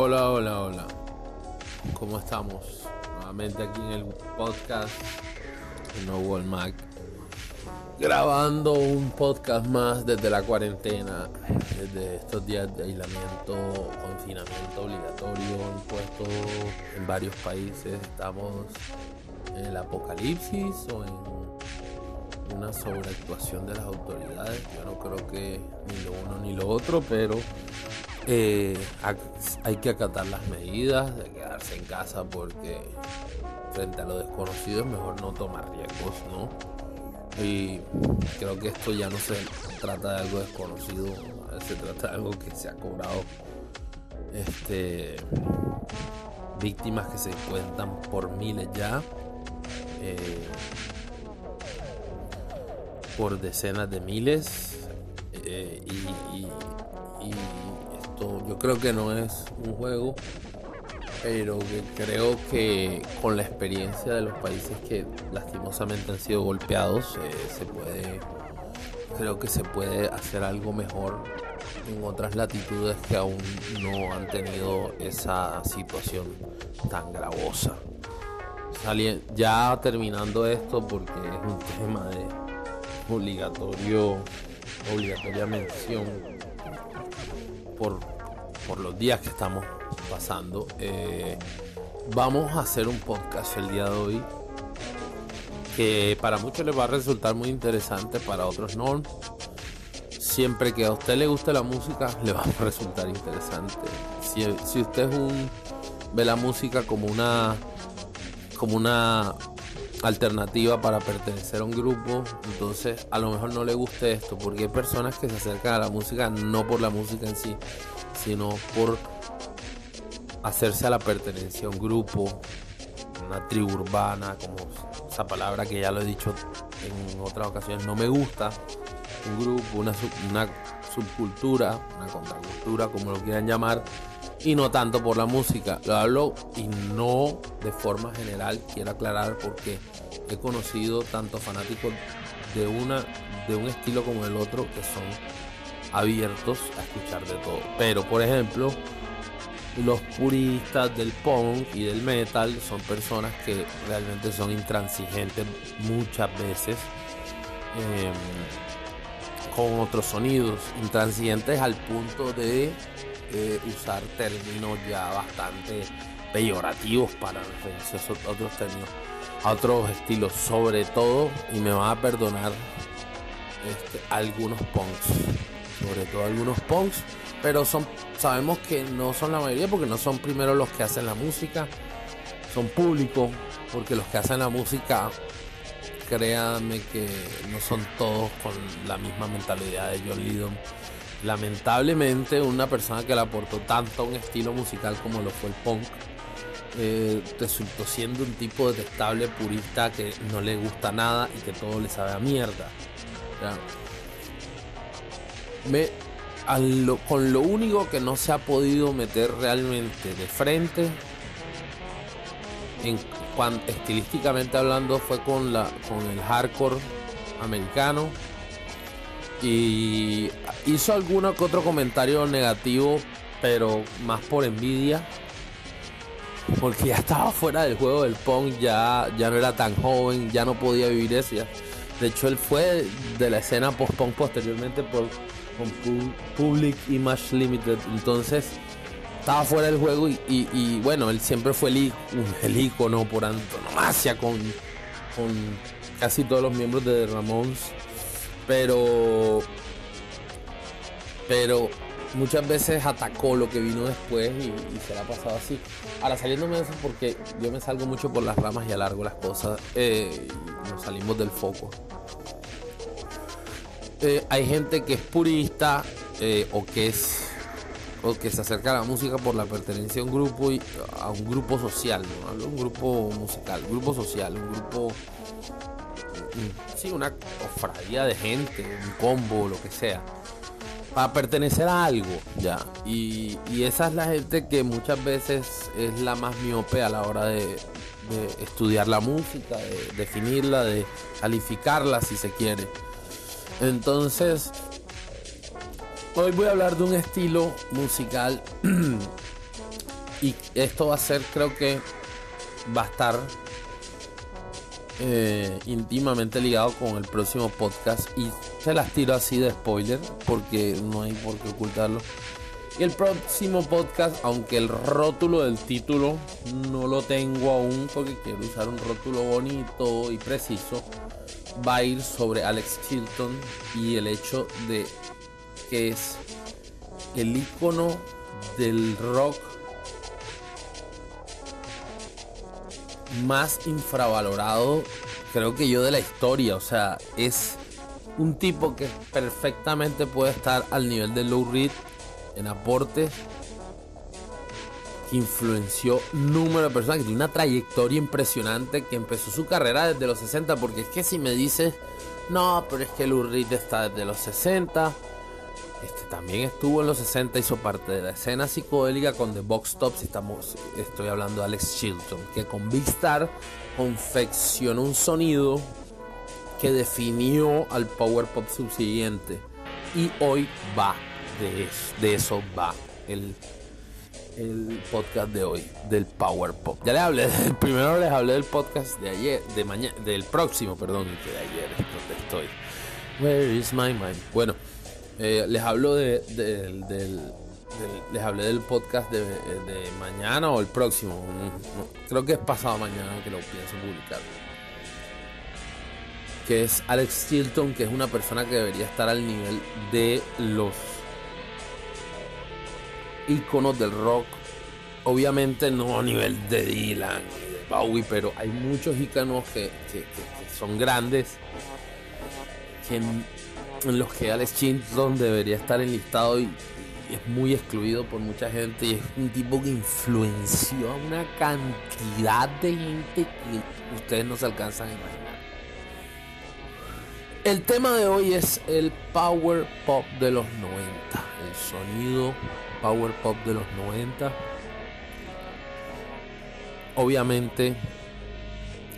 Hola, hola, hola. ¿Cómo estamos? Nuevamente aquí en el podcast de No World Mac. Grabando un podcast más desde la cuarentena, desde estos días de aislamiento, confinamiento obligatorio impuesto en varios países. Estamos en el apocalipsis o en una sobreactuación de las autoridades. Yo no creo que ni lo uno ni lo otro, pero eh, hay que acatar las medidas de quedarse en casa porque frente a lo desconocido es mejor no tomar riesgos, ¿no? Y creo que esto ya no se trata de algo desconocido, se trata de algo que se ha cobrado este, víctimas que se cuentan por miles ya, eh, por decenas de miles, eh, y yo creo que no es un juego, pero creo que con la experiencia de los países que lastimosamente han sido golpeados, eh, se puede, creo que se puede hacer algo mejor en otras latitudes que aún no han tenido esa situación tan gravosa. Ya terminando esto, porque es un tema de obligatorio, obligatoria mención por por los días que estamos pasando. Eh, vamos a hacer un podcast el día de hoy que para muchos les va a resultar muy interesante, para otros no. Siempre que a usted le guste la música, le va a resultar interesante. Si, si usted es un, ve la música como una, como una alternativa para pertenecer a un grupo, entonces a lo mejor no le guste esto, porque hay personas que se acercan a la música no por la música en sí, sino por hacerse a la pertenencia a un grupo, una tribu urbana, como esa palabra que ya lo he dicho en otras ocasiones, no me gusta, un grupo, una, una subcultura, una contracultura, como lo quieran llamar, y no tanto por la música. Lo hablo y no de forma general, quiero aclarar porque he conocido tanto fanáticos de una de un estilo como el otro que son abiertos a escuchar de todo. Pero, por ejemplo, los puristas del punk y del metal son personas que realmente son intransigentes muchas veces em, con otros sonidos, intransigentes al punto de eh, usar términos ya bastante peyorativos para referirse a otros términos, a otros estilos, sobre todo, y me van a perdonar este, algunos punks sobre todo algunos punks, pero son sabemos que no son la mayoría porque no son primero los que hacen la música, son público, porque los que hacen la música, créanme que no son todos con la misma mentalidad de John Lydon. Lamentablemente, una persona que le aportó tanto a un estilo musical como lo fue el punk, eh, resultó siendo un tipo detestable, purista, que no le gusta nada y que todo le sabe a mierda me, con lo único que no se ha podido meter realmente de frente, en, estilísticamente hablando, fue con, la, con el hardcore americano. Y hizo alguno que otro comentario negativo, pero más por envidia. Porque ya estaba fuera del juego del punk, ya, ya no era tan joven, ya no podía vivir eso. De hecho, él fue de la escena post-punk posteriormente por con Public Image Limited. Entonces estaba fuera del juego y, bueno, él siempre fue el, el icono por antonomasia con, con casi todos los miembros de Ramones. Pero, pero muchas veces atacó lo que vino después y, se la ha pasado así. Ahora saliéndome de eso porque yo me salgo mucho por las ramas y alargo las cosas eh, nos salimos del foco. Eh, hay gente que es purista eh, o que es o que se acerca a la música por la pertenencia a un grupo y a un grupo social, ¿no? Un grupo musical, grupo social, un grupo sí, una cofradía de gente, un combo, lo que sea. Para pertenecer a algo, ya. Y, esa es la gente que muchas veces es la más miope a la hora de, de estudiar la música, de definirla, de calificarla si se quiere. Entonces, hoy voy a hablar de un estilo musical Y esto va a ser, creo que va a estar eh, íntimamente ligado con el próximo podcast. Y se las tiro así de spoiler, porque no hay por qué ocultarlo. El próximo podcast, aunque el rótulo del título no lo tengo aún, porque quiero usar un rótulo bonito y preciso, va a ir sobre Alex Chilton y el hecho de que es el icono del rock más infravalorado, creo que yo, de la historia. O sea, es un tipo que perfectamente puede estar al nivel de Lou Reed en aportes, que influenció número de personas, que tiene una trayectoria impresionante, que empezó su carrera desde los 60, porque es que si me dices, no, pero es que Lou Reed está desde los 60 este también estuvo en los 60, hizo parte de la escena psicodélica con The Box Tops. Estamos, estoy hablando de Alex Chilton, que con Big Star confeccionó un sonido que definió al power pop subsiguiente. Y hoy va de eso, de eso va el, el podcast de hoy, del power pop. Ya les hablé, primero les hablé del podcast de ayer, de mañana, del próximo, perdón, de ayer donde estoy. Where is my mind? Bueno. Eh, les hablo de, del, les hablé del podcast de, mañana o el próximo. creo que es pasado mañana que lo pienso publicar. Que es Alex Chilton, que es una persona que debería estar al nivel de los iconos del rock. Obviamente no a nivel de Dylan, de Bowie, pero hay muchos iconos que, son grandes. En los que Alex Chilton debería estar enlistado y, es muy excluido por mucha gente y es un tipo que influenció a una cantidad de gente que ustedes no se alcanzan a imaginar. El tema de hoy es el power pop de los 90, el sonido power pop de los 90. Obviamente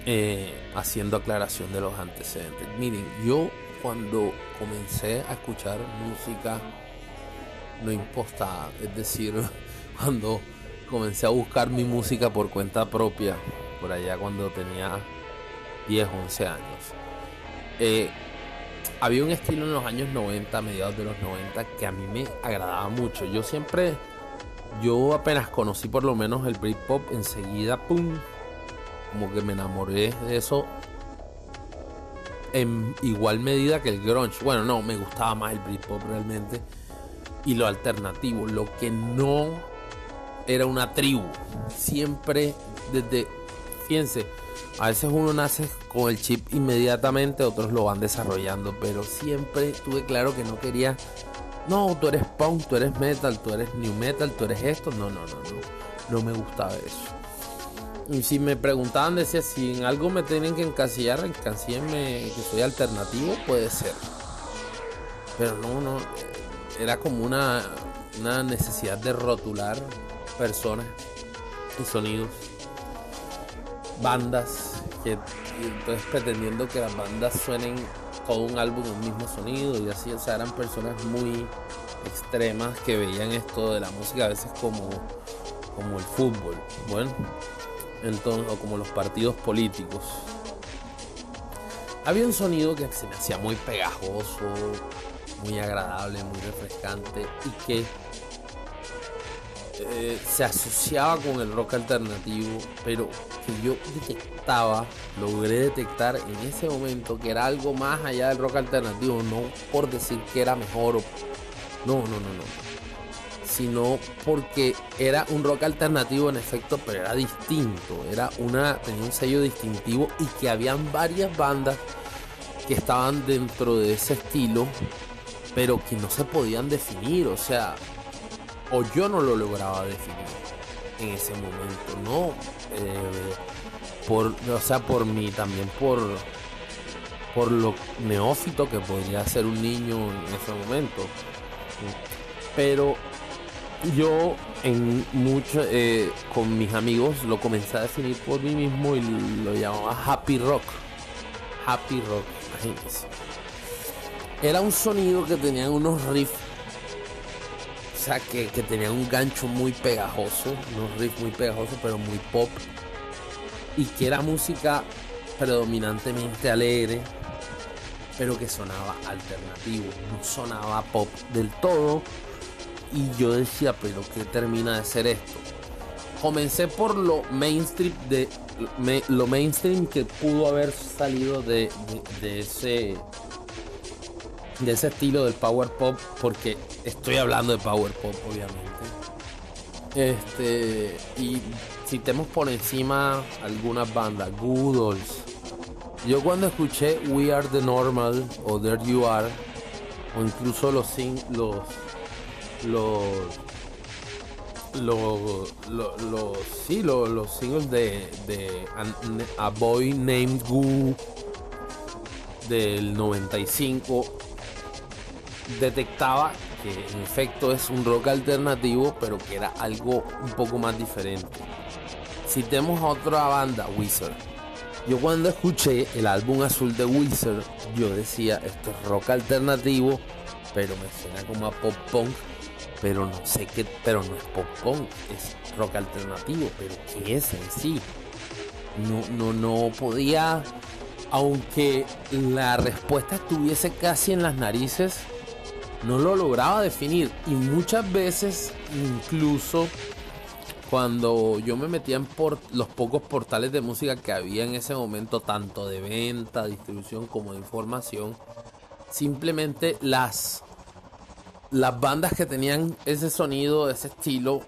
eh, haciendo aclaración de los antecedentes. Miren, yo cuando comencé a escuchar música no impostada, es decir, cuando comencé a buscar mi música por cuenta propia, por allá cuando tenía 10, 11 años. Eh, había un estilo en los años 90, mediados de los 90, que a mí me agradaba mucho. Yo siempre, yo apenas conocí por lo menos el Britpop, enseguida, pum, como que me enamoré de eso en igual medida que el grunge. Bueno, no, me gustaba más el Britpop realmente. Y lo alternativo, lo que no era una tribu. Siempre desde, fíjense, a veces uno nace con el chip inmediatamente, otros lo van desarrollando, pero siempre tuve claro que no quería, no, tú eres punk, tú eres metal, tú eres new metal, tú eres esto, no, no, no, no, no me gustaba eso si me preguntaban, decía, si en algo me tienen que encasillar, encasíenme que soy alternativo, puede ser. Pero no, no, era como una, una necesidad de rotular personas y sonidos, bandas, que entonces pretendiendo que las bandas suenen todo un álbum un mismo sonido y así, o sea, eran personas muy extremas que veían esto de la música a veces como, como el fútbol. Bueno, entonces, o como los partidos políticos. Había un sonido que se me hacía muy pegajoso, muy agradable, muy refrescante y que eh, se asociaba con el rock alternativo, pero que yo detectaba, logré detectar en ese momento que era algo más allá del rock alternativo, no por decir que era mejor. No, no, no, no sino porque era un rock alternativo en efecto, pero era distinto, era una tenía un sello distintivo y que habían varias bandas que estaban dentro de ese estilo, pero que no se podían definir, o sea, o yo no lo lograba definir en ese momento, no, eh, por, o sea, por mí también por por lo neófito que podría ser un niño en ese momento, pero yo en mucho eh, con mis amigos lo comencé a definir por mí mismo y lo llamaba happy rock happy rock imagínense era un sonido que tenía unos riffs o sea, que, que tenían un gancho muy pegajoso, unos riffs muy pegajosos, pero muy pop. Y que era música predominantemente alegre, pero que sonaba alternativo, no sonaba pop del todo. Y yo decía, pero ¿qué termina de ser esto? Comencé por lo mainstream de lo mainstream que pudo haber salido de, de ese de ese estilo del power pop porque estoy hablando de power pop obviamente este y si tenemos por encima algunas bandas Goodles yo cuando escuché We Are the Normal o There You Are o incluso los los los los, los, sí, los, singles de, de A Boy Named Goo del 95 detectaba que en efecto es un rock alternativo, pero que era algo un poco más diferente. Si tenemos a otra banda, Wizard. Yo cuando escuché el álbum azul de Wizard, yo decía, esto es rock alternativo, pero me suena como a pop punk, pero no sé qué, pero no es pop punk, es rock alternativo, pero ¿qué es en sí? No, no, no podía, aunque la respuesta estuviese casi en las narices, no lo lograba definir y muchas veces incluso cuando yo me metía en por los pocos portales de música que había en ese momento, tanto de venta, distribución como de información, simplemente las, las bandas que tenían ese sonido, ese estilo,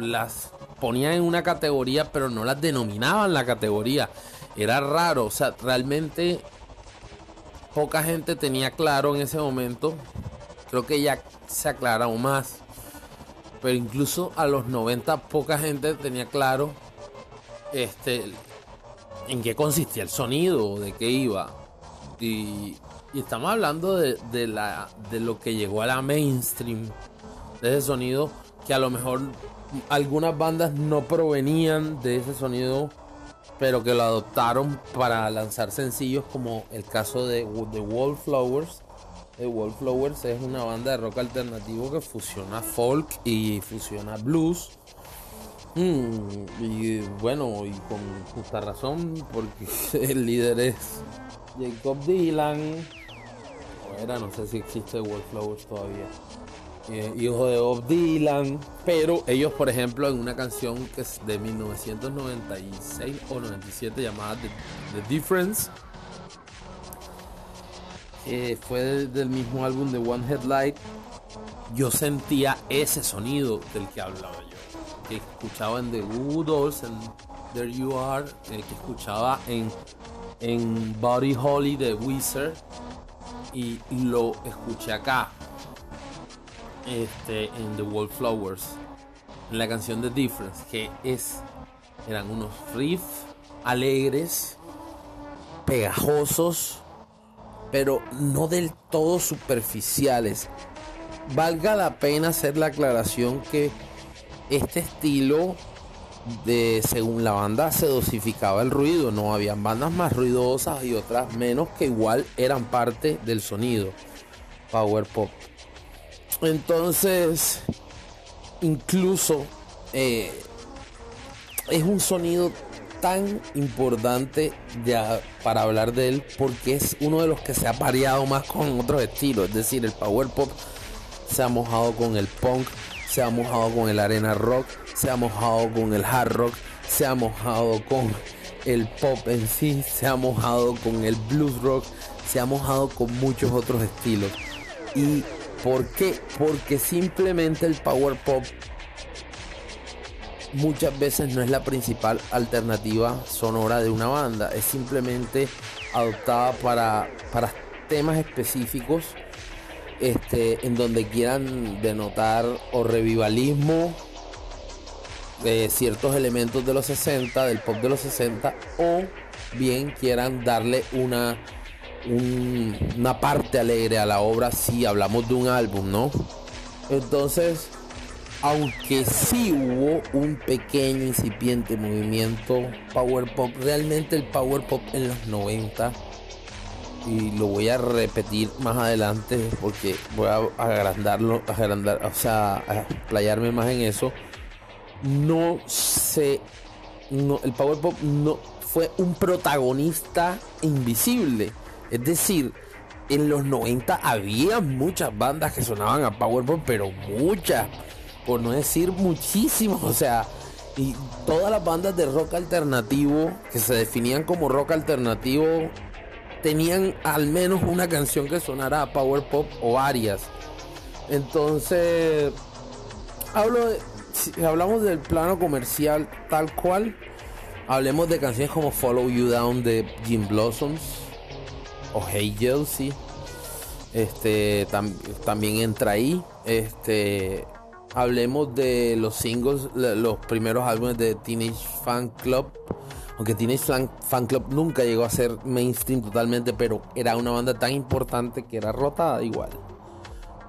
las ponían en una categoría, pero no las denominaban la categoría. Era raro, o sea, realmente poca gente tenía claro en ese momento. Creo que ya se aclaró más. Pero incluso a los 90 poca gente tenía claro este, en qué consistía el sonido, de qué iba. Y, estamos hablando de, la, de lo que llegó a la mainstream, de ese sonido que a lo mejor algunas bandas no provenían de ese sonido pero que lo adoptaron para lanzar sencillos como el caso de The Wallflowers. The Wallflowers es una banda de rock alternativo que fusiona folk y fusiona blues. Mm, y bueno, y con justa razón, porque el líder es Jacob Dylan. O era, no sé si existe Wallflowers todavía. Eh, hijo de Bob Dylan, pero ellos, por ejemplo, en una canción que es de 1996 o 97 llamada The, Difference, eh, fue del, mismo álbum de One Headlight, yo sentía ese sonido del que hablaba yo, que escuchaba en The Dolls, en There You Are, que escuchaba en, en Body Holly de Wizard, y lo escuché acá este, en The Wallflowers, en la canción The Difference, que es, eran unos riffs alegres, pegajosos, pero no del todo superficiales. Valga la pena hacer la aclaración que este estilo de según la banda se dosificaba el ruido, no habían bandas más ruidosas y otras menos que igual eran parte del sonido power pop. Entonces, incluso eh, es un sonido tan importante ya para hablar de él porque es uno de los que se ha pareado más con otros estilos. Es decir, el power pop se ha mojado con el punk, se ha mojado con el arena rock, se ha mojado con el hard rock, se ha mojado con el pop en sí, se ha mojado con el blues rock, se ha mojado con muchos otros estilos. Y ¿Por qué? Porque simplemente el power pop muchas veces no es la principal alternativa sonora de una banda, es simplemente adoptada para, para temas específicos este, en donde quieran denotar o revivalismo de ciertos elementos de los 60, del pop de los 60, o bien quieran darle una una parte alegre a la obra si hablamos de un álbum, ¿no? Entonces, aunque sí hubo un pequeño incipiente movimiento power pop, realmente el power pop en los 90 y lo voy a repetir más adelante porque voy a agrandarlo, agrandar, o sea, a playarme más en eso. No no, el Power Pop no fue un protagonista invisible. Es decir, en los 90 había muchas bandas que sonaban a Power Pop, pero muchas, por no decir muchísimas, o sea, y todas las bandas de rock alternativo que se definían como rock alternativo tenían al menos una canción que sonara a Power Pop o varias. Entonces, hablo de, hablamos del plano comercial tal cual, hablemos de canciones como Follow You Down de Jim Blossoms o Hey Chelsea. Este también entra ahí. Este hablemos de los singles, los primeros álbumes de Teenage Fan Club aunque Teenage Fan, Fan Club nunca llegó a ser mainstream totalmente, pero era una banda tan importante que era rotada igual.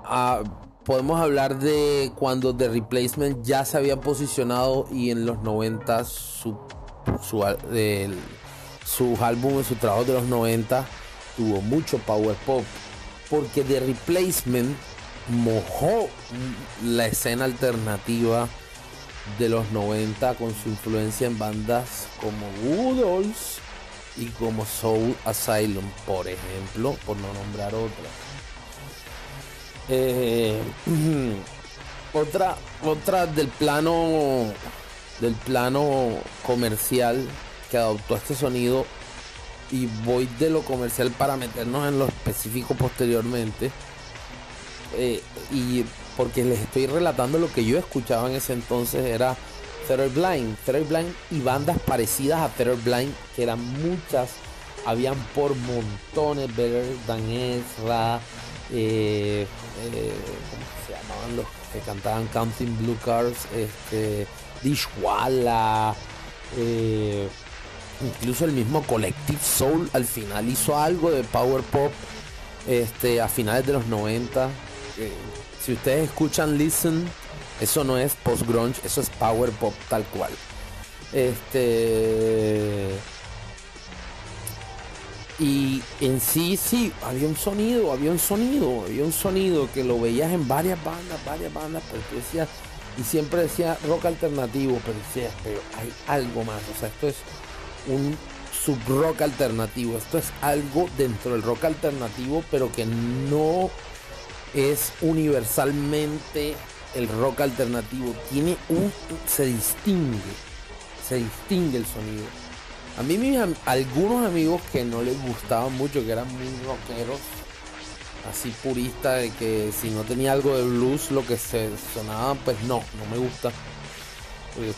Ah, podemos hablar de cuando The Replacement ya se había posicionado y en los 90 su, su, el, sus álbumes, su trabajo de los 90 tuvo mucho power pop. Porque The Replacement mojó la escena alternativa de los 90 con su influencia en bandas como Woodalls y como Soul Asylum, por ejemplo, por no nombrar otra. Eh, otra, otra del plano del plano comercial que adoptó este sonido y voy de lo comercial para meternos en lo específico posteriormente. Eh, y porque les estoy relatando lo que yo escuchaba en ese entonces era Terror Blind, Terror Blind y bandas parecidas a Terror Blind que eran muchas, habían por montones, Better Than Ezra, eh, eh, ¿cómo se llamaban los que cantaban Counting Blue Cars? Este, Dishwalla, eh, incluso el mismo Collective Soul al final hizo algo de Power Pop este, a finales de los 90. Si ustedes escuchan Listen, eso no es post-grunge, eso es power pop tal cual. Este. Y en sí, sí, había un sonido, había un sonido, había un sonido que lo veías en varias bandas, varias bandas, pero tú decías, y siempre decía rock alternativo, pero decías, pero hay algo más, o sea, esto es un sub rock alternativo, esto es algo dentro del rock alternativo, pero que no es universalmente el rock alternativo. Tiene un. se distingue. Se distingue el sonido. A mí mis algunos amigos que no les gustaban mucho, que eran muy rockeros, así puristas de que si no tenía algo de blues, lo que se sonaba, pues no, no me gusta. Porque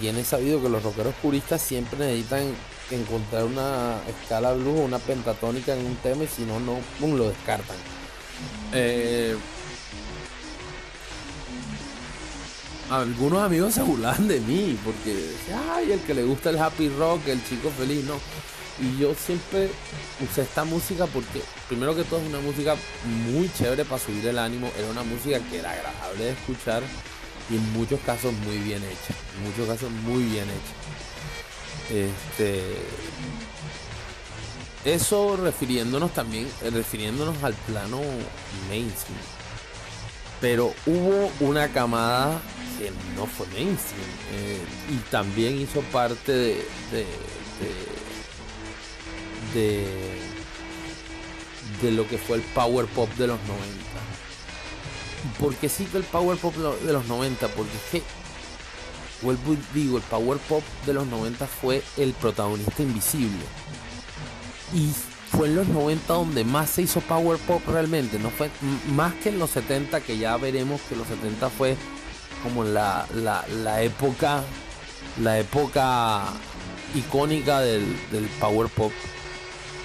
viene sabido que los rockeros puristas siempre necesitan encontrar una escala blues o una pentatónica en un tema y si no, no lo descartan. Eh, algunos amigos se burlan de mí porque ay, el que le gusta el happy rock, el chico feliz, no. Y yo siempre usé esta música porque, primero que todo, es una música muy chévere para subir el ánimo. Era una música que era agradable de escuchar y en muchos casos muy bien hecha. En muchos casos muy bien hecha. Este. Eso refiriéndonos también, refiriéndonos al plano mainstream. Pero hubo una camada que no fue mainstream eh, y también hizo parte de, de, de, de, lo que fue el power pop de los 90. ¿Por qué que el power pop de los 90? Porque es que, digo, el power pop de los 90 fue el protagonista invisible. Y fue en los 90 donde más se hizo power pop realmente, no fue más que en los 70 que ya veremos que los 70 fue como la, la, época la época icónica del, power pop.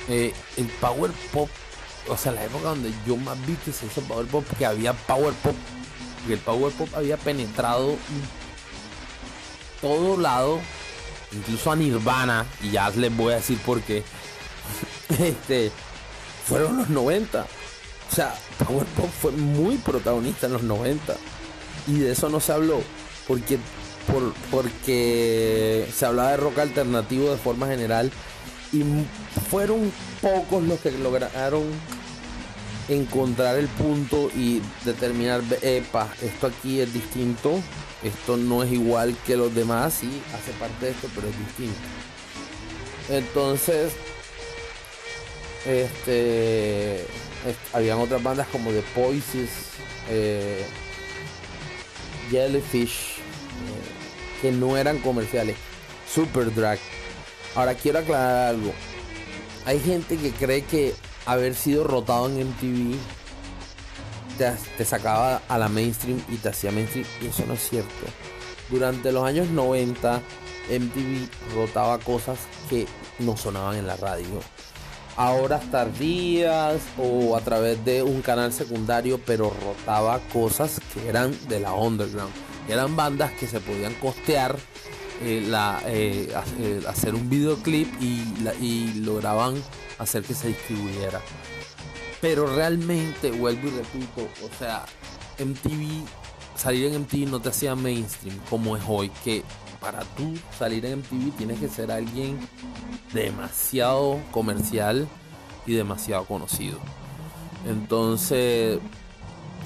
Eh, el power pop o sea la época donde yo más vi que se hizo power pop que había power pop que el power pop había penetrado todo lado incluso a Nirvana y ya les voy a decir por qué este, fueron los 90. O sea, Power fue muy protagonista en los 90. Y de eso no se habló. Porque, por, porque se hablaba de rock alternativo de forma general. Y fueron pocos los que lograron encontrar el punto y determinar, epa, esto aquí es distinto, esto no es igual que los demás, sí, hace parte de esto, pero es distinto. Entonces, este, habían otras bandas como The Poises, eh, Jellyfish, eh, que no eran comerciales. Super Drag. Ahora quiero aclarar algo. Hay gente que cree que haber sido rotado en MTV te, sacaba a la mainstream y te hacía mainstream. Y eso no es cierto. Durante los años 90, MTV rotaba cosas que no sonaban en la radio. A horas tardías o a través de un canal secundario, pero rotaba cosas que eran de la underground. Eran bandas que se podían costear eh, la, eh, hacer un videoclip y lograban hacer que se distribuyera. Pero realmente, vuelvo y repito, o sea, MTV, salir en MTV no te hacía mainstream como es hoy, que para tú salir en MTV tienes que ser alguien demasiado comercial y demasiado conocido. Entonces,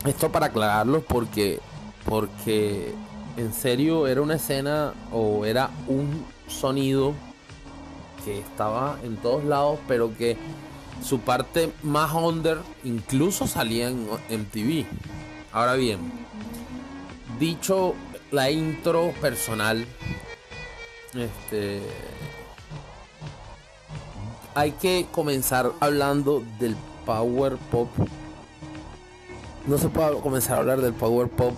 esto para aclararlo porque porque en serio era una escena o era un sonido que estaba en todos lados, pero que su parte más under incluso salía en MTV. Ahora bien, dicho la intro personal, este, hay que comenzar hablando del power pop. No se puede comenzar a hablar del power pop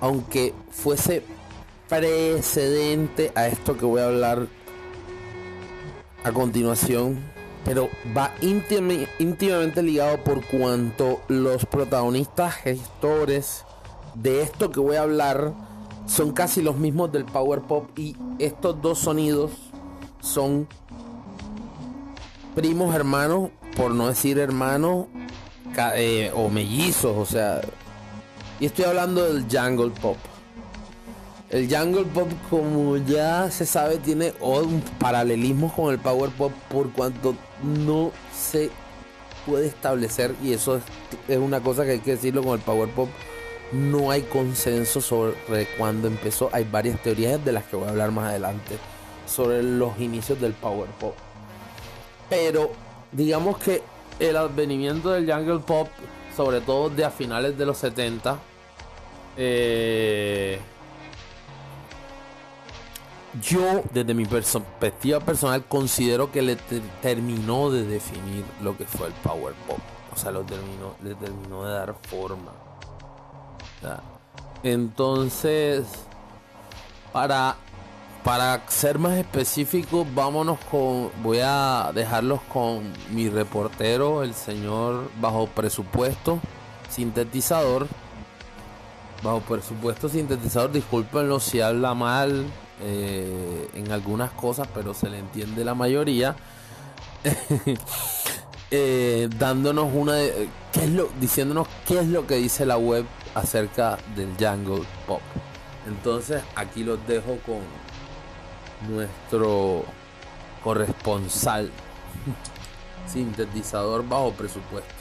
aunque fuese precedente a esto que voy a hablar a continuación, pero va íntimamente ligado por cuanto los protagonistas gestores de esto que voy a hablar son casi los mismos del power pop y estos dos sonidos son primos hermanos, por no decir hermanos eh, o mellizos, o sea, y estoy hablando del jungle pop. El jungle pop, como ya se sabe, tiene un paralelismo con el power pop por cuanto no se puede establecer, y eso es, una cosa que hay que decirlo con el power pop, no hay consenso sobre cuándo empezó. Hay varias teorías de las que voy a hablar más adelante sobre los inicios del power pop. Pero digamos que el advenimiento del jungle pop, sobre todo de a finales de los 70, eh, yo, desde mi perspectiva personal, considero que le terminó de definir lo que fue el power pop. O sea, lo terminó, le terminó de dar forma. Entonces, para, para ser más específico, vámonos con. Voy a dejarlos con mi reportero, el señor bajo presupuesto, sintetizador bajo presupuesto sintetizador, discúlpenlo si habla mal eh, en algunas cosas, pero se le entiende la mayoría. Eh, dándonos una qué es lo, diciéndonos qué es lo que dice la web acerca del jungle pop. Entonces aquí los dejo con nuestro corresponsal sintetizador bajo presupuesto.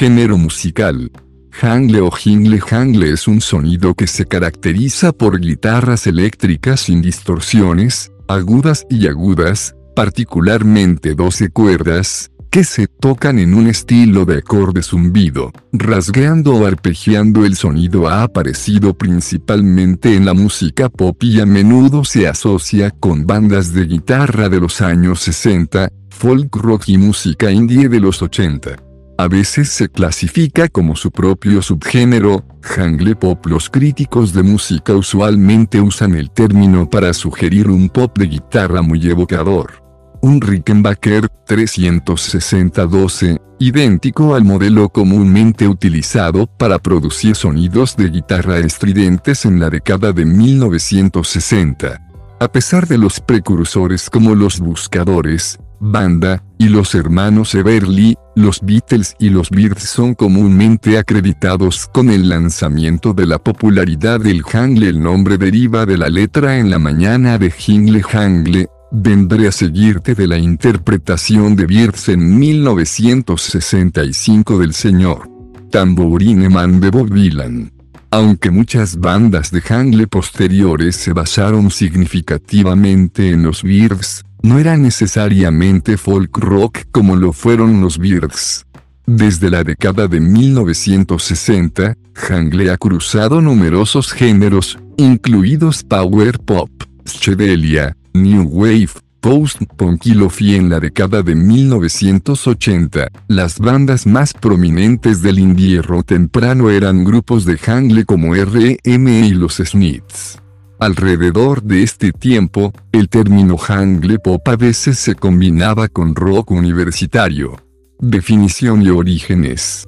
Género musical. Hangle o jingle hangle es un sonido que se caracteriza por guitarras eléctricas sin distorsiones, agudas y agudas, particularmente 12 cuerdas, que se tocan en un estilo de acorde zumbido, rasgueando o arpegiando el sonido ha aparecido principalmente en la música pop y a menudo se asocia con bandas de guitarra de los años 60, folk rock y música indie de los 80. A veces se clasifica como su propio subgénero, jangle pop. Los críticos de música usualmente usan el término para sugerir un pop de guitarra muy evocador. Un Rickenbacker 36012, idéntico al modelo comúnmente utilizado para producir sonidos de guitarra estridentes en la década de 1960. A pesar de los precursores como los buscadores, banda, y los hermanos Everly, Los Beatles y los Beatles son comúnmente acreditados con el lanzamiento de la popularidad del Hangle. El nombre deriva de la letra en la mañana de Jingle Hangle. Vendré a seguirte de la interpretación de Beatles en 1965 del señor Tambourine Man de Bob Dylan. Aunque muchas bandas de Hangle posteriores se basaron significativamente en los Beatles, no era necesariamente folk rock como lo fueron los Beatles. Desde la década de 1960, Hangle ha cruzado numerosos géneros, incluidos power pop, psychedelia, new wave, post-punk y en la década de 1980. Las bandas más prominentes del indie rock temprano eran grupos de Hangle como R.M. y los Smiths. Alrededor de este tiempo, el término Hangle Pop a veces se combinaba con rock universitario. Definición y orígenes.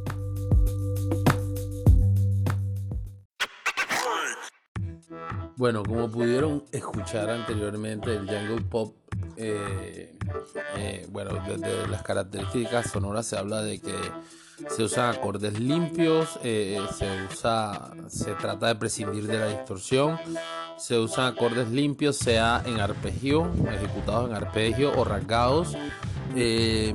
Bueno, como pudieron escuchar anteriormente, el jungle pop, eh, eh, bueno, desde las características sonoras se habla de que se usan acordes limpios, eh, se usa, se trata de prescindir de la distorsión, se usan acordes limpios, sea en arpegio, ejecutados en arpegio o rasgados. Eh,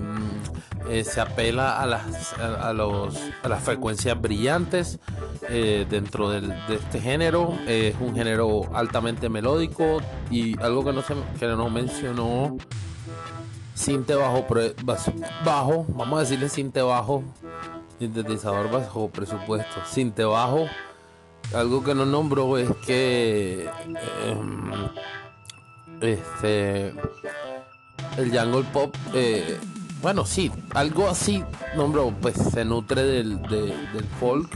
eh, se apela a las, a, los, a las frecuencias brillantes dentro de este género. es un género altamente melódico y algo que no, se, que no mencionó Cinte bajo, bajo, vamos a decirle cinte bajo, sintetizador bajo presupuesto, cinte bajo. Algo que no nombró es que em, este el jungle pop, eh, bueno, sí, algo así nombró, pues se nutre del, del folk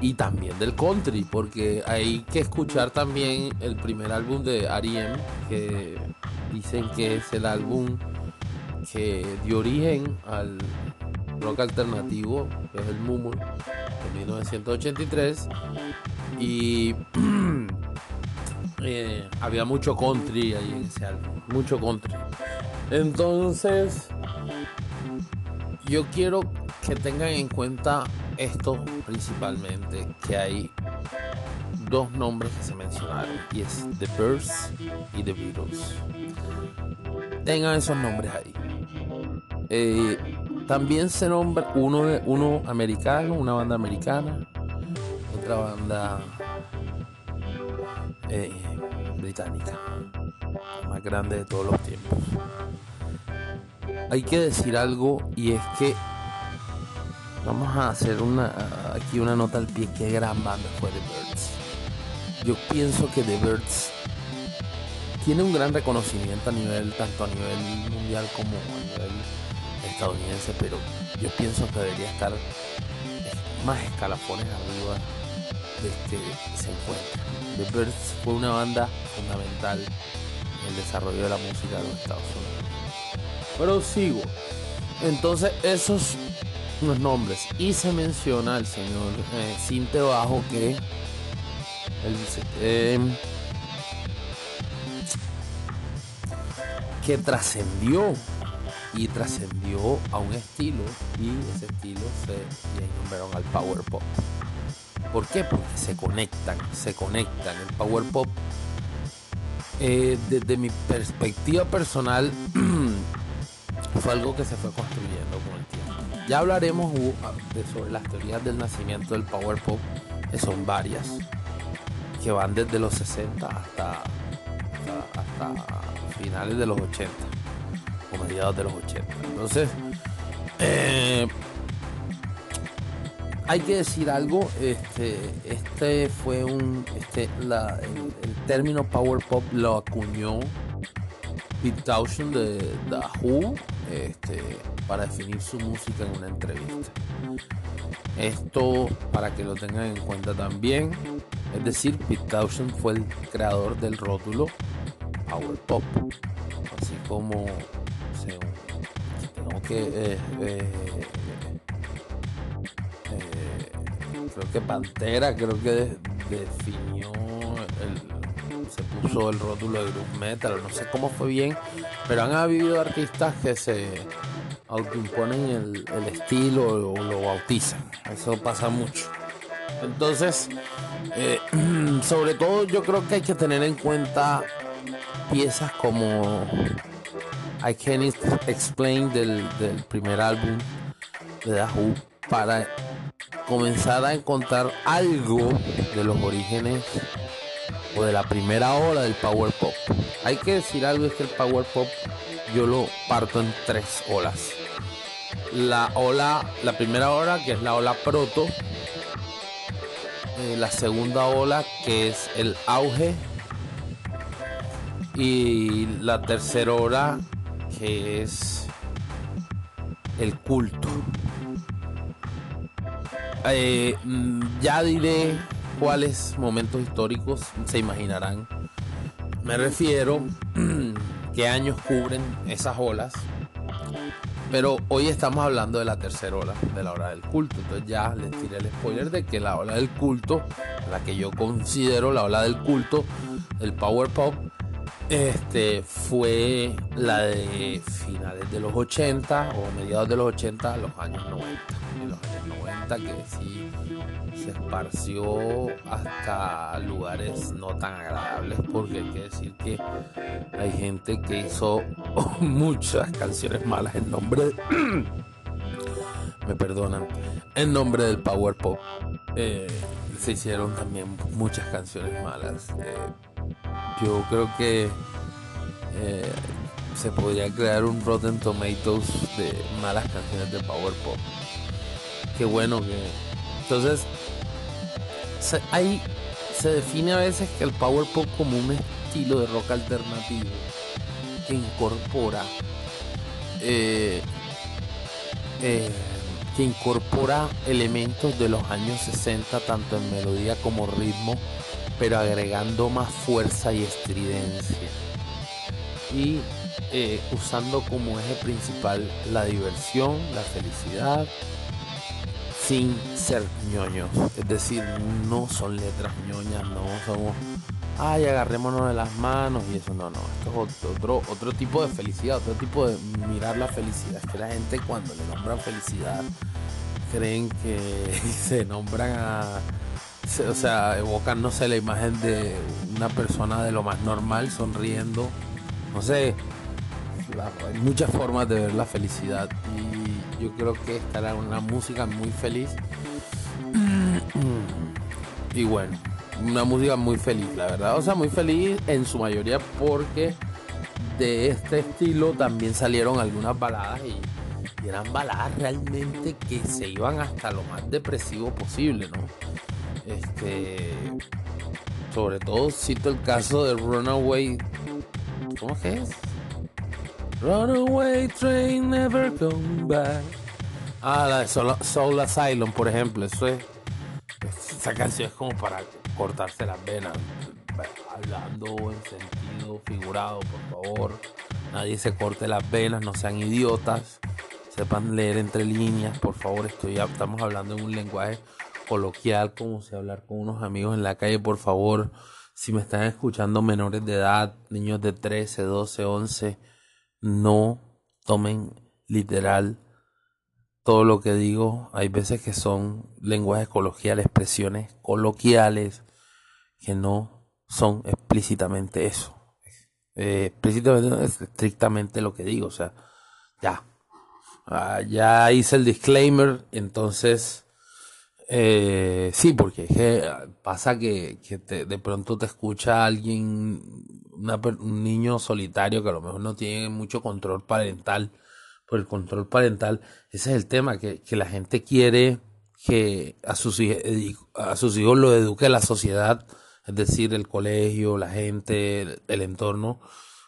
y también del country, porque hay que escuchar también el primer álbum de R.E.M. que dicen que es el álbum que dio origen al rock alternativo, que es el Mumu, de 1983. Y eh, había mucho country ahí en ese álbum, mucho country. Entonces, yo quiero que tengan en cuenta esto principalmente, que hay dos nombres que se mencionaron, y es The Birds y The Beatles. Tengan esos nombres ahí. Eh, también se nombra uno, uno americano, una banda americana, otra banda eh, británica, más grande de todos los tiempos. Hay que decir algo y es que vamos a hacer una aquí una nota al pie. Qué gran banda fue The Birds. Yo pienso que The Birds tiene un gran reconocimiento a nivel tanto a nivel mundial como a nivel estadounidense, pero yo pienso que debería estar más escalafones arriba de que se encuentra. The Birds fue una banda fundamental en el desarrollo de la música de los Estados Unidos. Pero sigo. Entonces, esos los nombres. Y se menciona al señor eh, Cinte Bajo que eh, que trascendió y trascendió a un estilo y ese estilo se nombraron al power pop. ¿Por qué? Porque se conectan, se conectan. El power pop, eh, desde mi perspectiva personal, fue algo que se fue construyendo con el tiempo. Ya hablaremos de, sobre las teorías del nacimiento del power pop, que son varias, que van desde los 60 hasta, hasta, hasta finales de los 80 o mediados de los 80. Entonces, eh, hay que decir algo, este, este fue un, este, el, término power pop lo acuñó Pete Townshend de The Who este, para definir su música en una entrevista. Esto para que lo tengan en cuenta también, es decir, Pete Townshend fue el creador del rótulo power pop, así como que eh, eh, eh, creo que Pantera creo que definió se puso el rótulo de group metal no sé cómo fue bien pero han habido artistas que se autoimponen el, el estilo o lo bautizan. Eso pasa mucho. Entonces, sobre todo yo creo que hay que tener en cuenta piezas como I Can't Explain del, primer álbum de The Who para comenzar a encontrar algo de los orígenes o de la primera ola del power pop. Hay que decir algo es que el power pop yo lo parto en tres olas. La ola, la primera ola que es la ola proto, eh, la segunda ola que es el auge y la tercera ola que es el culto. Eh, mm, ya diré cuáles momentos históricos se imaginarán. Me refiero qué años cubren esas olas pero hoy estamos hablando de la tercera ola, de la hora del culto. Entonces ya les tiré el spoiler de que la ola del culto, la que yo considero la ola del culto, el power pop, este, fue la de finales de los 80 o mediados de los 80 a los años 90. En los años 90 que sí se esparció hasta lugares no tan agradables porque hay que decir que hay gente que hizo muchas canciones malas en nombre me perdonan en nombre del power pop eh, se hicieron también muchas canciones malas eh, yo creo que eh, se podría crear un Rotten Tomatoes de malas canciones de power pop. Qué bueno que entonces se, se define a veces que el power pop como un estilo de rock alternativo que incorpora eh, eh, que incorpora elementos de los años 60 tanto en melodía como ritmo pero agregando más fuerza y estridencia y eh, usando como eje principal la diversión, la felicidad sin ser ñoños. Es decir, no son letras ñoñas, no somos, ay, agarrémonos de las manos y eso, no, no. Esto es otro, otro tipo de felicidad, otro tipo de mirar la felicidad. Es que la gente cuando le nombran felicidad creen que se nombran a o sea, evocan, no sé, la imagen de una persona de lo más normal, sonriendo. No sé, hay muchas formas de ver la felicidad y yo creo que esta era una música muy feliz. Y bueno, una música muy feliz, la verdad. O sea, muy feliz en su mayoría porque de este estilo también salieron algunas baladas y, eran baladas realmente que se iban hasta lo más depresivo posible, ¿no? Este, sobre todo cito el caso de Runaway, ¿cómo que es? Runaway train never come back. Ah, la de Soul, Asylum, por ejemplo. Eso es. Esa canción es como para cortarse las venas. Hablando en sentido figurado, por favor. Nadie se corte las venas, no sean idiotas. Sepan leer entre líneas, por favor. Estoy, estamos hablando en un lenguaje coloquial, como si hablar con unos amigos en la calle, por favor. Si me están escuchando menores de edad, niños de 13, 12, 11 no tomen literal todo lo que digo. Hay veces que son lenguajes coloquiales, expresiones coloquiales que no son explícitamente eso. Eh, explícitamente no es estrictamente lo que digo. O sea, ya. Ah, ya hice el disclaimer, entonces eh, sí, porque pasa que, de pronto te escucha alguien, un niño solitario que a lo mejor no tiene mucho control parental. Por el control parental, ese es el tema, que, la gente quiere que a sus, a sus hijos lo eduque la sociedad, es decir, el colegio, la gente, el, entorno,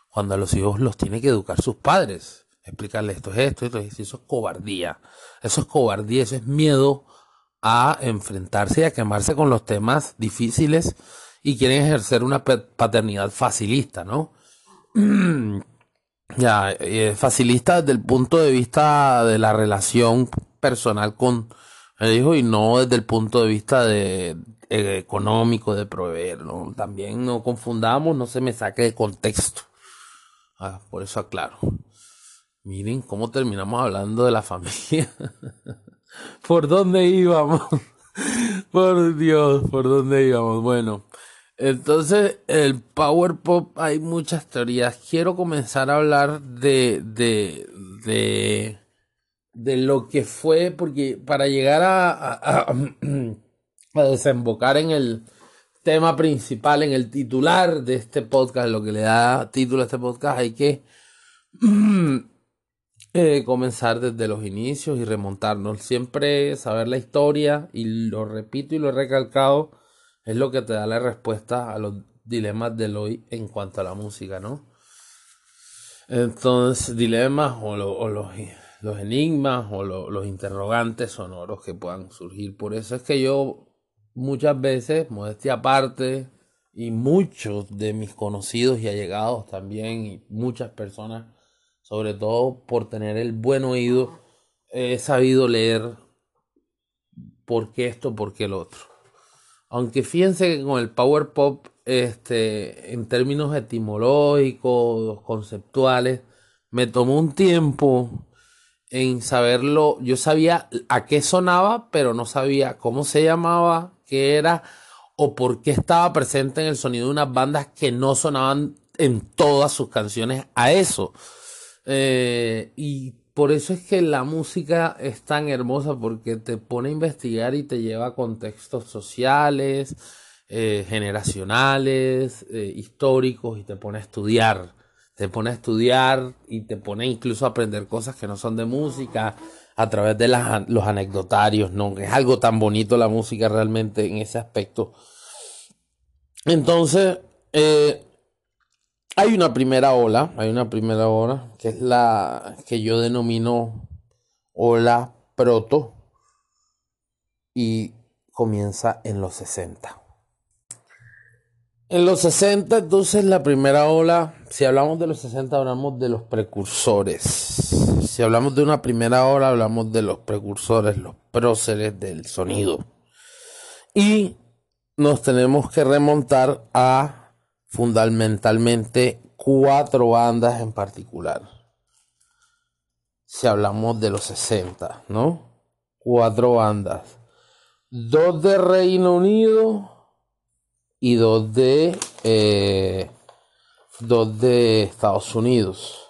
cuando a los hijos los tiene que educar sus padres. Explicarles esto es esto, esto es, eso es cobardía. Eso es cobardía, eso es miedo a enfrentarse y a quemarse con los temas difíciles y quieren ejercer una paternidad facilista, ¿no? ya, eh, facilista desde el punto de vista de la relación personal con el hijo y no desde el punto de vista de económico de proveer, ¿no? También no confundamos, no se me saque de contexto. Ah, por eso aclaro. Miren cómo terminamos hablando de la familia. ¿Por dónde íbamos? por Dios, ¿por dónde íbamos? Bueno, entonces el Power Pop hay muchas teorías. Quiero comenzar a hablar de, de, de, de lo que fue, porque para llegar a, a desembocar en el tema principal, en el titular de este podcast, lo que le da título a este podcast, hay que eh, comenzar desde los inicios y remontarnos. Siempre saber la historia, y lo repito y lo he recalcado, es lo que te da la respuesta a los dilemas del hoy en cuanto a la música, ¿no? Entonces, dilemas o, los, los, enigmas o los interrogantes sonoros que puedan surgir. Por eso es que yo muchas veces, modestia aparte, y muchos de mis conocidos y allegados también, y muchas personas, sobre todo por tener el buen oído, he sabido leer por qué esto, por qué el otro. Aunque fíjense que con el power pop, este, en términos etimológicos, conceptuales, me tomó un tiempo en saberlo. Yo sabía a qué sonaba, pero no sabía cómo se llamaba, qué era o por qué estaba presente en el sonido de unas bandas que no sonaban en todas sus canciones a eso. Eh, y por eso es que la música es tan hermosa porque te pone a investigar y te lleva a contextos sociales, eh, generacionales, eh, históricos y te pone a estudiar. Te pone a estudiar y te pone incluso a aprender cosas que no son de música, a través de los anecdotarios, ¿no? Es algo tan bonito la música realmente en ese aspecto. Entonces, eh, hay una primera ola, hay una primera ola, que es la que yo denomino ola proto, y comienza en los 60. En los 60, entonces, la primera ola, si hablamos de los 60, hablamos de los precursores si hablamos de una primera hora, hablamos de los precursores, los próceres del sonido. Y nos tenemos que remontar a fundamentalmente cuatro bandas en particular. Si hablamos de los 60, ¿no? Cuatro bandas. Dos de Reino Unido y dos de, eh, dos de Estados Unidos.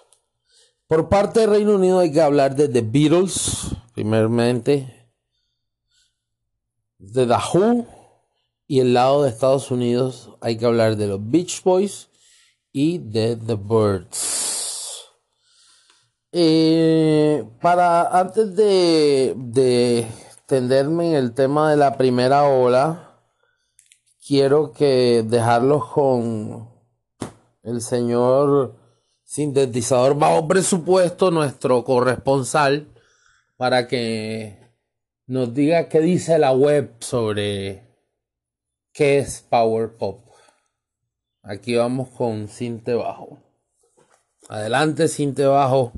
Por parte del Reino Unido hay que hablar de The Beatles, primeramente, de The Who, y el lado de Estados Unidos hay que hablar de los Beach Boys y de The Birds. Eh, para antes de, de en el tema de la primera ola, quiero que dejarlos con el señor sintetizador bajo presupuesto, nuestro corresponsal, para que nos diga qué dice la web sobre qué es Power Pop. Aquí vamos con Cinte Bajo. Adelante, Cinte Bajo.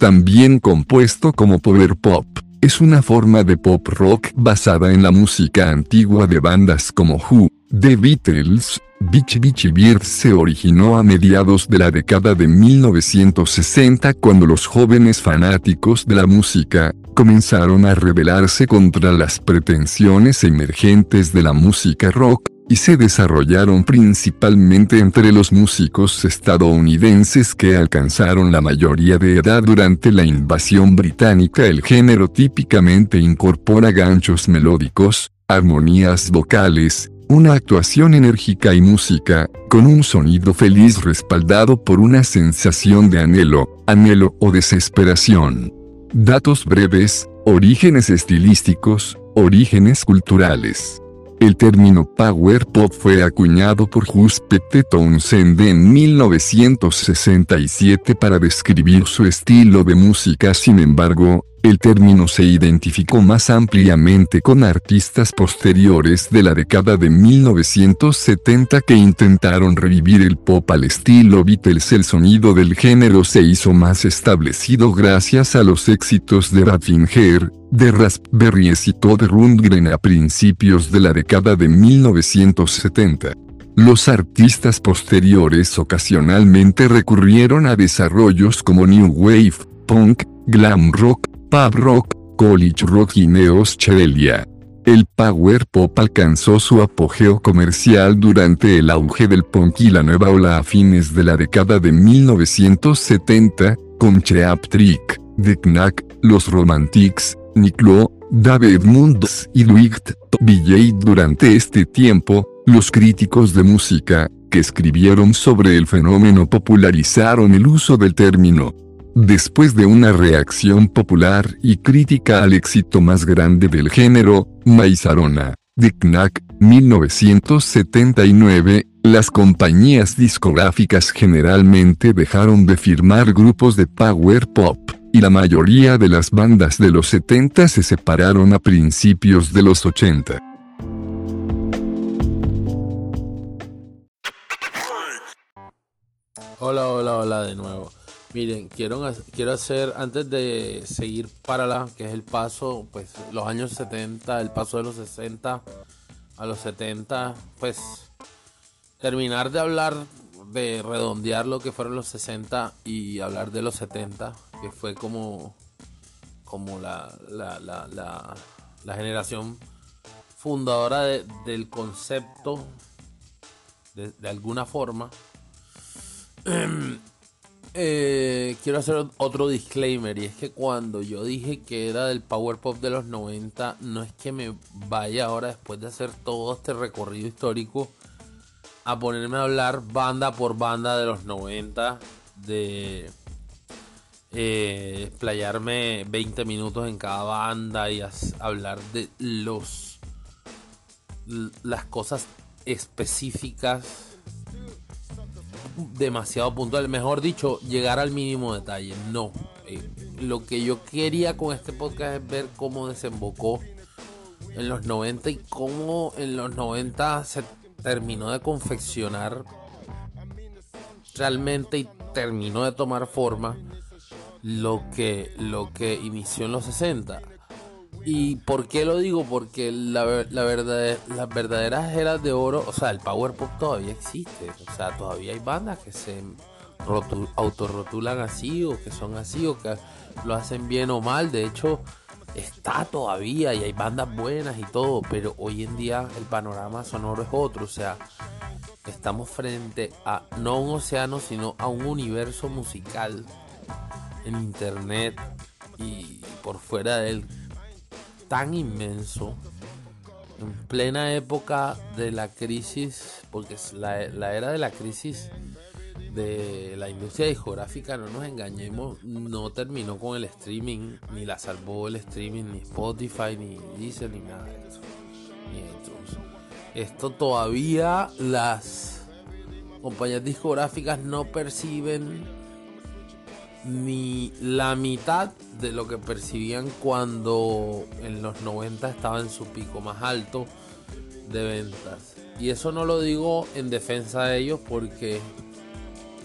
También compuesto como power pop. Es una forma de pop rock basada en la música antigua de bandas como Who, The Beatles, Beach Beach Birds se originó a mediados de la década de 1960 cuando los jóvenes fanáticos de la música comenzaron a rebelarse contra las pretensiones emergentes de la música rock y se desarrollaron principalmente entre los músicos estadounidenses que alcanzaron la mayoría de edad durante la invasión británica. El género típicamente incorpora ganchos melódicos, armonías vocales, una actuación enérgica y música, con un sonido feliz respaldado por una sensación de anhelo, anhelo o desesperación. Datos breves, orígenes estilísticos, orígenes culturales. El término power pop fue acuñado por Pete Townsend en 1967 para describir su estilo de música. Sin embargo, El término se identificó más ampliamente con artistas posteriores de la década de 1970 que intentaron revivir el pop al estilo Beatles. El sonido del género se hizo más establecido gracias a los éxitos de Raffinger, de Raspberries y Todd Rundgren a principios de la década de 1970. Los artistas posteriores ocasionalmente recurrieron a desarrollos como New Wave, Punk, Glam Rock, Pub Rock, College Rock y Neos El power pop alcanzó su apogeo comercial durante el auge del punk y la nueva ola a fines de la década de 1970, con Cheap Trick, The Knack, Los Romantics, Nick Lowe, David Mundos y Dwight BJ. Durante este tiempo, los críticos de música, que escribieron sobre el fenómeno popularizaron el uso del término Después de una reacción popular y crítica al éxito más grande del género, Maizarona, Knack, 1979, las compañías discográficas generalmente dejaron de firmar grupos de power pop, y la mayoría de las bandas de los 70 se separaron a principios de los 80. Hola, hola, hola de nuevo. Miren, quiero, quiero hacer, antes de seguir para la, que es el paso, pues los años 70, el paso de los 60 a los 70, pues terminar de hablar, de redondear lo que fueron los 60 y hablar de los 70, que fue como, como la, la, la, la, generación fundadora del concepto, de, de alguna forma. Eh, quiero hacer otro disclaimer y es que cuando yo dije que era del power pop de los 90, no es que me vaya ahora después de hacer todo este recorrido histórico a ponerme a hablar banda por banda de los 90, de eh, explayarme 20 minutos en cada banda y hablar de los las cosas específicas demasiado puntual. Mejor dicho, llegar al mínimo detalle. No. Eh, lo que yo quería con este podcast es ver cómo desembocó en los 90 y cómo en los 90 se terminó de confeccionar realmente y terminó de tomar forma lo que, lo que inició en los 60. ¿Y por qué lo digo? Porque la, la verdad, las verdaderas eras de oro, o sea, el power pop todavía existe. O sea, todavía hay bandas que se autorrotulan así o que son así o que lo hacen bien o mal. De hecho, está todavía y hay bandas buenas y todo, pero hoy en día el panorama sonoro es otro. O sea, estamos frente a no un océano, sino a un universo musical en internet y por fuera de él tan inmenso en plena época de la crisis, porque la, la era de la crisis de la industria discográfica, no nos engañemos, no terminó con el streaming, ni la salvó el streaming, ni Spotify, ni Deezer, ni nada de eso. Esto todavía las compañías discográficas no perciben ni la mitad de lo que percibían cuando en los 90 estaba en su pico más alto de ventas. Y eso no lo digo en defensa de ellos porque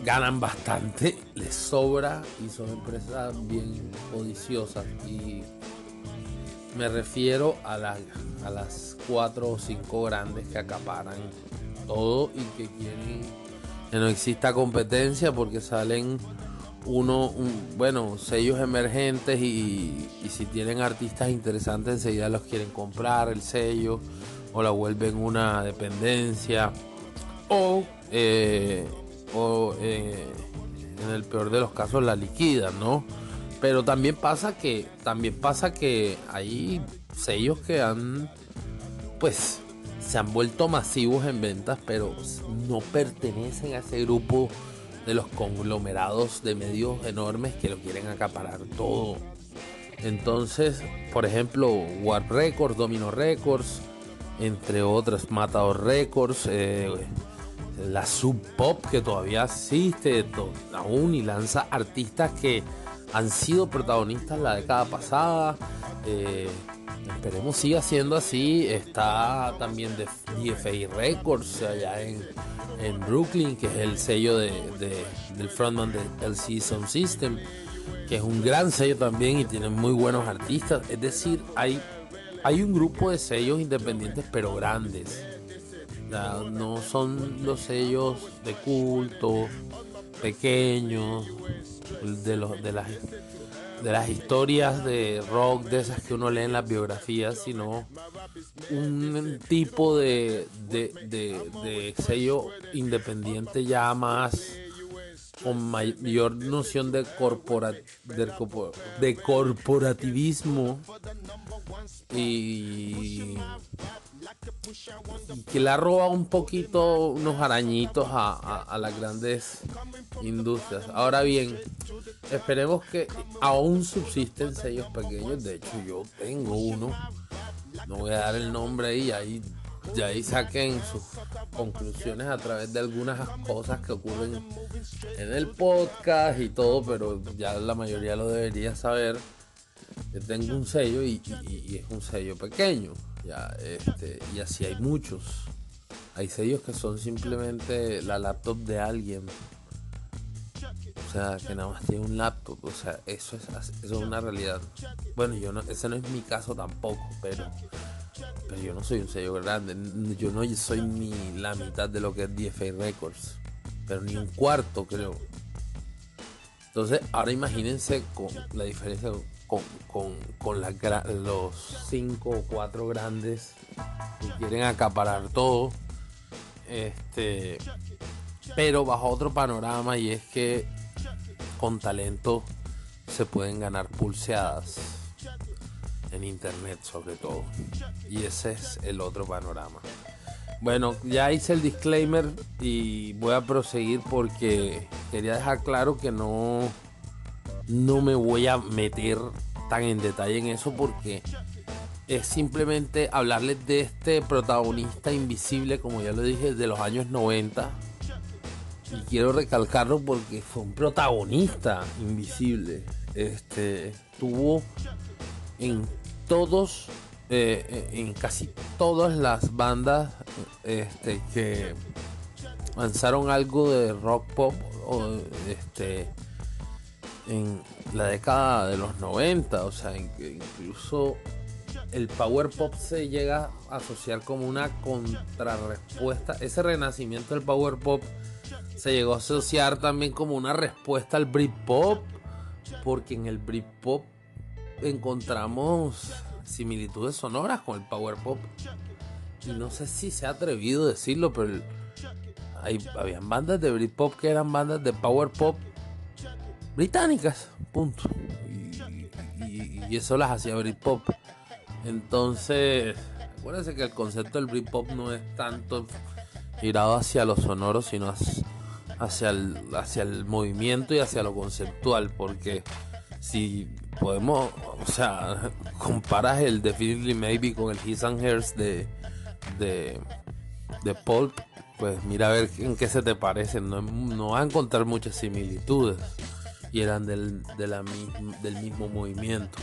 ganan bastante, les sobra y son empresas bien codiciosas. Y me refiero a, a las cuatro o cinco grandes que acaparan todo y que quieren que no exista competencia porque salen uno, bueno, sellos emergentes y, si tienen artistas interesantes enseguida los quieren comprar el sello o la vuelven una dependencia o, eh, eh, en el peor de los casos la liquidan, ¿no? Pero también pasa que también pasa que hay sellos que han pues se han vuelto masivos en ventas, pero no pertenecen a ese grupo de los conglomerados de medios enormes que lo quieren acaparar todo. Entonces, por ejemplo, Warp Records, Domino Records, entre otras, Matador Records, eh, la Sub Pop que todavía existe aún y lanza artistas que han sido protagonistas la década pasada. Eh, esperemos siga siendo así. Está también de DFA Records allá en, en Brooklyn, que es el sello de, del frontman de LC Sound System, que es un gran sello también y tiene muy buenos artistas. Es decir, hay, hay un grupo de sellos independientes pero grandes. no son los sellos de culto, pequeños, de, los, de las de las historias de rock, de esas que uno lee en las biografías, sino un tipo de, de, sello independiente ya más con mayor noción de, corpora, de, corporativismo y, que le ha robado un poquito unos arañitos a, las grandes industrias. Ahora bien, Esperemos que aún subsisten sellos pequeños. De hecho, yo tengo uno. No voy a dar el nombre ahí. Ahí, ya ahí saquen sus conclusiones a través de algunas cosas que ocurren en el podcast y todo. Pero ya la mayoría lo debería saber. Yo tengo un sello y, es un sello pequeño. Ya, este, y así hay muchos. Hay sellos que son simplemente la laptop de alguien sea, que nada más tiene un laptop, o sea, eso es, eso es una realidad. Bueno, yo no, ese no es mi caso tampoco, pero, pero yo no soy un sello grande, yo no soy ni la mitad de lo que es DFA Records, pero ni un cuarto creo. Entonces, ahora imagínense con la diferencia con, con, con los cinco o cuatro grandes que quieren acaparar todo. Este, pero bajo otro panorama y es que con talento se pueden ganar pulseadas en internet sobre todo. Y ese es el otro panorama. Bueno, ya hice el disclaimer y voy a proseguir porque quería dejar claro que no, no me voy a meter tan en detalle en eso porque es simplemente hablarles de este protagonista invisible, como ya lo dije, de los años 90 y quiero recalcarlo porque fue un protagonista invisible. Este tuvo en todos, eh, en casi todas las bandas este, que lanzaron algo de rock pop o, este, en la década de los 90, o sea, incluso el power pop se llega a asociar como una contrarrespuesta, ese renacimiento del power pop se llegó a asociar también como una respuesta al Britpop, porque en el Britpop encontramos similitudes sonoras con el Power Pop. Y no sé si se ha atrevido a decirlo, pero hay, habían bandas de Britpop que eran bandas de Power Pop británicas, punto. Y, eso las hacía Britpop. Entonces, acuérdense que el concepto del Britpop no es tanto girado hacia lo sonoro, sino hacia el, hacia el movimiento y hacia lo conceptual, porque si podemos, o sea, comparas el Definitely Maybe con el His and Hers de, de, de pues mira a ver en qué se te parecen, no, no vas a encontrar muchas similitudes y eran del, del mismo movimiento.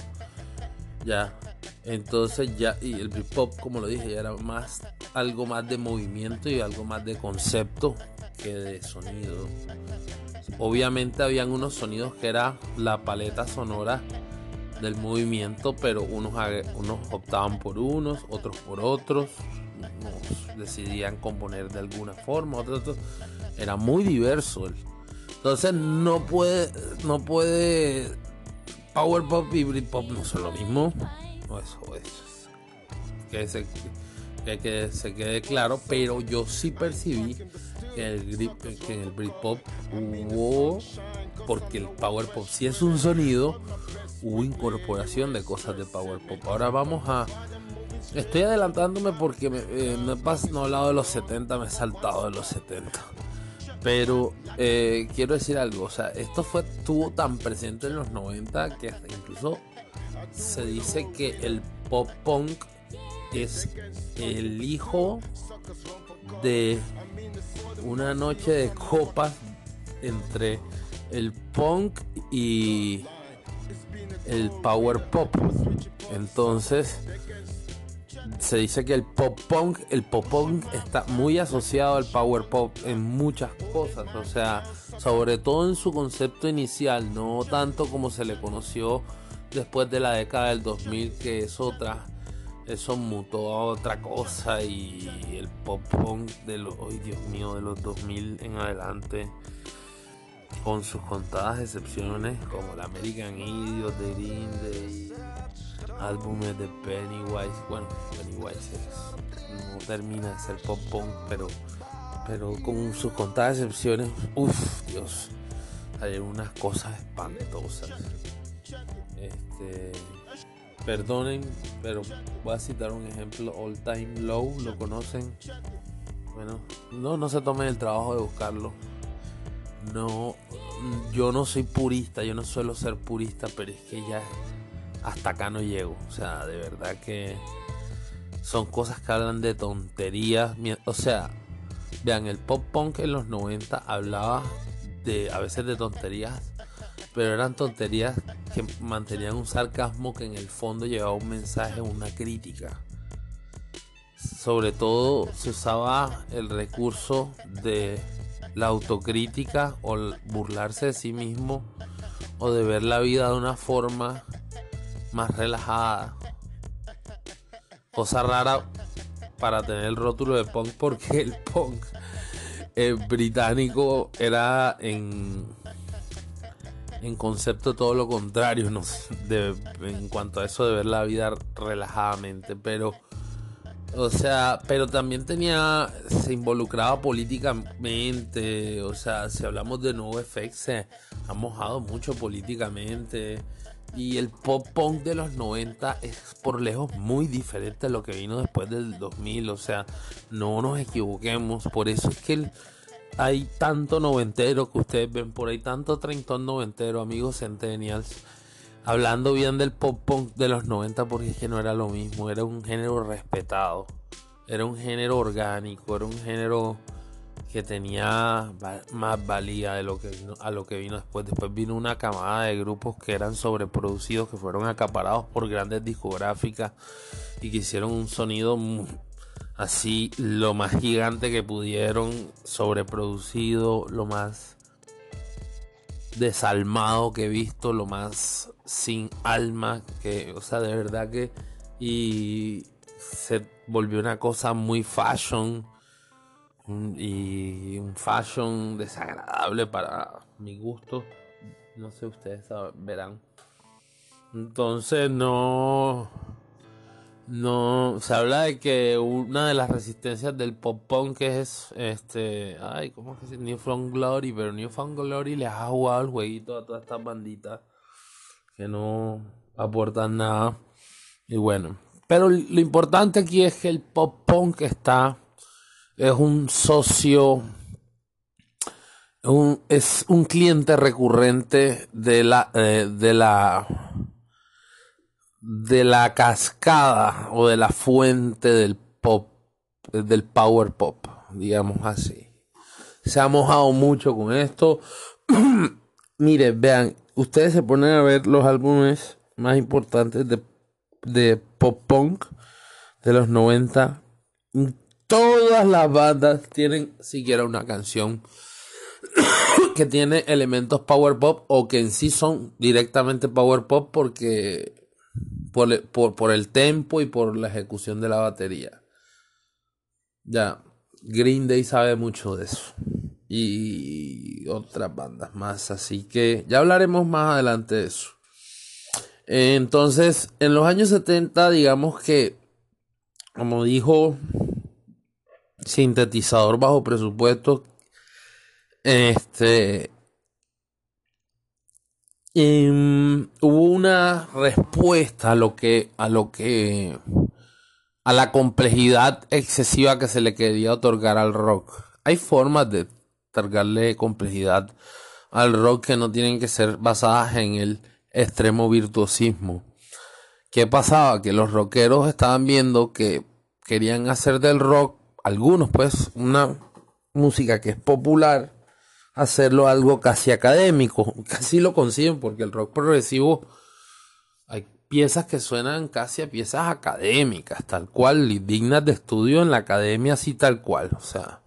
Ya, entonces ya, y el Britpop, como lo dije, ya era más algo más de movimiento y algo más de concepto que de sonido. Obviamente habían unos sonidos que era la paleta sonora del movimiento, pero unos, unos optaban por unos, otros por otros, decidían componer de alguna forma, otros, era muy diverso. Entonces no puede, no puede Power Pop y Britpop no son lo mismo. No, eso, es que se, que, se quede claro, pero yo sí percibí que, el, que en el Britpop hubo, porque el Power Pop sí es un sonido, hubo incorporación de cosas de Power Pop. Ahora vamos a. Estoy adelantándome porque eh, no, he no he hablado de los 70, me he saltado de los 70. Pero eh, quiero decir algo, o sea, esto fue estuvo tan presente en los 90 que incluso se dice que el pop punk es el hijo de una noche de copas entre el punk y, el power pop. Entonces, se dice que el pop punk, el pop punk está muy asociado al power pop en muchas cosas, o sea, sobre todo en su concepto inicial, no tanto como se le conoció después de la década del 2000, que es otra, eso mutó a otra cosa y el pop punk de los, Dios mío, de los 2000 en adelante con sus contadas excepciones como la American Idiot de Green Day, álbumes de Pennywise, bueno, Pennywise no termina de ser pop punk, pero, pero con sus contadas excepciones, uff, Dios, hay unas cosas espantosas. Este, perdonen, pero voy a citar un ejemplo, All Time Low, ¿lo conocen? Bueno, no, no se tomen el trabajo de buscarlo no, yo no soy purista, yo no suelo ser purista, pero es que ya hasta acá no llego. O sea, de verdad que son cosas que hablan de tonterías. O sea, vean, el pop punk en los 90 hablaba de a veces de tonterías, pero eran tonterías que mantenían un sarcasmo que en el fondo llevaba un mensaje, una crítica. Sobre todo se usaba el recurso de la autocrítica o burlarse de sí mismo o de ver la vida de una forma más relajada. Cosa rara para tener el rótulo de punk porque el punk eh, británico era en, en concepto todo lo contrario en cuanto a eso de ver la vida relajadamente, pero o sea, pero también tenía, se involucraba políticamente, o sea, si hablamos de NoFX, se ha mojado mucho políticamente. Y el pop punk de los 90 es por lejos muy diferente a lo que vino después del 2000, o sea, no nos equivoquemos, por eso es que hay tanto noventero que ustedes ven por ahí, tanto treintón noventero, amigos centennials hablando bien del pop punk de los 90 porque es que no era lo mismo, era un género respetado, era un género orgánico, era un género que tenía más valía de lo que a lo que vino después. Después vino una camada de grupos que eran sobreproducidos, que fueron acaparados por grandes discográficas y que hicieron un sonido así lo más gigante que pudieron, sobreproducido, lo más desalmado que he visto, lo más sin alma, que, o sea, de verdad que, y se volvió una cosa muy fashion, y un fashion desagradable para mi gusto, no sé, ustedes verán. Entonces no no, se habla de que una de las resistencias del pop punk es este, ay, ¿cómo es que se New Found Glory, pero New Found Glory les ha jugado el jueguito a todas estas banditas que no aportan nada. Y bueno, pero lo importante aquí es que el pop punk está es un socio es un cliente recurrente de la eh, de la de la cascada o de la fuente del pop, del power pop, digamos así. Se ha mojado mucho con esto. Mire, vean, ustedes se ponen a ver los álbumes más importantes de, de pop punk de los 90. Todas las bandas tienen siquiera una canción que tiene elementos power pop o que en sí son directamente power pop porque por, por, el tempo y por la ejecución de la batería. Ya, Green Day sabe mucho de eso. Y otras bandas más. Así que ya hablaremos más adelante de eso. Entonces, en los años 70, digamos que, como dijo, sintetizador bajo presupuesto, este, Em, hubo una respuesta a lo que a lo que a la complejidad excesiva que se le quería otorgar al rock. Hay formas de otorgarle complejidad al rock que no tienen que ser basadas en el extremo virtuosismo. ¿Qué pasaba? Que los rockeros estaban viendo que querían hacer del rock, algunos pues, una música que es popular, hacerlo algo casi académico. Casi lo consiguen porque el rock progresivo hay piezas que suenan casi a piezas académicas, tal cual, y dignas de estudio en la academia, así tal cual. O sea,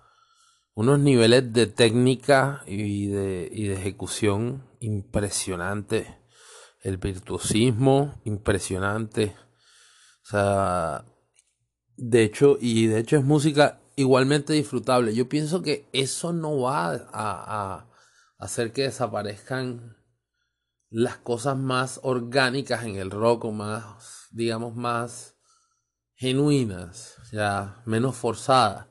unos niveles de técnica y de, y de ejecución impresionantes. El virtuosismo impresionante. O sea, de hecho, y de hecho es música igualmente disfrutable. Yo pienso que eso no va a, hacer que desaparezcan las cosas más orgánicas en el rock más, digamos, más genuinas, ya menos forzadas.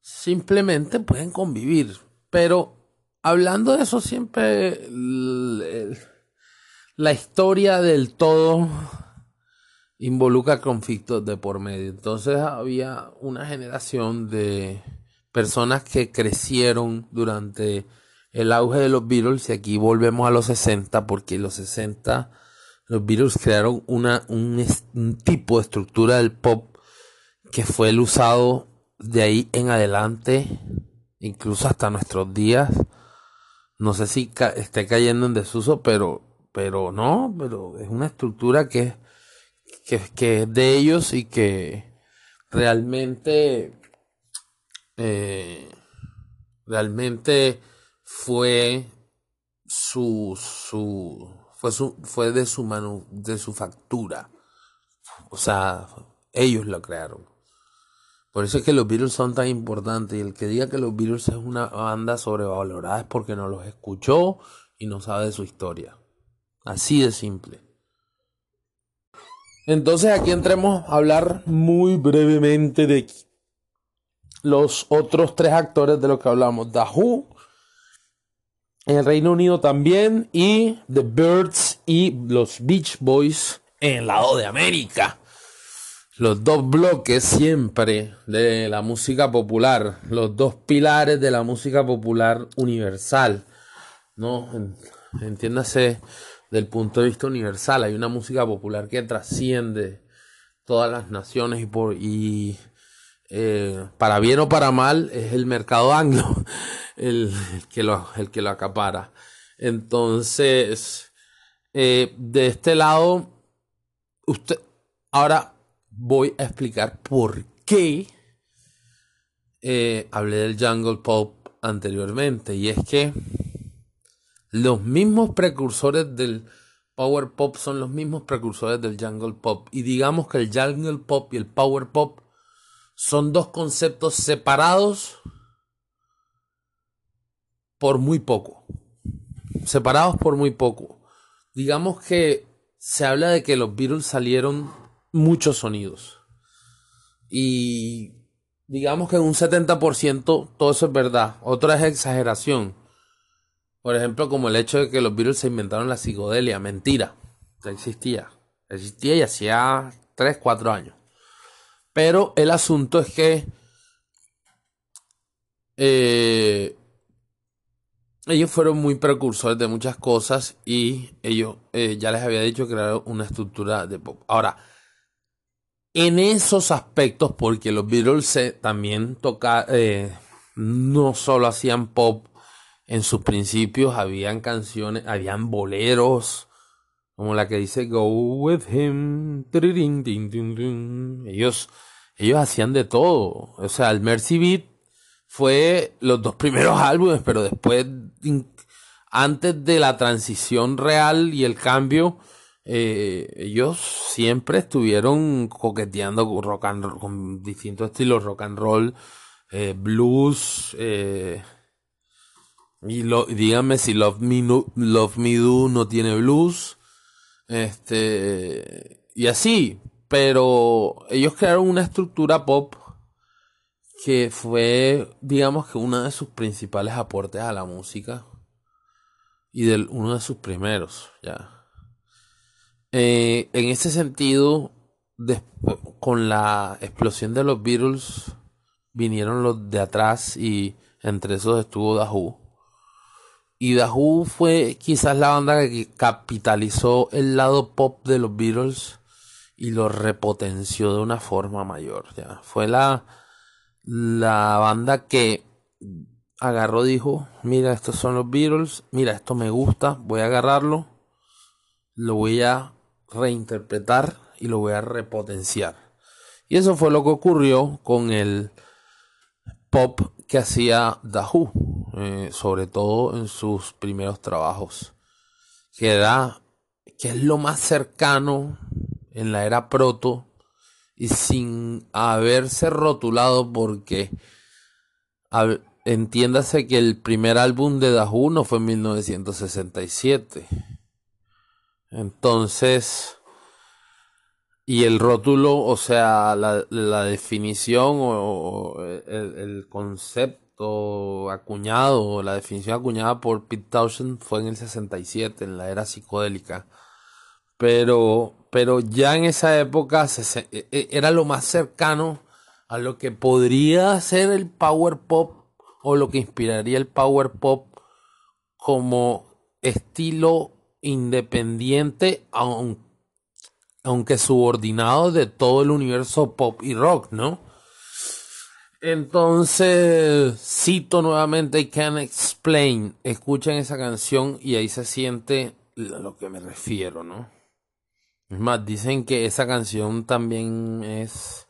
Simplemente pueden convivir. Pero hablando de eso, siempre la historia del todo involucra conflictos de por medio. Entonces había una generación de personas que crecieron durante el auge de los Beatles y aquí volvemos a los 60 porque los 60 los Beatles crearon una, un, tipo de estructura del pop que fue el usado de ahí en adelante, incluso hasta nuestros días. No sé si esté cayendo en desuso, pero, pero no, pero es una estructura que que, es de ellos y que realmente eh, realmente fue su, su fue su fue de su manu, de su factura. O sea ellos lo crearon. Por eso es que los Beatles son tan importantes. Y el que diga que los Beatles es una banda sobrevalorada es porque no los escuchó y no sabe de su historia. Así de simple entonces aquí entremos a hablar muy brevemente de los otros tres actores de los que hablamos. The Who, en el Reino Unido también, y The Birds y los Beach Boys en el lado de América. Los dos bloques siempre de la música popular, los dos pilares de la música popular universal. ¿No? Entiéndase del punto de vista universal. Hay una música popular que trasciende todas las naciones y, por, y eh, para bien o para mal es el mercado anglo el, que, lo, el que lo acapara. Entonces, eh, de este lado, usted, ahora voy a explicar por qué eh, hablé del jungle pop anteriormente. Y es que los mismos precursores del power pop son los mismos precursores del jungle pop. Y digamos que el jungle pop y el power pop son dos conceptos separados por muy poco. Separados por muy poco. Digamos que se habla de que los Beatles salieron muchos sonidos. Y digamos que en un 70% todo eso es verdad. Otra es exageración. Por ejemplo, como el hecho de que los Beatles se inventaron la psicodelia. Mentira. Ya existía. Existía y hacía 3, 4 años. Pero el asunto es que eh, ellos fueron muy precursores de muchas cosas y ellos, eh, ya les había dicho, crearon una estructura de pop. Ahora, en esos aspectos, porque los Beatles también toca, eh, no solo hacían pop, en sus principios habían canciones, habían boleros, como la que dice Go with him. Ellos, ellos hacían de todo. O sea, el Mercy Beat fue los dos primeros álbumes, pero después, antes de la transición real y el cambio, eh, ellos siempre estuvieron coqueteando con, rock and con distintos estilos, rock and roll, eh, blues, eh, y lo, díganme si Love Me, Love Me Do no tiene blues. Este. Y así. Pero ellos crearon una estructura pop que fue, digamos que uno de sus principales aportes a la música. Y del, uno de sus primeros, ya. Eh, en ese sentido, con la explosión de los Beatles, vinieron los de atrás y entre esos estuvo Who y The Who fue quizás la banda que capitalizó el lado pop de los Beatles y lo repotenció de una forma mayor. ¿ya? Fue la, la banda que agarró, dijo, mira, estos son los Beatles, mira, esto me gusta, voy a agarrarlo, lo voy a reinterpretar y lo voy a repotenciar. Y eso fue lo que ocurrió con el pop que hacía The eh, sobre todo en sus primeros trabajos, que que es lo más cercano en la era proto y sin haberse rotulado porque entiéndase que el primer álbum de The no fue en 1967. Entonces, y el rótulo, o sea, la, definición o, el, concepto acuñado, la definición acuñada por Pete Townshend fue en el 67, en la era psicodélica. Pero, pero ya en esa época e, e, era lo más cercano a lo que podría ser el power pop o lo que inspiraría el power pop como estilo independiente, aunque subordinado de todo el universo pop y rock, ¿no? Entonces, cito nuevamente I Can't Explain. Escuchen esa canción y ahí se siente a lo que me refiero, ¿no? Es más, dicen que esa canción también es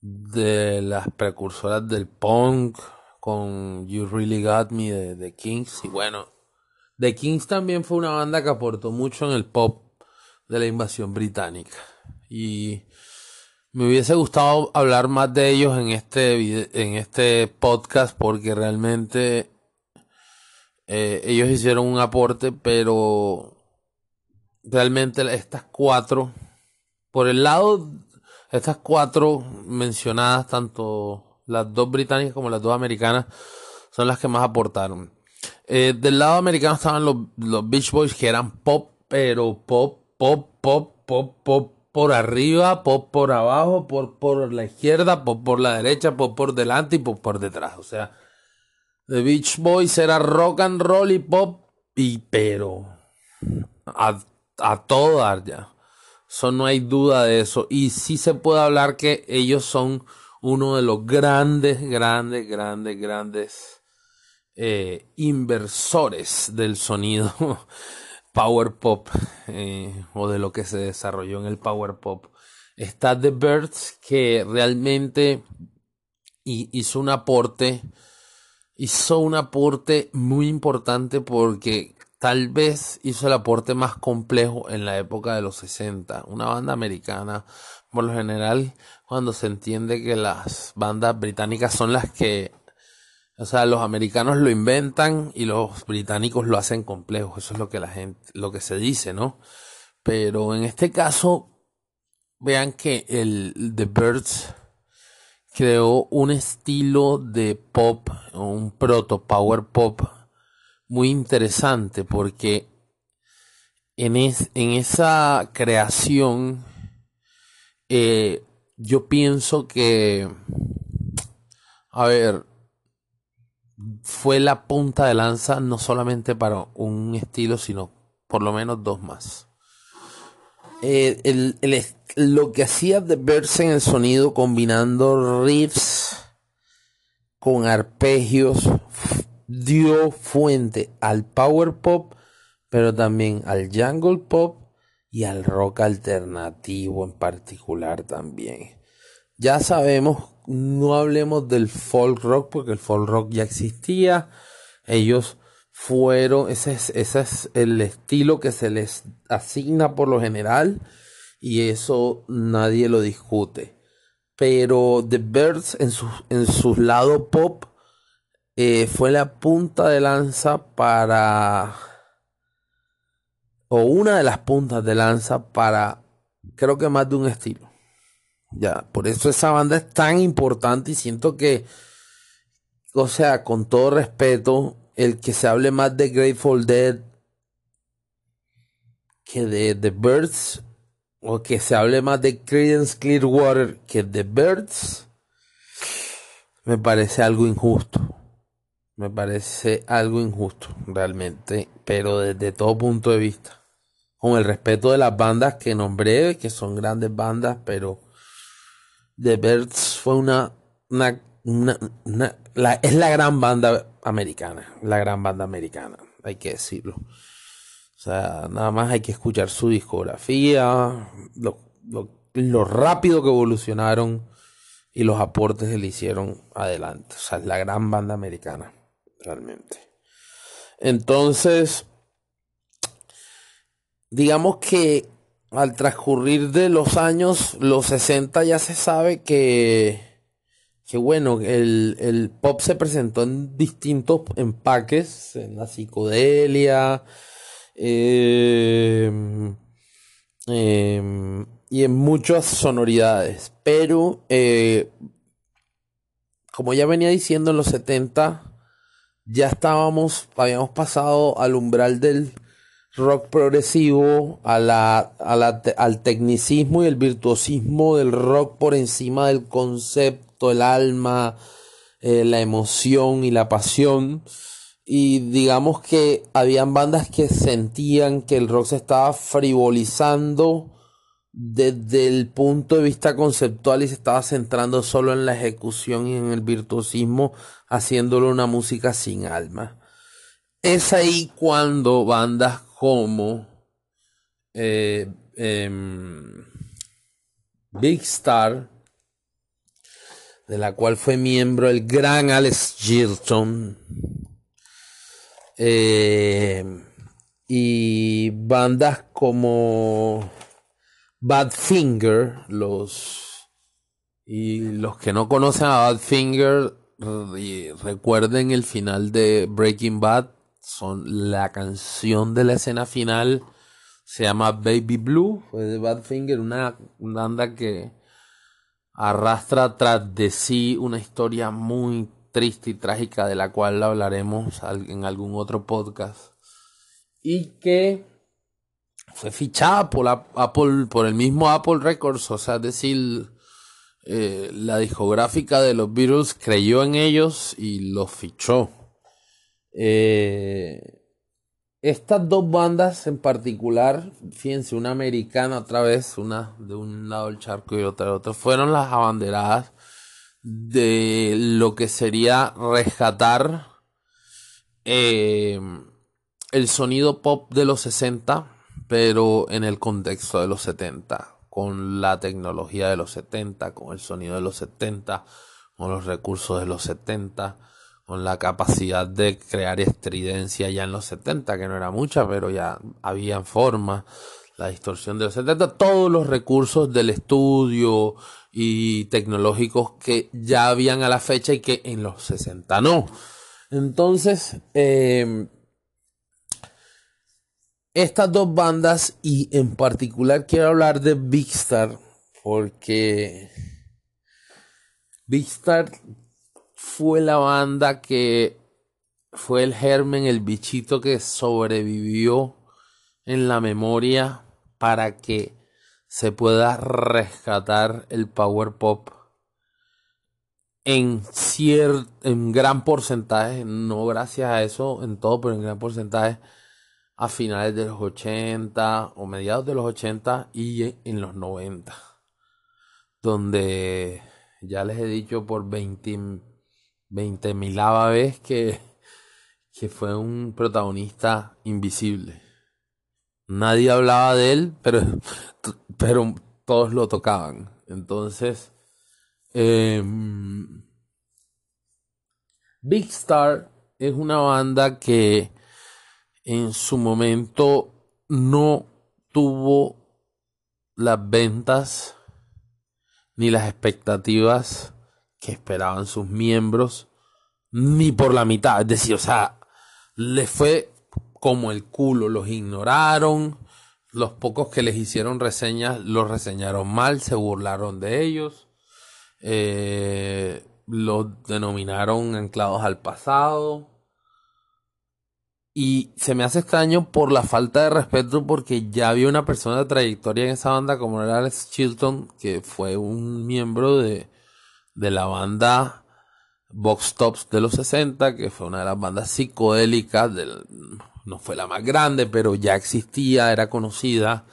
de las precursoras del punk con You Really Got Me de The Kings. Y bueno, The Kings también fue una banda que aportó mucho en el pop de la invasión británica. Y me hubiese gustado hablar más de ellos en este, en este podcast porque realmente eh, ellos hicieron un aporte, pero realmente estas cuatro, por el lado, estas cuatro mencionadas, tanto las dos británicas como las dos americanas, son las que más aportaron. Eh, del lado americano estaban los, los Beach Boys que eran pop, pero pop pop, pop, pop, pop por arriba, pop por abajo, pop por la izquierda, pop por la derecha, pop por delante y pop por detrás. O sea, The Beach Boys era rock and roll y pop, y pero a, a todo dar ya. Eso no hay duda de eso. Y sí se puede hablar que ellos son uno de los grandes, grandes, grandes, grandes eh, inversores del sonido power pop eh, o de lo que se desarrolló en el power pop. Está The Birds que realmente hizo un aporte, hizo un aporte muy importante porque tal vez hizo el aporte más complejo en la época de los 60. Una banda americana, por lo general, cuando se entiende que las bandas británicas son las que o sea, los americanos lo inventan y los británicos lo hacen complejo. Eso es lo que la gente, lo que se dice, ¿no? Pero en este caso, vean que el The Birds creó un estilo de pop, un proto power pop muy interesante porque en, en esa creación eh, yo pienso que, a ver, fue la punta de lanza no solamente para un estilo, sino por lo menos dos más. Eh, el, lo que hacía de verse en el sonido combinando riffs con arpegios dio fuente al power pop, pero también al jungle pop y al rock alternativo en particular también. Ya sabemos no hablemos del folk rock porque el folk rock ya existía. Ellos fueron, ese es, ese es el estilo que se les asigna por lo general y eso nadie lo discute. Pero The Birds en su, en lado pop eh, fue la punta de lanza para... o una de las puntas de lanza para creo que más de un estilo. Ya, por eso esa banda es tan importante y siento que, o sea, con todo respeto, el que se hable más de Grateful Dead que de The Birds, o que se hable más de Creedence Clearwater que de Birds, me parece algo injusto. Me parece algo injusto, realmente, pero desde todo punto de vista. Con el respeto de las bandas que nombré, que son grandes bandas, pero The Birds fue una, es la gran banda americana, la gran banda americana, hay que decirlo. O sea, nada más hay que escuchar su discografía, lo, lo rápido que evolucionaron y los aportes que le hicieron adelante. O sea, es la gran banda americana, realmente. Entonces, digamos que al transcurrir de los años, los 60 ya se sabe que, que bueno, el, el pop se presentó en distintos empaques, en la psicodelia, eh, em, y en muchas sonoridades. Pero, eh, como ya venía diciendo, en los 70 ya estábamos, habíamos pasado al umbral del rock progresivo, al tecnicismo y el virtuosismo del rock por encima del concepto, el alma, eh, la emoción y la pasión. Y digamos que habían bandas que sentían que el rock se estaba frivolizando desde el punto de vista conceptual y se estaba centrando solo en la ejecución y en el virtuosismo, haciéndolo una música sin alma. Es ahí cuando bandas como eh, em, Big Star, de la cual fue miembro el gran Alex Gilton, eh, y bandas como Badfinger, los y los que no conocen a Badfinger recuerden el final de Breaking Bad son la canción de la escena final. Se llama Baby Blue fue de Badfinger una, banda que arrastra tras de sí una historia muy triste y trágica de la cual hablaremos en algún otro podcast. Y que fue fichada por Apple por el mismo Apple Records o sea es decir eh, la discográfica de los Beatles creyó en ellos y los fichó eh, estas dos bandas en particular, fíjense, una americana otra vez, una de un lado del charco y otra de otro, fueron las abanderadas de lo que sería rescatar eh, el sonido pop de los 60, pero en el contexto de los 70, con la tecnología de los 70, con el sonido de los 70, con los recursos de los 70 con la capacidad de crear estridencia ya en los 70, que no era mucha, pero ya había forma, la distorsión de los 70, todos los recursos del estudio y tecnológicos que ya habían a la fecha y que en los 60 no. Entonces, em, estas dos bandas y en particular quiero hablar de Big Star porque Big Star fue la banda que fue el germen, el bichito que sobrevivió en la memoria para que se pueda rescatar el power pop en cierto en gran porcentaje, no gracias a eso en todo, pero en gran porcentaje a finales de los 80 o mediados de los 80 y en los 90, donde ya les he dicho por 20 20 milava vez que, que fue un protagonista invisible. Nadie hablaba de él, pero, pero todos lo tocaban. Entonces, em, Big Star es una banda que en su momento no tuvo las ventas ni las expectativas que esperaban sus miembros, ni por la mitad. Es decir, o sea, les fue como el culo, los ignoraron, los pocos que les hicieron reseñas los reseñaron mal, se burlaron de ellos, eh, los denominaron anclados al pasado. Y se me hace extraño por la falta de respeto porque ya había una persona de trayectoria en esa banda como era Alex Chilton, que fue un miembro de, de la banda Box Tops de los 60, que fue una de las bandas psicodélicas, del, no fue la más grande, pero ya existía, era conocida.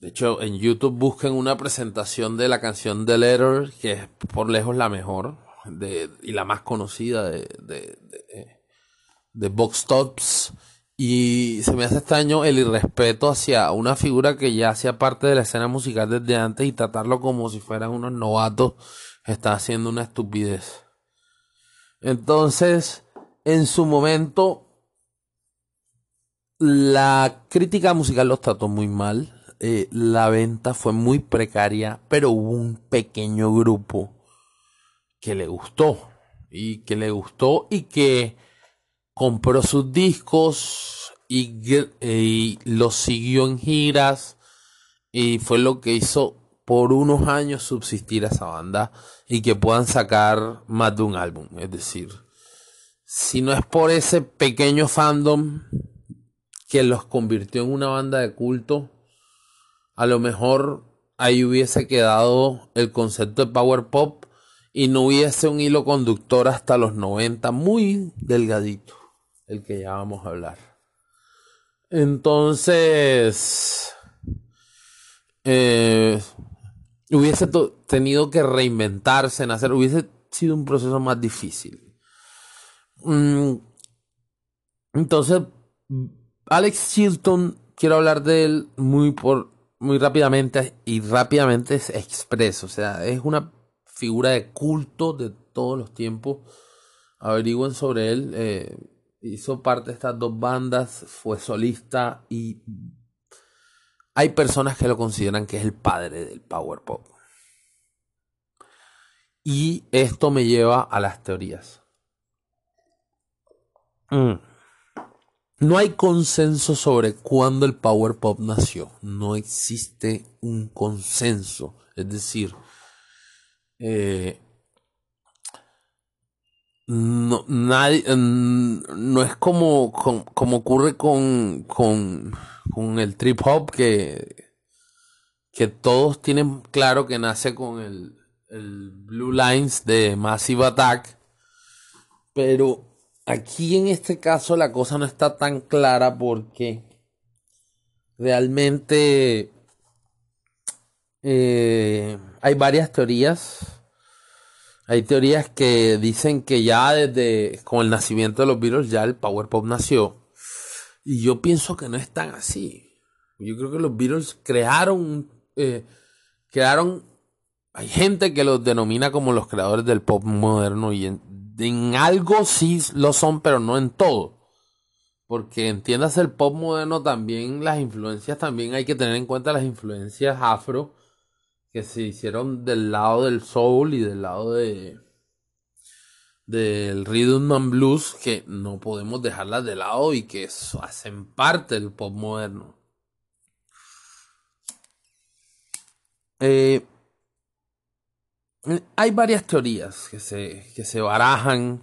De hecho, en YouTube busquen una presentación de la canción The Letter, que es por lejos la mejor. y la más conocida de, de, de, Box Tops. Y se me hace extraño el irrespeto hacia una figura que ya hacía parte de la escena musical desde antes y tratarlo como si fueran unos novatos está haciendo una estupidez. Entonces, en su momento, la crítica musical los trató muy mal. Eh, la venta fue muy precaria, pero hubo un pequeño grupo que le gustó y que le gustó y que compró sus discos y, y los siguió en giras y fue lo que hizo por unos años subsistir esa banda y que puedan sacar más de un álbum. Es decir, si no es por ese pequeño fandom que los convirtió en una banda de culto, a lo mejor ahí hubiese quedado el concepto de power pop y no hubiese un hilo conductor hasta los 90, muy delgadito, el que ya vamos a hablar. Entonces, eh, hubiese tenido que reinventarse, nacer, hubiese sido un proceso más difícil. Mm, entonces, Alex Chilton, quiero hablar de él muy por muy rápidamente y rápidamente es expreso, o sea, es una figura de culto de todos los tiempos. Averigüen sobre él, eh, hizo parte de estas dos bandas, fue solista y hay personas que lo consideran que es el padre del power pop. Y esto me lleva a las teorías. Mm. No hay consenso sobre cuándo el power pop nació. No existe un consenso. Es decir, eh, no, nadie, no es como, como, ocurre con, con, con, el trip hop que, que todos tienen claro que nace con el, el Blue Lines de Massive Attack. Pero aquí en este caso la cosa no está tan clara porque realmente eh, hay varias teorías. Hay teorías que dicen que ya desde con el nacimiento de los Beatles ya el power pop nació. Y yo pienso que no es tan así. Yo creo que los Beatles crearon, eh, crearon, hay gente que los denomina como los creadores del pop moderno y en algo sí lo son, pero no en todo. Porque entiendas el pop moderno también, las influencias también hay que tener en cuenta las influencias afro que se hicieron del lado del soul y del lado de del rhythm and blues que no podemos dejarlas de lado y que hacen parte del pop moderno. Eh, hay varias teorías que se, que se barajan.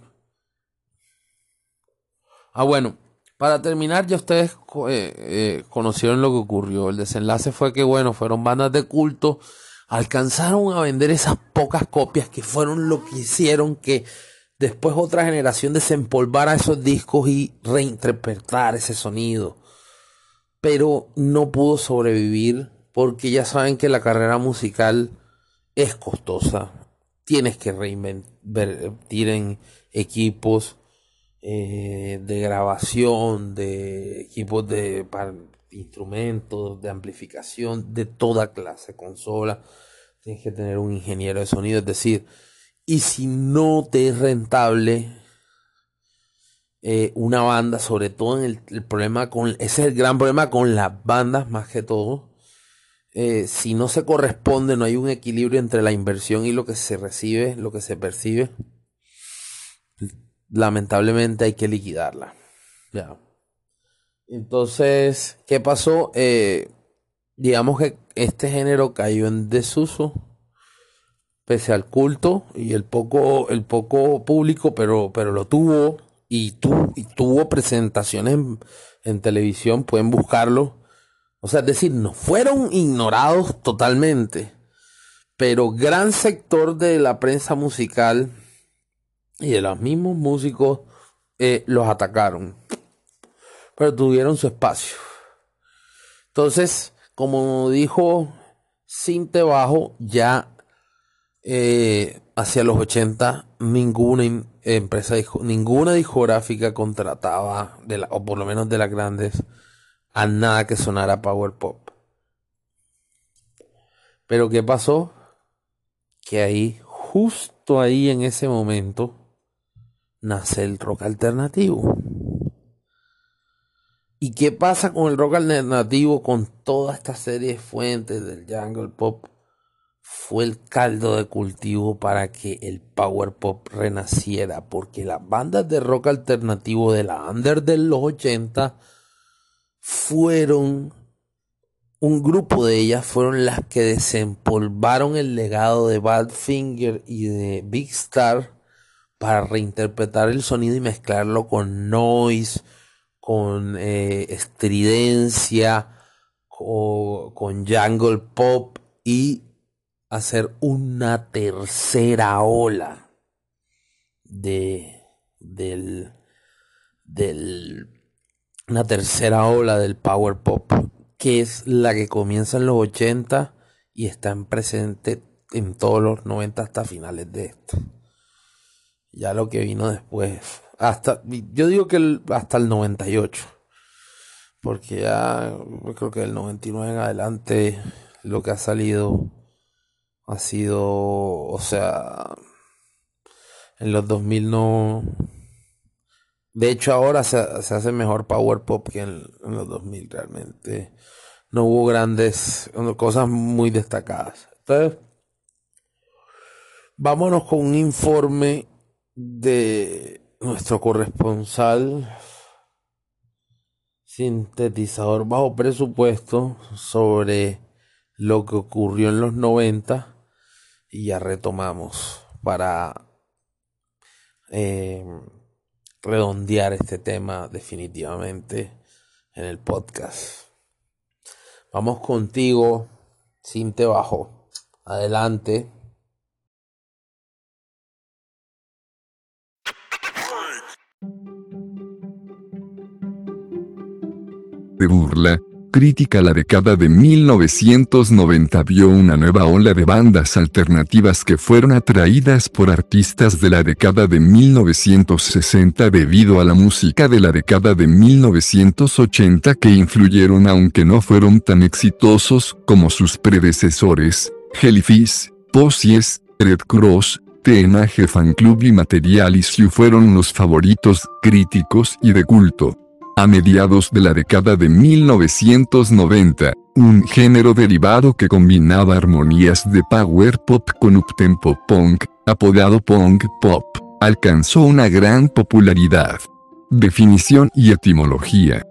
Ah, bueno, para terminar, ya ustedes eh, eh, conocieron lo que ocurrió. El desenlace fue que, bueno, fueron bandas de culto, alcanzaron a vender esas pocas copias que fueron lo que hicieron que después otra generación desempolvara esos discos y reinterpretar ese sonido. Pero no pudo sobrevivir porque ya saben que la carrera musical es costosa. Tienes que reinvertir en equipos eh, de grabación, de equipos de instrumentos, de amplificación, de toda clase, consola. Tienes que tener un ingeniero de sonido, es decir, y si no te es rentable eh, una banda, sobre todo en el, problema con, ese es el gran problema con las bandas más que todo, eh, si no se corresponde, no hay un equilibrio entre la inversión y lo que se recibe, lo que se percibe, lamentablemente hay que liquidarla. Ya. Entonces, ¿qué pasó? Eh, digamos que este género cayó en desuso, pese al culto y el poco, el poco público, pero, pero lo tuvo y, y tuvo presentaciones en televisión, pueden buscarlo o sea, es decir, no fueron ignorados totalmente, pero gran sector de la prensa musical y de los mismos músicos eh, los atacaron, pero tuvieron su espacio. Entonces, como dijo Cinte Bajo, ya eh, hacia los 80 ninguna empresa, ninguna discográfica contrataba, de o por lo menos de las grandes, a nada que sonara power pop. Pero ¿qué pasó? Que ahí, justo ahí en ese momento, nace el rock alternativo. ¿Y qué pasa con el rock alternativo con toda esta serie de fuentes del jungle pop? Fue el caldo de cultivo para que el power pop renaciera, porque las bandas de rock alternativo de la under de los 80 fueron un grupo de ellas fueron las que desempolvaron el legado de Badfinger y de Big Star para reinterpretar el sonido y mezclarlo con noise, con eh, estridencia, o, con jungle pop y hacer una tercera ola de del del una tercera ola del power pop que es la que comienza en los 80 y está en presente en todos los 90 hasta finales de esto. Ya lo que vino después hasta, yo digo que hasta el 98. Porque ya creo que del 99 en adelante lo que ha salido ha sido, o sea, en los 2000 no... De hecho ahora se, hace mejor Power Pop que en, en, los 2000 realmente. No hubo grandes cosas muy destacadas. Entonces, vámonos con un informe de nuestro corresponsal sintetizador bajo presupuesto sobre lo que ocurrió en los 90 y ya retomamos para eh, redondear este tema definitivamente en el podcast. Vamos contigo, Sinte Bajo. Adelante. De burla, crítica la década de 1990 vio una nueva ola de bandas alternativas que fueron atraídas por artistas de la década de 1960 debido a la música de la década de 1980 que influyeron aunque no fueron tan exitosos como sus predecesores, Jellyfish, Posies, Red Cross, TNG Fan Club y Materialis fueron los favoritos críticos y de culto. A mediados de la década de 1990, un género derivado que combinaba armonías de power pop con uptempo punk, apodado punk pop, alcanzó una gran popularidad. Definición y etimología.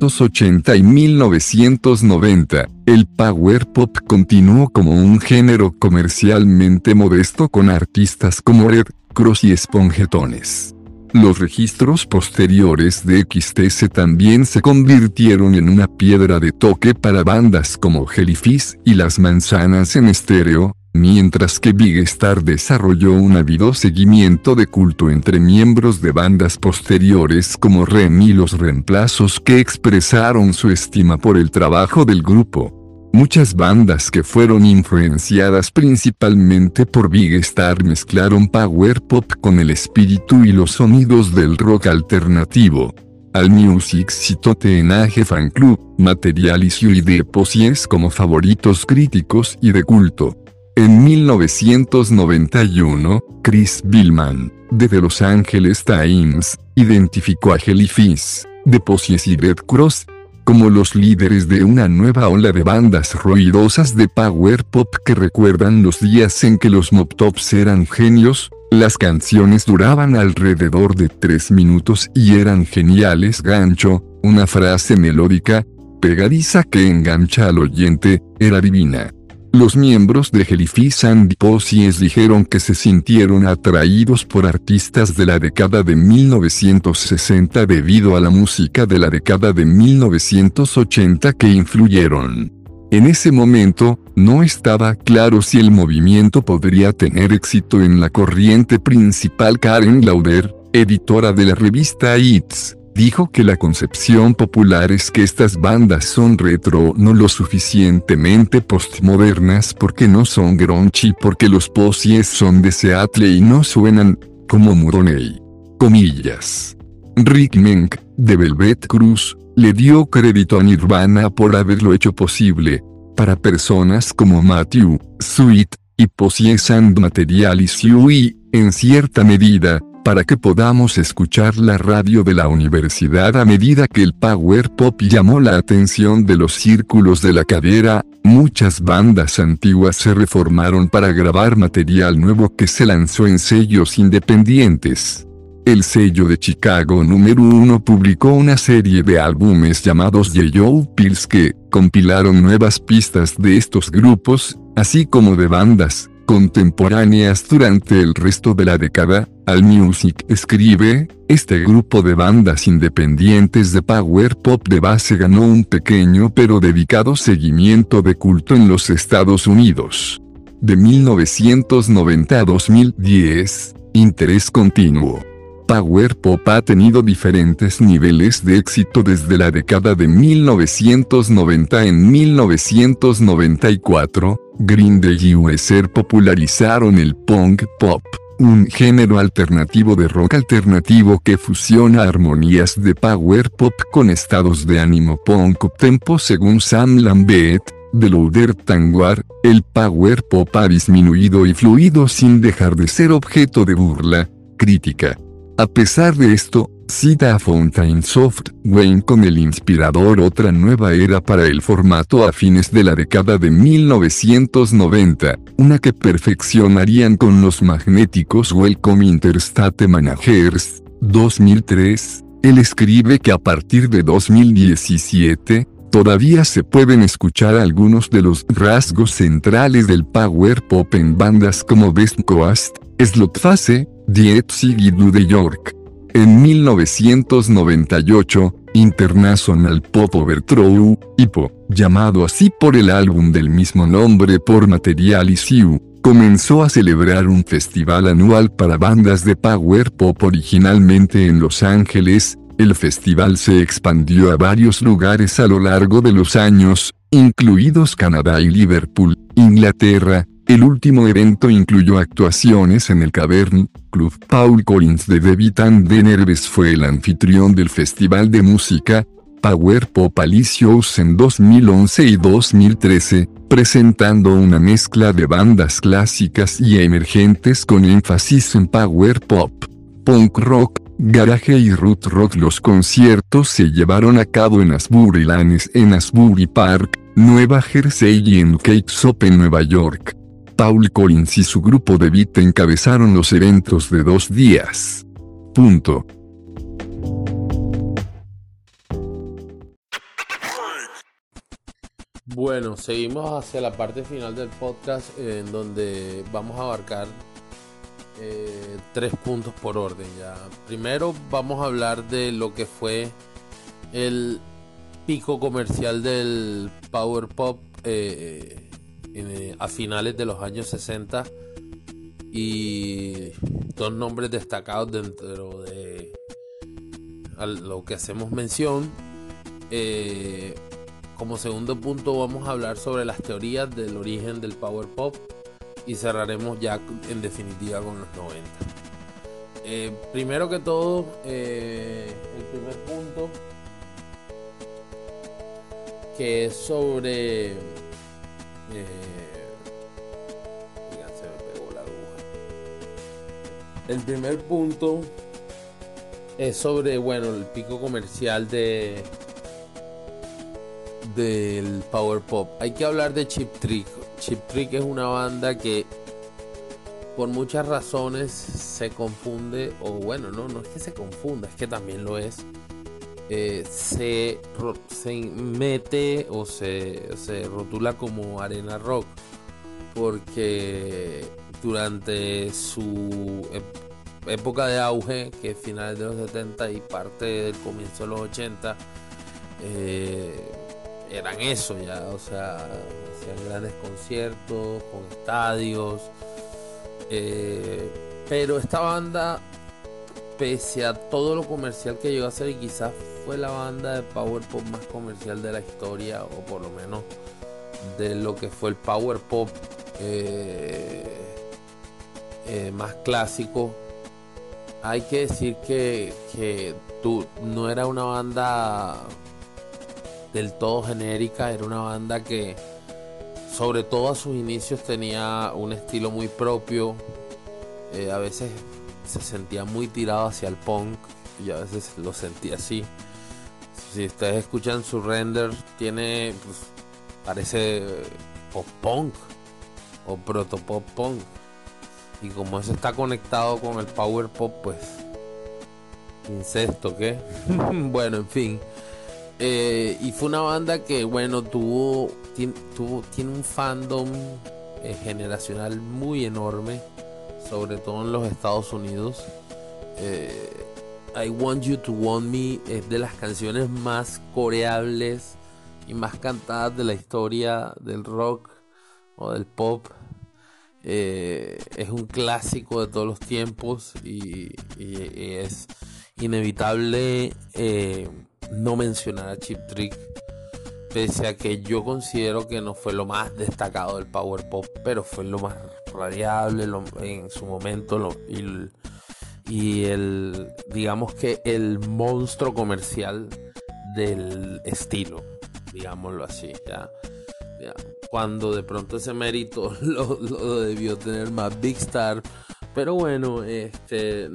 1980 y 1990, el power pop continuó como un género comercialmente modesto con artistas como Red Cross y Espongetones. Los registros posteriores de XTC también se convirtieron en una piedra de toque para bandas como Jellyfish y Las Manzanas en estéreo, mientras que Big Star desarrolló un ávido seguimiento de culto entre miembros de bandas posteriores como Rem y los reemplazos que expresaron su estima por el trabajo del grupo. Muchas bandas que fueron influenciadas principalmente por Big Star mezclaron power pop con el espíritu y los sonidos del rock alternativo. Al Music citó TNG Fan Club, Materialis y Deposies como favoritos críticos y de culto. En 1991, Chris Billman, de The Los Angeles Times, identificó a Jellyfish, de Posies y Red Cross, como los líderes de una nueva ola de bandas ruidosas de power pop que recuerdan los días en que los Mob Tops eran genios, las canciones duraban alrededor de tres minutos y eran geniales gancho, una frase melódica, pegadiza que engancha al oyente, era divina. Los miembros de Jellyfish and Posies dijeron que se sintieron atraídos por artistas de la década de 1960 debido a la música de la década de 1980 que influyeron. En ese momento, no estaba claro si el movimiento podría tener éxito en la corriente principal Karen Lauder, editora de la revista It's, dijo que la concepción popular es que estas bandas son retro no lo suficientemente postmodernas porque no son grunge porque los posies son de Seattle y no suenan como Muroney. Comillas. Rick Menk, de Velvet Cruz, le dio crédito a Nirvana por haberlo hecho posible. Para personas como Matthew, Sweet, y Posies and Materialis y, en cierta medida, para que podamos escuchar la radio de la universidad a medida que el power pop llamó la atención de los círculos de la cadera, muchas bandas antiguas se reformaron para grabar material nuevo que se lanzó en sellos independientes. El sello de Chicago número 1 publicó una serie de álbumes llamados Yellow Pills que compilaron nuevas pistas de estos grupos, así como de bandas contemporáneas durante el resto de la década, Allmusic escribe, este grupo de bandas independientes de power pop de base ganó un pequeño pero dedicado seguimiento de culto en los Estados Unidos. De 1990 a 2010, interés continuo. Power Pop ha tenido diferentes niveles de éxito desde la década de 1990 en 1994, Green Day y USR popularizaron el punk pop, un género alternativo de rock alternativo que fusiona armonías de power pop con estados de ánimo punk tempo según Sam Lambert, de Louder Tanguar, el power pop ha disminuido y fluido sin dejar de ser objeto de burla, crítica, a pesar de esto, cita a Fountain Wayne con el inspirador Otra nueva era para el formato a fines de la década de 1990, una que perfeccionarían con los magnéticos Welcome Interstate Managers, 2003. Él escribe que a partir de 2017, todavía se pueden escuchar algunos de los rasgos centrales del power pop en bandas como Best Coast, Slotphase, Dietzig y de York. En 1998, International Pop Overthrow, IPO, llamado así por el álbum del mismo nombre por Material Issue, comenzó a celebrar un festival anual para bandas de power pop originalmente en Los Ángeles, el festival se expandió a varios lugares a lo largo de los años, incluidos Canadá y Liverpool, Inglaterra, el último evento incluyó actuaciones en el Cavern Club. Paul Collins de David and the Nerves fue el anfitrión del Festival de Música Power Pop Alicious en 2011 y 2013, presentando una mezcla de bandas clásicas y emergentes con énfasis en Power Pop, Punk Rock, Garage y Root Rock. Los conciertos se llevaron a cabo en Asbury Lanes en Asbury Park, Nueva Jersey y en Cakes en Nueva York. Paul Collins y su grupo de beat encabezaron los eventos de dos días. Punto. Bueno, seguimos hacia la parte final del podcast en donde vamos a abarcar eh, tres puntos por orden. Ya. Primero vamos a hablar de lo que fue el pico comercial del Power Pop eh, eh, a finales de los años 60 y dos nombres destacados dentro de lo que hacemos mención. Eh, como segundo punto vamos a hablar sobre las teorías del origen del power pop y cerraremos ya en definitiva con los 90. Eh, primero que todo, el primer punto que es sobre eh. El primer punto es sobre, bueno, el pico comercial de del Power Pop. Hay que hablar de Chip Trick. Chip Trick es una banda que por muchas razones se confunde, o bueno, no, no es que se confunda, es que también lo es eh, se, se, mete o se, se rotula como arena rock porque durante su época de auge, que es finales de los 70 y parte del comienzo de los 80, eh, eran eso ya, o sea, hacían grandes conciertos con estadios, eh, pero esta banda pese a todo lo comercial que llegó a ser y quizás fue la banda de power pop más comercial de la historia o por lo menos de lo que fue el power pop eh, eh, más clásico hay que decir que, que no era una banda del todo genérica era una banda que sobre todo a sus inicios tenía un estilo muy propio eh, a veces se sentía muy tirado hacia el punk y a veces lo sentía así. Si ustedes escuchan su render, tiene, pues, parece pop punk o proto pop punk. Y como eso está conectado con el power pop, pues, incesto, ¿qué? bueno, en fin. Eh, y fue una banda que, bueno, tuvo, tiene, tuvo, tiene un fandom eh, generacional muy enorme sobre todo en los Estados Unidos. Eh, I Want You to Want Me es de las canciones más coreables y más cantadas de la historia del rock o del pop. Eh, es un clásico de todos los tiempos y, es inevitable eh, no mencionar a Chip Trick pese a que yo considero que no fue lo más destacado del power pop pero fue lo más radiable en su momento y, el, digamos que el monstruo comercial del estilo, digámoslo así, ya. Cuando de pronto ese mérito lo, debió tener más Big Star, pero bueno, este,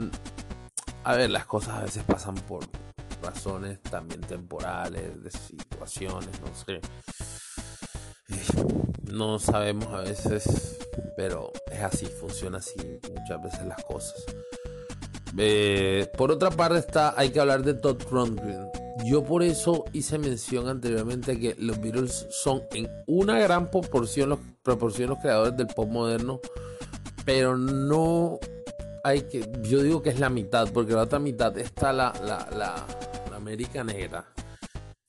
a ver, las cosas a veces pasan por razones también temporales, de situaciones, no sé. No sabemos a veces, pero es así, funciona así muchas veces las cosas. Eh, por otra parte está, hay que hablar de Todd Rundgren. Yo por eso hice mención anteriormente que los Beatles son en una gran proporción los, proporción los creadores del pop moderno, pero no hay que, yo digo que es la mitad, porque la otra mitad está la, la, la, la América negra,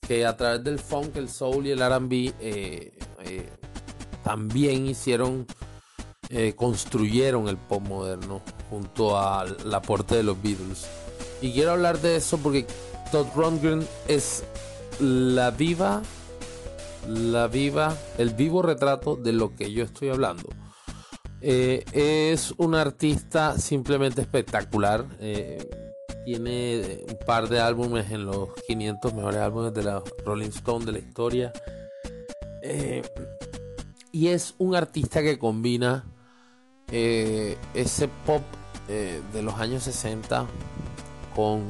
que a través del funk, el soul y el RB eh, eh, también hicieron, eh, construyeron el pop moderno junto al aporte de los Beatles. Y quiero hablar de eso porque Todd Rundgren es la viva, la viva, el vivo retrato de lo que yo estoy hablando. Eh, es un artista simplemente espectacular. Eh, tiene un par de álbumes en los 500 mejores álbumes de la Rolling Stone de la historia. Y es un artista que combina eh, ese pop eh, de los años 60 con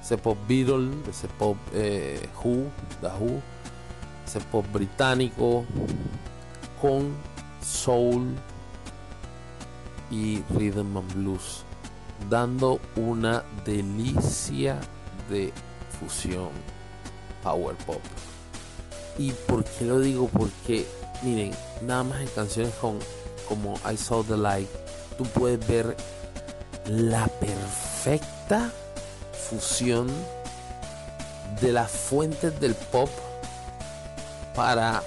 ese pop Beatle, ese pop eh, Who, The Who, ese pop británico con soul y rhythm and blues, dando una delicia de fusión power pop. ¿Y por qué lo digo? Porque miren, nada más en canciones con, como I Saw the Light, tú puedes ver la perfecta fusión de las fuentes del pop para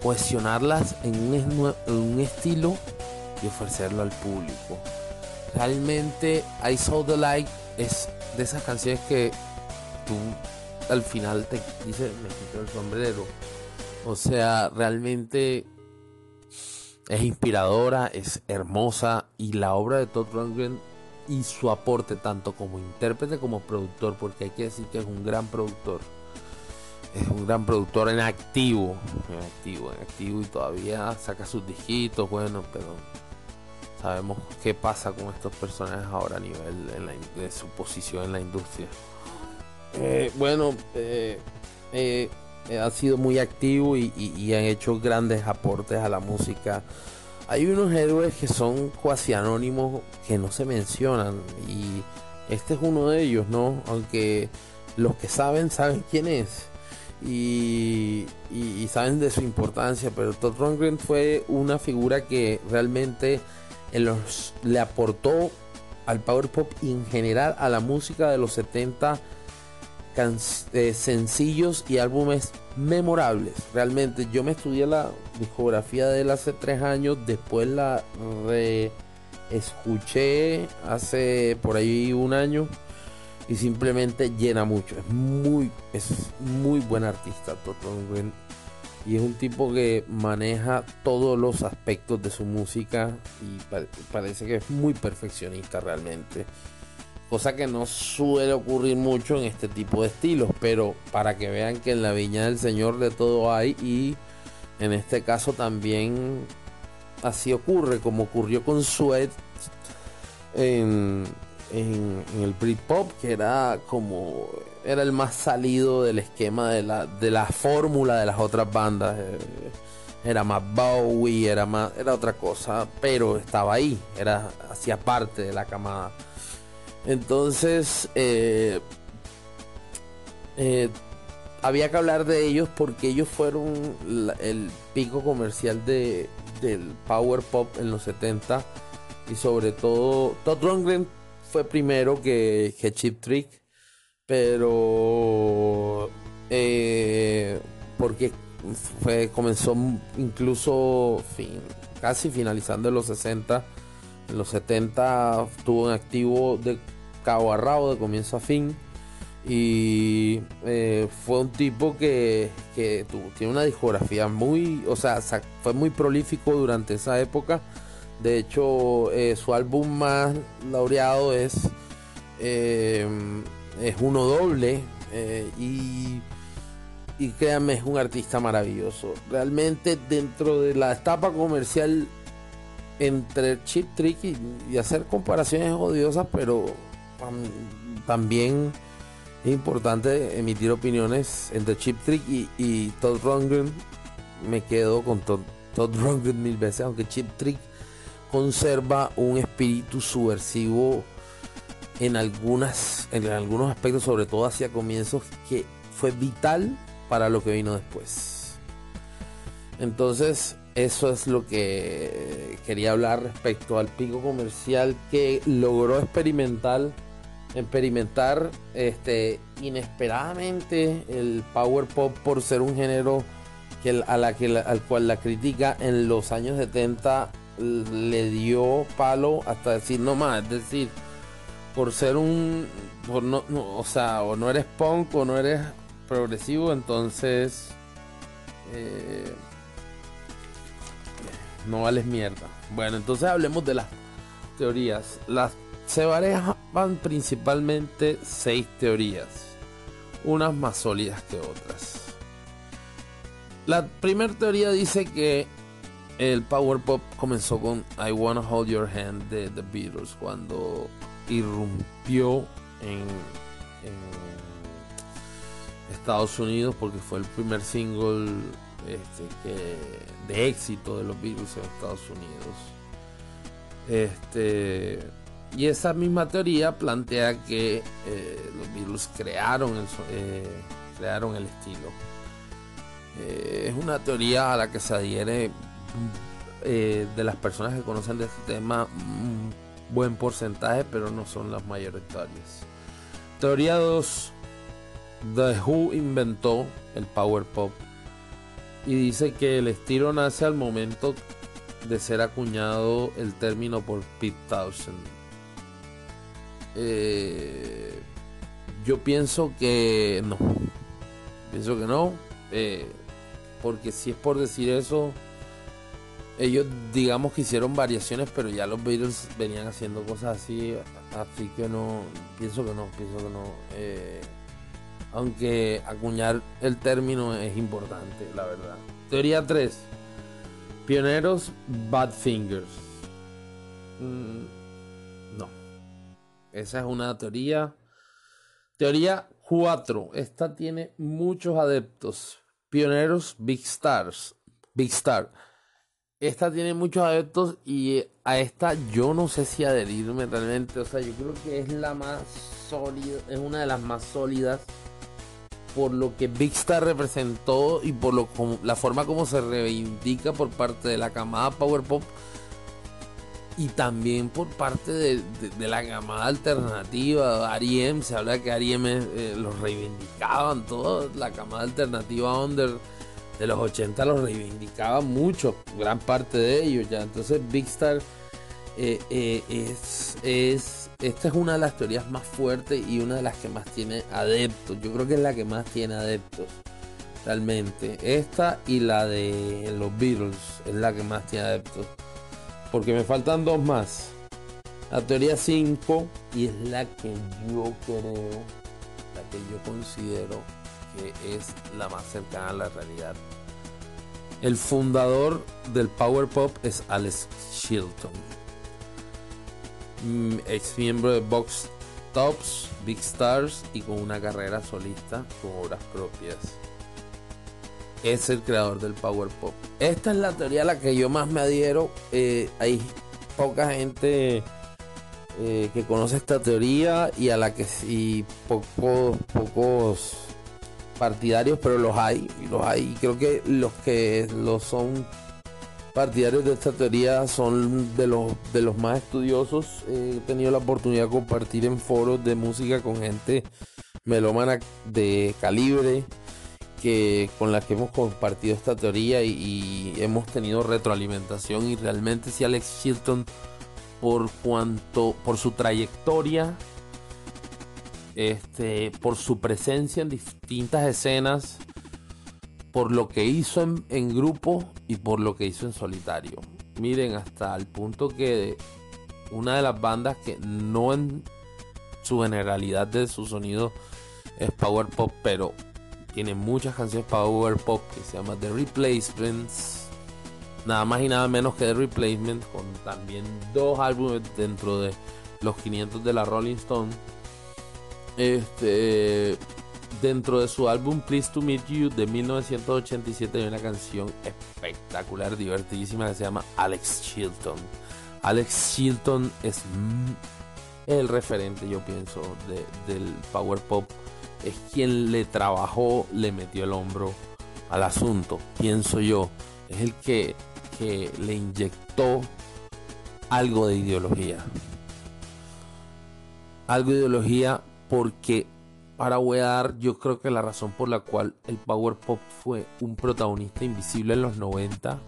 cohesionarlas en un, estilo y ofrecerlo al público. Realmente I Saw the Light es de esas canciones que tú al final te dices me quito el sombrero o sea, realmente es inspiradora, es hermosa y la obra de Todd Rundgren y su aporte tanto como intérprete como productor, porque hay que decir que es un gran productor. Es un gran productor en activo, en activo, en activo y todavía saca sus disquitos, bueno, pero sabemos qué pasa con estos personajes ahora a nivel de su posición en la industria. Eh, bueno, eh, eh, ha sido muy activo y, han hecho grandes aportes a la música. Hay unos héroes que son cuasi anónimos que no se mencionan y este es uno de ellos, ¿no? Aunque los que saben saben quién es y, saben de su importancia, pero Todd Rundgren fue una figura que realmente le aportó al power pop y en general a la música de los 70 eh, sencillos y álbumes memorables. Realmente yo me estudié la discografía de él hace tres años, después la escuché hace por ahí un año y simplemente llena mucho. Es muy, es muy buen artista Rundgren y es un tipo que maneja todos los aspectos de su música y parece que es muy perfeccionista realmente. Cosa que no suele ocurrir mucho en este tipo de estilos, pero para que vean que en la viña del Señor de todo hay y en este caso también así ocurre, como ocurrió con Sweat en, en, el Britpop, que era como era el más salido del esquema de la, de la fórmula de las otras bandas. Eh, era más Bowie, era más, era otra cosa, pero estaba ahí, era hacía parte de la camada. Entonces, eh, eh, había que hablar de ellos porque ellos fueron el pico comercial de, del power pop en los 70 y sobre todo Todd Rundgren fue primero que, que Chip Trick pero eh, porque comenzó incluso casi finalizando en los 60 en los 70 tuvo un activo de cabo a rabo de comienzo a fin y eh, fue un tipo que, tiene una discografía muy, o sea, fue muy prolífico durante esa época. De hecho, eh, su álbum más laureado es, eh, es uno doble y, y créanme, es un artista maravilloso. Realmente dentro de la etapa comercial entre Chip Trick y, hacer comparaciones odiosas, pero también es importante emitir opiniones entre Chip Trick y, Todd Rundgren. Me quedo con Todd, Todd Rundgren mil veces, aunque Chip Trick conserva un espíritu subversivo en algunas en algunos aspectos, sobre todo hacia comienzos, que fue vital para lo que vino después. Entonces, eso es lo que quería hablar respecto al pico comercial que logró experimentar experimentar este, inesperadamente el power pop por ser un género que, a la que, al cual la crítica en los años 70 le dio palo hasta decir no más, es decir, por ser un, no, o sea, o no eres punk o no eres progresivo, entonces eh, no vales mierda. Bueno, entonces hablemos de las teorías. Las se van principalmente seis teorías, unas más sólidas que otras. La primera teoría dice que el power pop comenzó con I Wanna Hold Your Hand de The Beatles cuando irrumpió en, Estados Unidos porque fue el primer single este, éxito de los Beatles en Estados Unidos. Este y esa misma teoría plantea que eh, los Beatles crearon el, eh, crearon el estilo. Eh, es una teoría a la que se adhiere de las personas que conocen de este tema un buen porcentaje, pero no son las mayoritarias. Teoría 2. The Who inventó el power pop y dice que el estilo nace al momento de ser acuñado el término por Pete Townshend eh, yo pienso que no. Pienso que no. Eh, porque si es por decir eso, ellos digamos que hicieron variaciones, pero ya los Beatles venían haciendo cosas así. Así que no. Pienso que no. Pienso que no. Eh, aunque acuñar el término es importante, la verdad. Teoría 3. Pioneros Badfingers. Mm, esa es una teoría. Teoría 4. Esta tiene muchos adeptos. Pioneros Big Stars. Big Star. Esta tiene muchos adeptos y a esta yo no sé si adherirme realmente. O sea, yo creo que es la más sólida, es una de las más sólidas por lo que Big Star representó y por lo, la forma como se reivindica por parte de la camada Power Pop y también por parte de, la gamada alternativa, Ariem, se habla que Ariem eh, los reivindicaban, toda la camada alternativa under de los 80 los reivindicaban mucho, gran parte de ellos ya. Entonces Big Star eh, eh, es, esta es una de las teorías más fuertes y una de las que más tiene adeptos. Yo creo que es la que más tiene adeptos. Realmente. Esta y la de los Beatles es la que más tiene adeptos. Porque me faltan dos más. La teoría 5 y es la que yo creo, la que yo considero que es la más cercana a la realidad. El fundador del Power Pop es Alex Chilton, mm, ex miembro de Box Tops, Big Stars y con una carrera solista con obras propias. Es el creador del Power Pop. Esta es la teoría a la que yo más me adhiero. Eh, hay poca gente eh, que conoce esta teoría y a la que sí pocos pocos partidarios, pero los hay, y los hay. Creo que los que lo son partidarios de esta teoría son de los, de los más estudiosos. He tenido la oportunidad de compartir en foros de música con gente melómana de calibre que con la que hemos compartido esta teoría y, hemos tenido retroalimentación y realmente si Alex Chilton por cuanto por su trayectoria este, por su presencia en distintas escenas, por lo que hizo en, grupo y por lo que hizo en solitario. Miren, hasta el punto que una de las bandas que no en su generalidad de su sonido es power pop, pero tiene muchas canciones power pop que se llama The Replacements. Nada más y nada menos que The Replacement, con también dos álbumes dentro de los 500 de la Rolling Stone este, dentro de su álbum Please to Meet You de 1987 hay una canción espectacular, divertidísima que se llama Alex Chilton. Alex Chilton es el referente, yo pienso, del power pop. Es quien le trabajó, le metió el hombro al asunto, pienso yo. Es el que, que le inyectó algo de ideología. Algo de ideología porque ahora voy a dar yo creo que la razón por la cual el power pop fue un protagonista invisible en los 90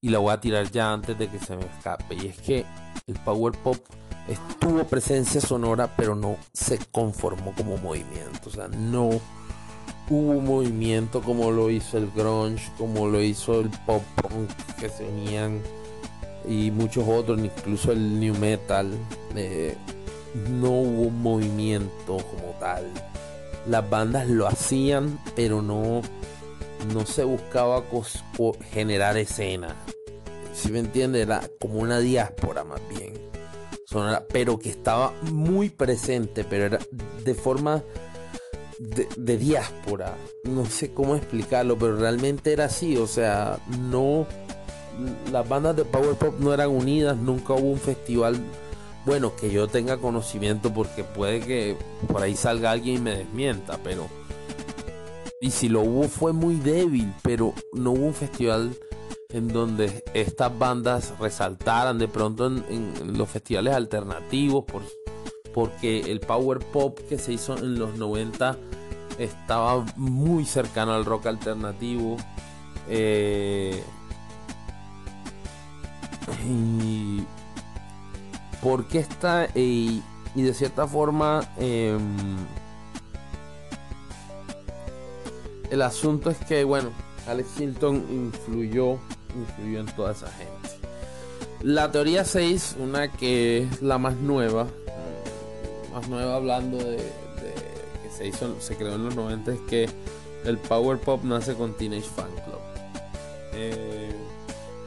y la voy a tirar ya antes de que se me escape y es que el power pop estuvo presencia sonora pero no se conformó como movimiento o sea no hubo movimiento como lo hizo el grunge como lo hizo el pop punk que se unían y muchos otros incluso el new metal eh, no hubo un movimiento como tal. Las bandas lo hacían, pero no, no se buscaba generar escena. Si me entiende, era como una diáspora más bien. pero que estaba muy presente, pero era de forma de, de, diáspora. No sé cómo explicarlo, pero realmente era así. O sea, no. Las bandas de Power Pop no eran unidas, nunca hubo un festival bueno, que yo tenga conocimiento porque puede que por ahí salga alguien y me desmienta, pero... Y si lo hubo fue muy débil, pero no hubo un festival en donde estas bandas resaltaran de pronto en, los festivales alternativos, por, porque el power pop que se hizo en los 90 estaba muy cercano al rock alternativo. Eh, y porque está y de cierta forma em, el asunto es que bueno Alex Hilton influyó influyó en toda esa gente la teoría 6 una que es la más nueva más nueva hablando de, que se hizo se creó en los 90 es que el power pop nace con Teenage Fan Club. Eh,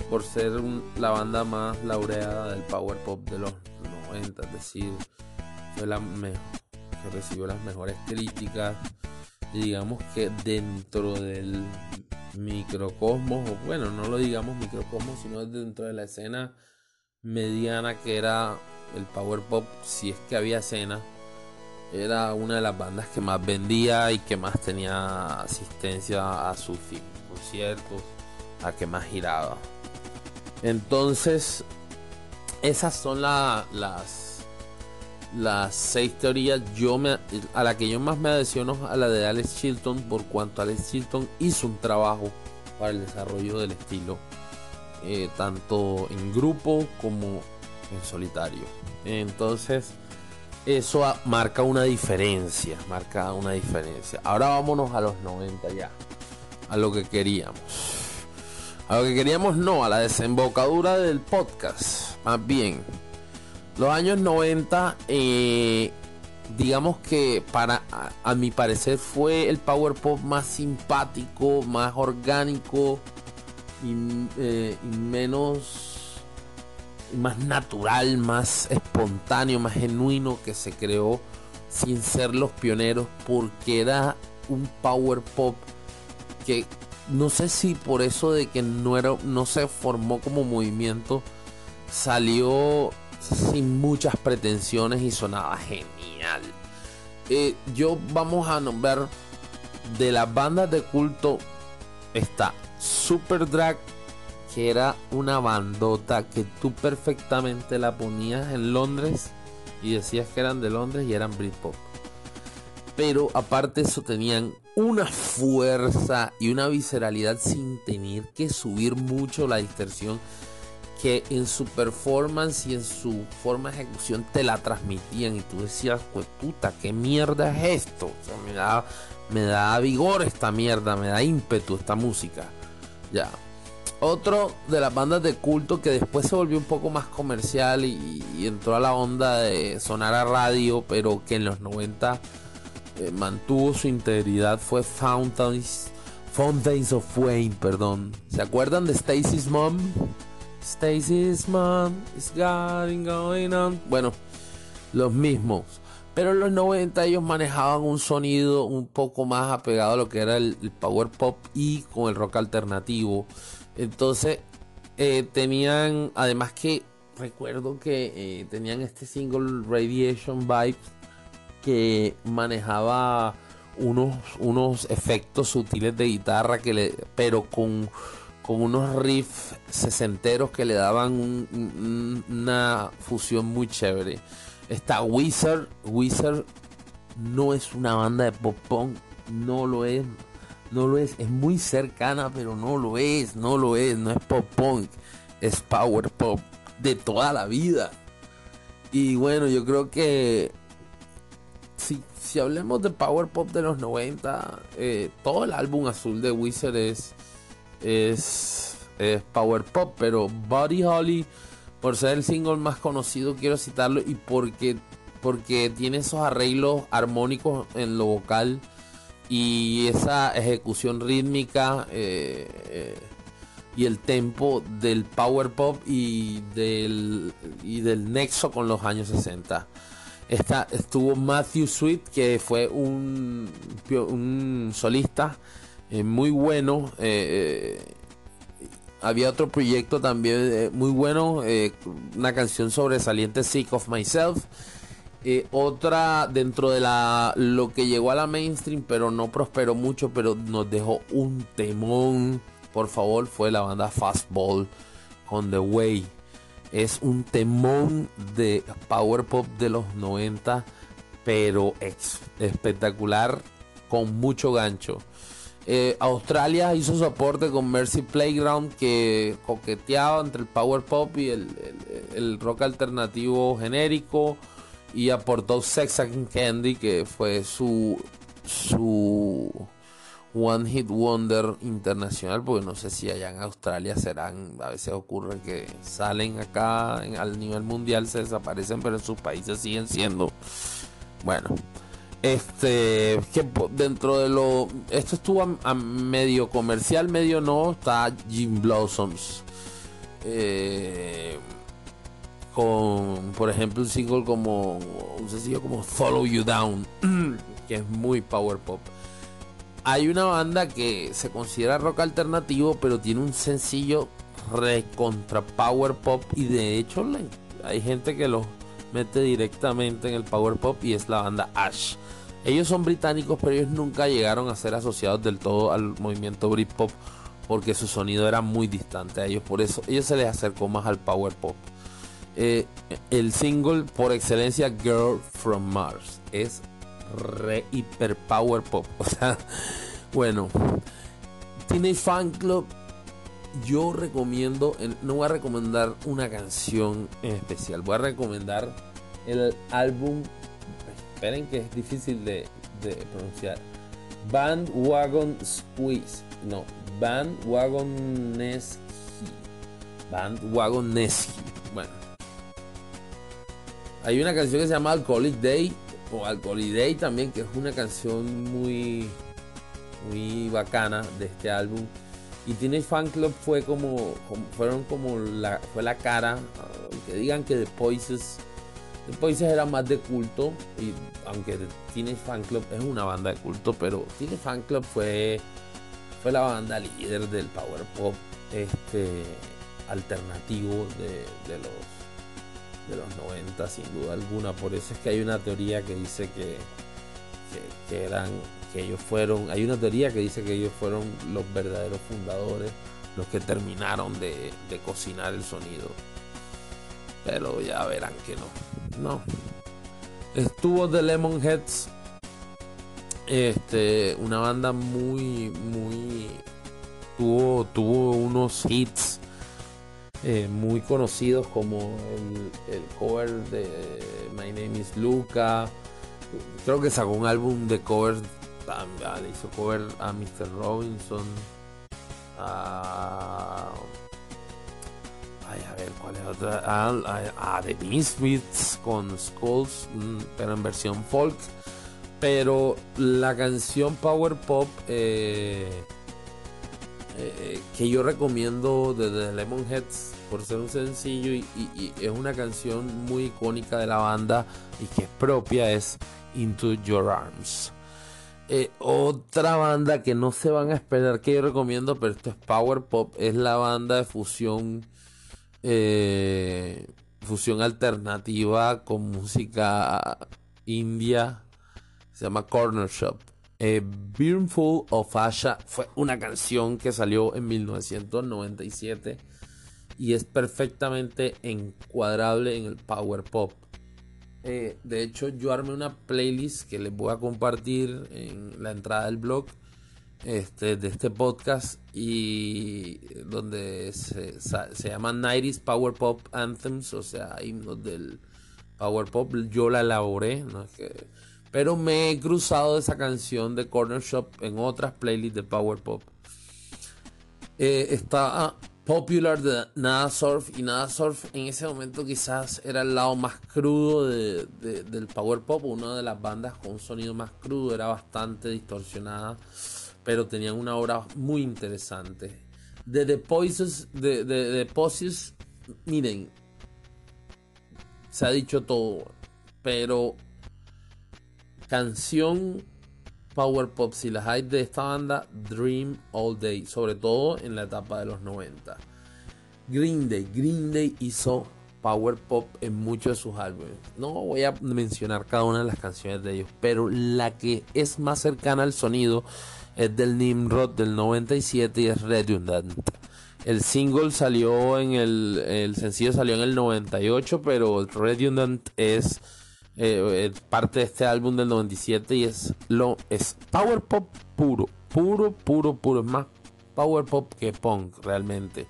por ser la banda más laureada del power pop de los 90, es decir, fue la que recibió las mejores críticas. digamos que dentro del microcosmos, o bueno, no lo digamos microcosmos, sino dentro de la escena mediana que era el power pop, si es que había escena, era una de las bandas que más vendía y que más tenía asistencia a sus conciertos, a que más giraba. Entonces, esas son las las seis teorías. Yo me, a la que yo más me adhesiono a la de Alex Chilton, por cuanto Alex Chilton hizo un trabajo para el desarrollo del estilo eh, tanto en grupo como en solitario. Entonces, eso marca una diferencia, marca una diferencia. Ahora vámonos a los 90 ya, a lo que queríamos. A lo que queríamos no, a la desembocadura del podcast, más bien. Los años 90, eh, digamos que para, a, mi parecer, fue el power pop más simpático, más orgánico eh, y menos más natural, más espontáneo, más genuino que se creó sin ser los pioneros porque era un power pop que no sé si por eso de que no era no se formó como movimiento salió sin muchas pretensiones y sonaba genial. Eh, yo vamos a nombrar de las bandas de culto está Super Drag que era una bandota que tú perfectamente la ponías en Londres y decías que eran de Londres y eran Britpop. Pero aparte eso tenían una fuerza y una visceralidad sin tener que subir mucho la distorsión que en su performance y en su forma de ejecución te la transmitían y tú decías, pues puta, ¿qué mierda es esto? me da, me da vigor esta mierda, me da ímpetu esta música. Ya, otro de las bandas de culto que después se volvió un poco más comercial y, entró a la onda de sonar a radio, pero que en los 90 eh, mantuvo su integridad fue Fountains, Fountains of Wayne, perdón. ¿Se acuerdan de Stacy's Mom? Stacy's Mom is going, on. Bueno, los mismos. Pero en los 90 ellos manejaban un sonido un poco más apegado a lo que era el power pop y con el rock alternativo. Entonces, eh, tenían, además que recuerdo que eh, tenían este single Radiation Vibes que manejaba unos, unos efectos sutiles de guitarra que le, pero con, con unos riffs sesenteros que le daban una fusión muy chévere. Está Wizard, Wizard no es una banda de pop punk, no lo es, no lo es, es muy cercana, pero no lo es, no lo es, no es pop punk, es power pop de toda la vida. Y bueno, yo creo que si, si hablemos de power pop de los 90, eh, todo el álbum azul de Wizard es, es, power pop, pero Buddy Holly, por ser el single más conocido, quiero citarlo y porque, porque tiene esos arreglos armónicos en lo vocal y esa ejecución rítmica eh, eh, y el tempo del power pop y del, y del nexo con los años 60. Estuvo Matthew Sweet, que fue un, solista eh, muy bueno. había otro proyecto también muy bueno, una canción sobresaliente, Sick of Myself. Eh, otra dentro de la lo que llegó a la mainstream, pero no prosperó mucho, pero nos dejó un temón. Por favor, fue la banda Fastball on the Way. Es un temón de power pop de los 90, pero espectacular, con mucho gancho. Eh, Australia hizo su con Mercy Playground que coqueteaba entre el power pop y el rock alternativo genérico y aportó Sex and Candy, que fue su, su One Hit Wonder internacional, porque no sé si allá en Australia serán, a veces ocurre que salen acá al nivel mundial, se desaparecen, pero en sus países siguen siendo. Bueno, este, que dentro de lo, esto estuvo a, medio comercial, medio no, está Jim Blossoms. Eh, con, por ejemplo, un single como un sencillo como Follow You Down, que es muy power pop. Hay una banda que se considera rock alternativo, pero tiene un sencillo recontra power pop y de hecho hay gente que lo mete directamente en el power pop y es la banda Ash. Ellos son británicos, pero ellos nunca llegaron a ser asociados del todo al movimiento Britpop porque su sonido era muy distante a ellos, por eso ellos se les acercó más al power pop. Eh, el single por excelencia Girl from Mars es re hiper power pop. O sea, bueno, Teenage Fan Club yo recomiendo, no voy a recomendar una canción en especial, voy a recomendar el álbum, esperen que es difícil de, de pronunciar, Bandwagon Squeeze, no, Bandwagonesky, Bandwagonesky, bueno. Hay una canción que se llama Alcoholic Day, o Alcoholic Day también, que es una canción muy, muy bacana de este álbum. Y Teenage Fan Club fue como, fueron como la, fue la cara, que digan que The Poises, The Poises era más de culto, y aunque Teenage Fan Club es una banda de culto, pero Teenage Fan Club fue, fue la banda líder del power pop este, alternativo de, los de los 90 sin duda alguna. Por eso es que hay una teoría que dice que, que eran que ellos fueron, hay una teoría que dice que ellos fueron los verdaderos fundadores, los que terminaron de, cocinar el sonido. Pero ya verán que no. No. Estuvo The Lemonheads. Este. Una banda muy. muy. Tuvo. Tuvo unos hits. Eh, muy conocidos como el, cover de My Name is Luca. Creo que sacó un álbum de covers le hizo cover a Mr. Robinson, a. Ay, a ver, ¿cuál es otra? A, The Misfits con Skulls, mm, pero en versión folk. Pero la canción Power Pop eh, eh, que yo recomiendo de The Lemonheads por ser un sencillo y, es una canción muy icónica de la banda y que es propia es Into Your Arms. Eh, otra banda que no se van a esperar que yo recomiendo, pero esto es Power Pop, es la banda de fusión, eh, fusión alternativa con música india, se llama Corner Shop. Eh, of Asha fue una canción que salió en 1997 y es perfectamente encuadrable en el Power Pop. Eh, de hecho, yo armé una playlist que les voy a compartir en la entrada del blog este, de este podcast y donde se, se llama 90 Power Pop Anthems, o sea, himnos del Power Pop. Yo la elaboré, pero me he cruzado esa canción de Corner Shop en otras playlists de Power Pop. Eh, está popular de Nada Surf y Nada Surf en ese momento quizás era el lado más crudo del power pop, una de las bandas con un sonido más crudo, era bastante distorsionada, pero tenían una obra muy interesante. De The Poises, de, de, miren, se ha dicho todo, pero canción power pop, si las hay de esta banda, Dream All Day, sobre todo en la etapa de los 90. Green Day, Green Day hizo power pop en muchos de sus álbumes. No voy a mencionar cada una de las canciones de ellos, pero la que es más cercana al sonido es del Nimrod del 97 y es Redundant. El single salió en el, el sencillo salió en el 98, pero Redundant es eh, parte de este álbum del 97 y es lo es power pop puro, puro, puro, puro, es más power pop que punk realmente.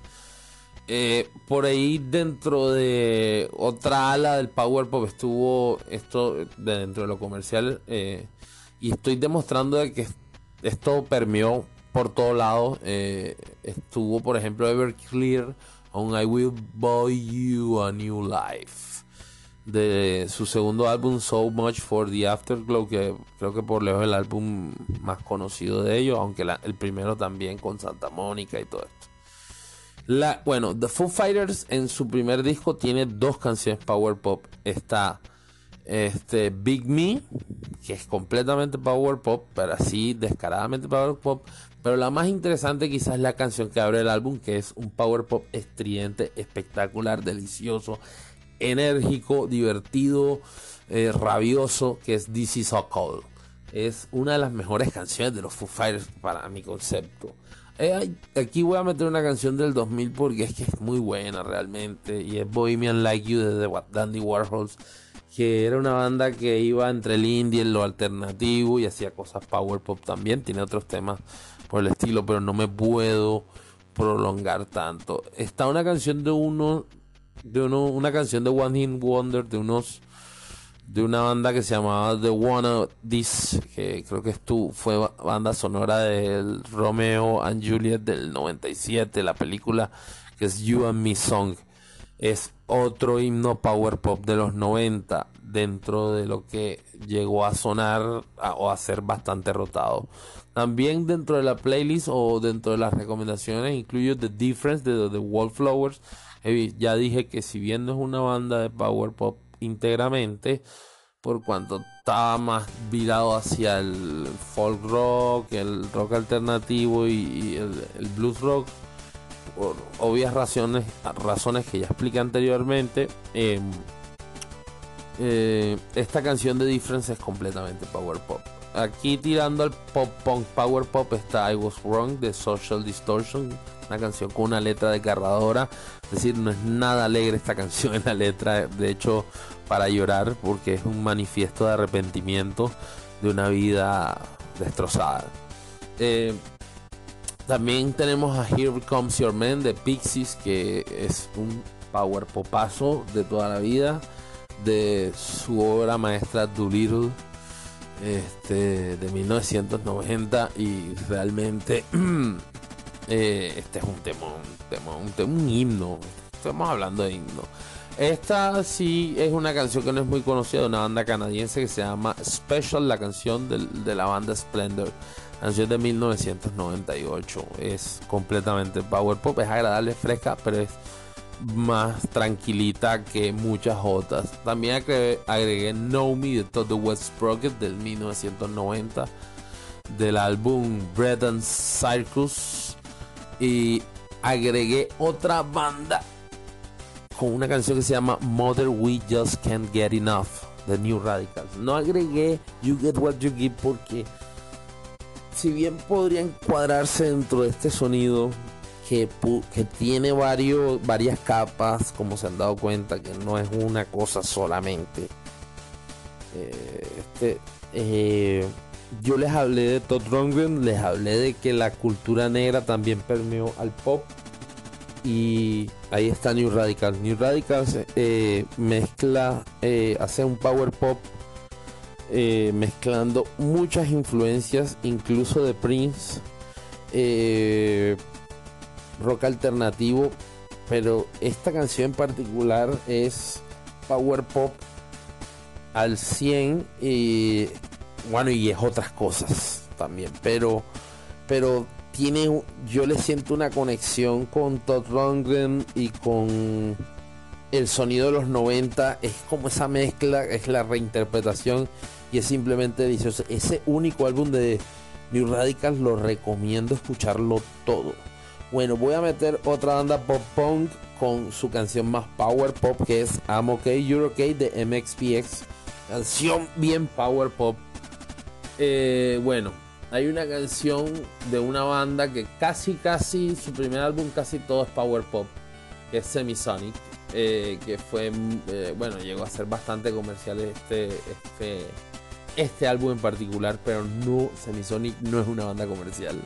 Eh, por ahí dentro de otra ala del power pop estuvo esto dentro de lo comercial eh, y estoy demostrando de que esto permeó por todos lados. estuvo por ejemplo Everclear on I Will Buy You a New Life de su segundo álbum So Much for the Afterglow, que creo que por lejos es el álbum más conocido de ellos, aunque el primero también con Santa Mónica y todo esto. La, bueno, The Foo Fighters en su primer disco tiene dos canciones power pop. Está este Big Me, que es completamente power pop, pero así descaradamente power pop. Pero la más interesante quizás es la canción que abre el álbum, que es un power pop estridente, espectacular, delicioso enérgico, divertido, eh, rabioso, que es This Is So Cold. Es una de las mejores canciones de los Foo Fighters para mi concepto. Eh, aquí voy a meter una canción del 2000 porque es que es muy buena realmente. Y es Bohemian Like You de Dandy Warhols. Que era una banda que iba entre el indie y lo alternativo y hacía cosas power pop también. Tiene otros temas por el estilo, pero no me puedo prolongar tanto. Está una canción de uno, de uno, una canción de One Hit Wonder de unos, de una banda que se llamaba The One This, que creo que estu, fue banda sonora del Romeo and Juliet del 97, la película que es You and Me Song. Es otro himno power pop de los 90 dentro de lo que llegó a sonar o a ser bastante rotado. También dentro de la playlist o dentro de las recomendaciones incluyo The Difference de The Wallflowers. Ya dije que si bien no es una banda de power pop íntegramente, por cuanto estaba más virado hacia el folk rock, el rock alternativo y, el, blues rock, por obvias razones, razones que ya expliqué anteriormente. Em, eh, esta canción de Difference es completamente power pop. Aquí tirando al pop punk power pop está I Was Wrong de Social Distortion, una canción con una letra desgarradora. Es decir, no es nada alegre esta canción en la letra, de hecho, para llorar, porque es un manifiesto de arrepentimiento de una vida destrozada. Eh, también tenemos a Here Comes Your Man de Pixies, que es un power popazo de toda la vida de su obra maestra Doolittle este, de 1990 y realmente eh, este es un un, tema, un, himno, estamos hablando de himno. Esta sí es una canción que no es muy conocida de una banda canadiense que se llama Special, la canción de, la banda Splendor. Canción de 1998. Es completamente power pop, es agradable, fresca, pero es más tranquilita que muchas otras. También agregué, Know Me de Todd West Sprocket del 1990 del álbum Bread and Circus y agregué otra banda con una canción que se llama Mother We Just Can't Get Enough de New Radicals. No agregué You Get What You Give porque si bien podrían cuadrarse dentro de este sonido que, tiene varios, varias capas, como se han dado cuenta, que no es una cosa solamente. Eh, este, eh, yo les hablé de Todd Rundgren, les hablé de que la cultura negra también permeó al pop. Y ahí está New Radicals. New Radicals eh, mezcla, hace un power pop mezclando muchas influencias, incluso de Prince rock alternativo, pero esta canción en particular es power pop al 100 y bueno, y es otras cosas también, pero pero tiene yo le siento una conexión con Todd Rundgren y con el sonido de los 90 es como esa mezcla, es la reinterpretación y es simplemente delicioso. Ese único álbum de New Radicals lo recomiendo escucharlo todo. Bueno, voy a meter otra banda pop punk con su canción más power pop que es I'm OK, You're OK de MXPX. Canción bien power pop. Eh, bueno, hay una canción de una banda que casi, casi, su primer álbum casi todo es power pop, que es Semisonic. Eh, que fue, eh, bueno, llegó a ser bastante comercial este, este, este álbum en particular, pero no, Semisonic no es una banda comercial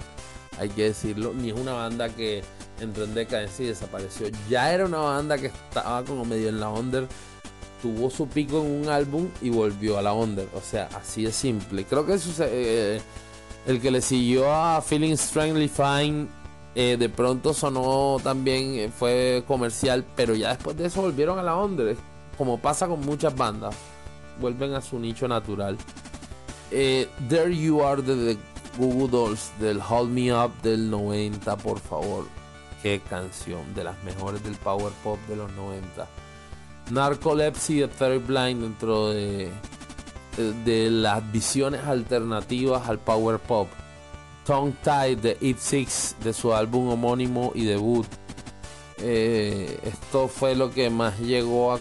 hay que decirlo, ni es una banda que entró en decadencia y desapareció. Ya era una banda que estaba como medio en la under, tuvo su pico en un álbum y volvió a la under. O sea, así de simple. Creo que eso, eh, el que le siguió a Feeling Strangely Fine eh, de pronto sonó también, eh, fue comercial, pero ya después de eso volvieron a la under. Como pasa con muchas bandas, vuelven a su nicho natural. There You Are de Google Dolls del Hold Me Up del 90, por favor. Qué canción, de las mejores del Power Pop de los 90. Narcolepsy de Third Blind dentro de, de, las visiones alternativas al Power Pop. Tongue Tied de It Six de su álbum homónimo y debut. Eh, esto fue lo que más llegó a,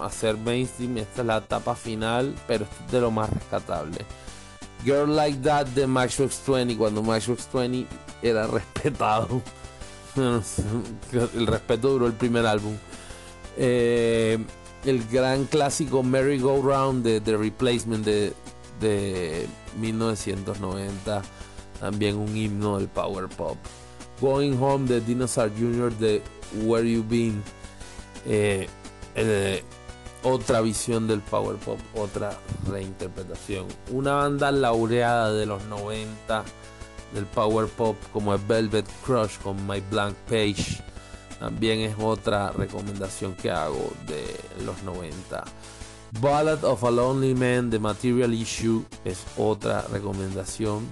a ser mainstream. Esta es la etapa final, pero es de lo más rescatable. Girl Like That de Matchbox 20, cuando Matchbox 20 era respetado. el respeto duró el primer álbum. Eh, el gran clásico Merry Go Round de The Replacement de, de 1990. También un himno del Power Pop. Going Home de Dinosaur Jr. de Where You Been. Eh, eh, otra visión del power pop, otra reinterpretación. Una banda laureada de los 90 del power pop como es Velvet Crush con My Blank Page. También es otra recomendación que hago de los 90. Ballad of a Lonely Man de Material Issue es otra recomendación.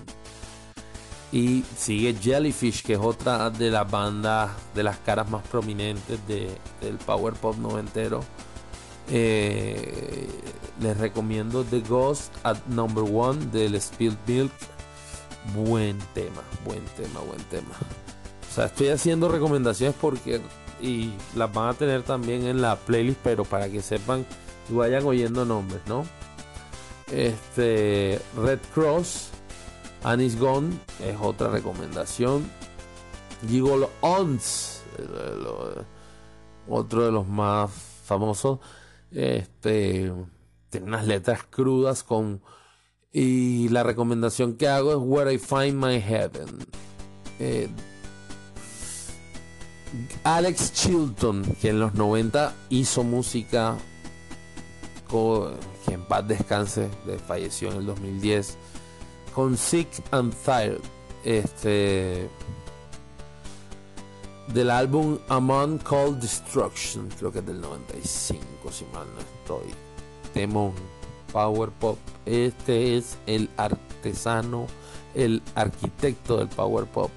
Y sigue Jellyfish, que es otra de las bandas, de las caras más prominentes del power pop noventero. Eh, les recomiendo The Ghost at Number One del Spilled Milk. Buen tema, buen tema, buen tema. Sea, estoy haciendo recomendaciones porque y las van a tener también en la playlist, pero para que sepan y vayan oyendo nombres, ¿no? Este Red Cross, Anis Gone es otra recomendación. Gigolo Ons, otro de los más famosos. Este tiene unas letras crudas con y la recomendación que hago es Where I Find My Heaven. Eh, Alex Chilton, que en los 90 hizo música que en paz descanse, falleció en el 2010, con Sick and Tired, este, del álbum Among Cold Destruction, creo que es del 95, si mal no estoy. Demon, Power Pop. Este es el artesano, el arquitecto del Power Pop.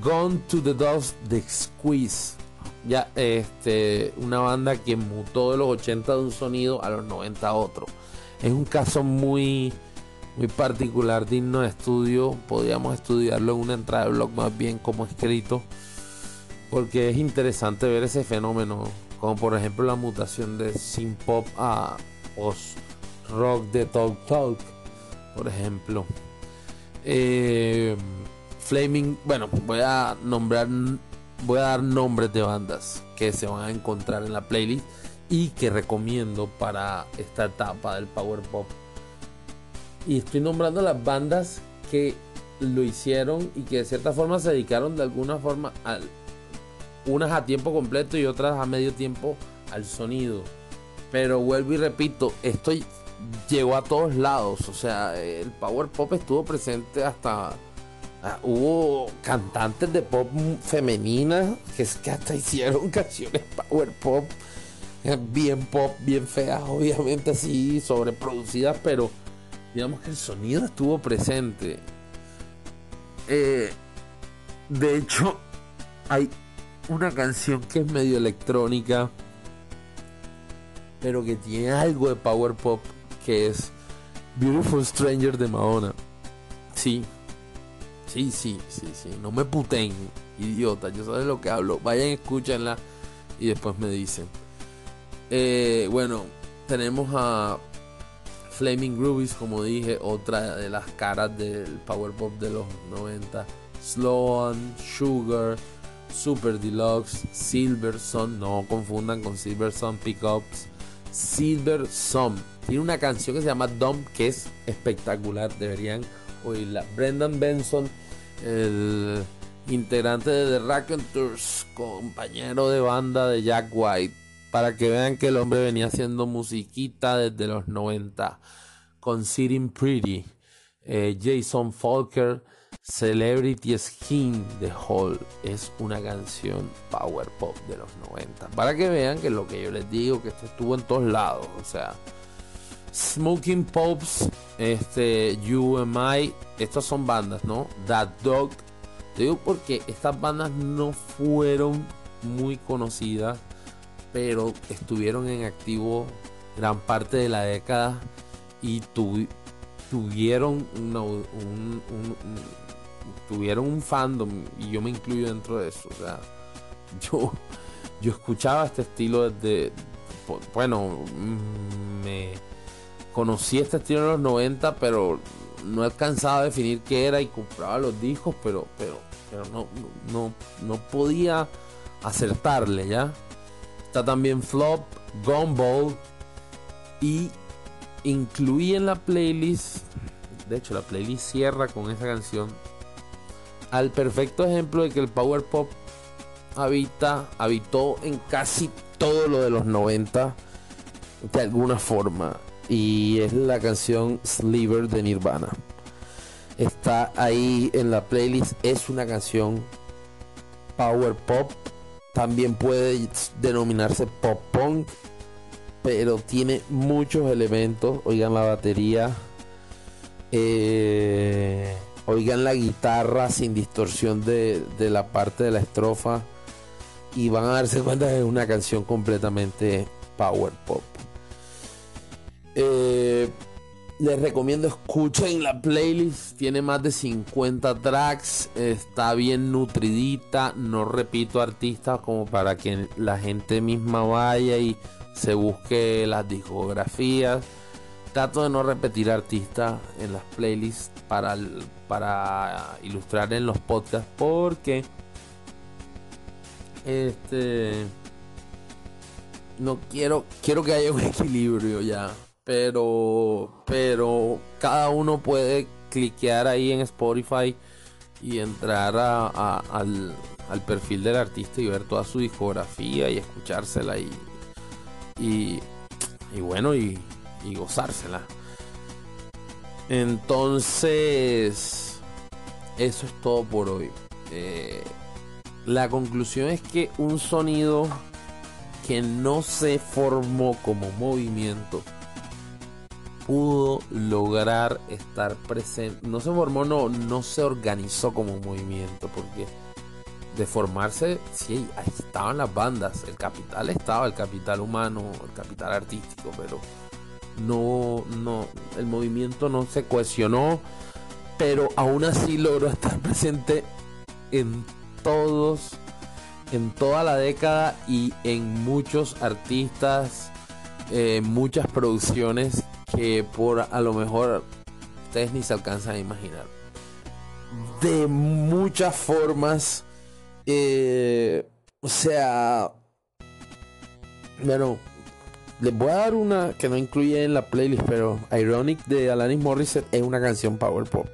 Gone to the Dust The Squeeze ya este, una banda que mutó de los 80 de un sonido a los 90 a otro. Es un caso muy, muy particular, digno de estudio. Podríamos estudiarlo en una entrada de blog más bien como escrito, porque es interesante ver ese fenómeno, como por ejemplo la mutación de synth pop a post rock de Talk Talk, por ejemplo. Eh, Flaming, bueno, voy a nombrar voy a dar nombres de bandas que se van a encontrar en la playlist y que recomiendo para esta etapa del Power Pop. Y estoy nombrando las bandas que lo hicieron y que de cierta forma se dedicaron de alguna forma al unas a tiempo completo y otras a medio tiempo al sonido. Pero vuelvo y repito, esto llegó a todos lados, o sea, el Power Pop estuvo presente hasta Ah, hubo cantantes de pop femeninas que, que hasta hicieron canciones power pop, eh, bien pop, bien feas, obviamente así, sobreproducidas, pero digamos que el sonido estuvo presente. Eh, de hecho, hay una canción que es medio electrónica, pero que tiene algo de power pop, que es Beautiful Stranger de Madonna. Sí, Sí, sí, sí, sí. No me puten, idiota. Yo de lo que hablo. Vayan, escúchenla y después me dicen. Eh, bueno, tenemos a Flaming Groovies, como dije, otra de las caras del power pop de los 90. Slow On, Sugar, Super Deluxe, Silver Sun. No confundan con Silver Sun Pickups. Silver Sun. Tiene una canción que se llama Dumb que es espectacular. Deberían Brendan Benson el integrante de The Raconteurs, compañero de banda de Jack White, para que vean que el hombre venía haciendo musiquita desde los 90 con Sitting Pretty, eh, Jason Falker, Celebrity Skin de Hall es una canción power pop de los 90 para que vean que lo que yo les digo que esto estuvo en todos lados o sea Smoking Pops, este, UMI, estas son bandas, ¿no? That Dog. Te digo porque estas bandas no fueron muy conocidas, pero estuvieron en activo gran parte de la década y tuvieron un, tuvieron un fandom y yo me incluyo dentro de eso. O sea, yo, yo escuchaba este estilo desde, bueno, me conocí este estilo en los 90, pero no alcanzaba a definir qué era y compraba los discos, pero, pero, pero no, no, no podía acertarle, ¿ya? Está también Flop, Gumball y incluí en la playlist, de hecho la playlist cierra con esa canción, al perfecto ejemplo de que el power pop habita, habitó en casi todo lo de los 90 de alguna forma. Y es la canción Sliver de Nirvana. Está ahí en la playlist. Es una canción power pop. También puede denominarse pop punk. Pero tiene muchos elementos. Oigan la batería. Eh, oigan la guitarra sin distorsión de, de la parte de la estrofa y van a darse cuenta que es una canción completamente power pop. Eh, les recomiendo escuchen la playlist, tiene más de 50 tracks, está bien nutridita, no repito artistas como para que la gente misma vaya y se busque las discografías. Trato de no repetir artistas en las playlists para, para ilustrar en los podcasts porque este. No quiero. Quiero que haya un equilibrio ya. Pero. Pero. Cada uno puede cliquear ahí en Spotify. Y entrar al, perfil del artista y ver toda su discografía y escuchársela y. Y, bueno, y, y gozársela. Entonces, eso es todo por hoy. Eh, la conclusión es que un sonido que no se formó como movimiento pudo lograr estar presente. No se formó, no, no se organizó como movimiento, porque de formarse, sí, ahí estaban las bandas, el capital estaba, el capital humano, el capital artístico, pero no, no, el movimiento no se cohesionó, pero aún así logró estar presente en todos, en toda la década y en muchos artistas, eh, muchas producciones que por a lo mejor ustedes ni se alcanzan a imaginar. De muchas formas, eh, o sea, bueno, les voy a dar una que no incluye en la playlist, pero Ironic de Alanis Morissette es una canción power pop.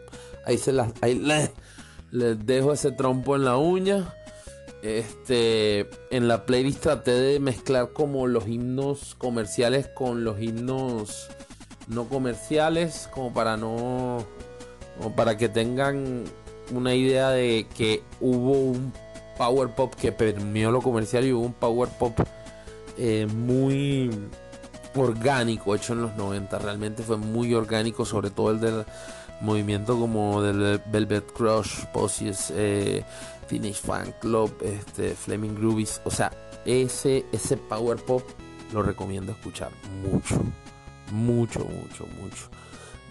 Ahí se las, ahí les dejo ese trompo en la uña. Este, en la playlist traté de mezclar como los himnos comerciales con los himnos no comerciales, como para no, para que tengan una idea de que hubo un power pop que permeó lo comercial y hubo un power pop eh, muy orgánico hecho en los 90. Realmente fue muy orgánico, sobre todo el del movimiento como del Velvet Crush, Posies, eh, Finish Fan Club, este, Flaming Groovies. O sea, ese, ese power pop lo recomiendo escuchar mucho. Mucho, mucho, mucho.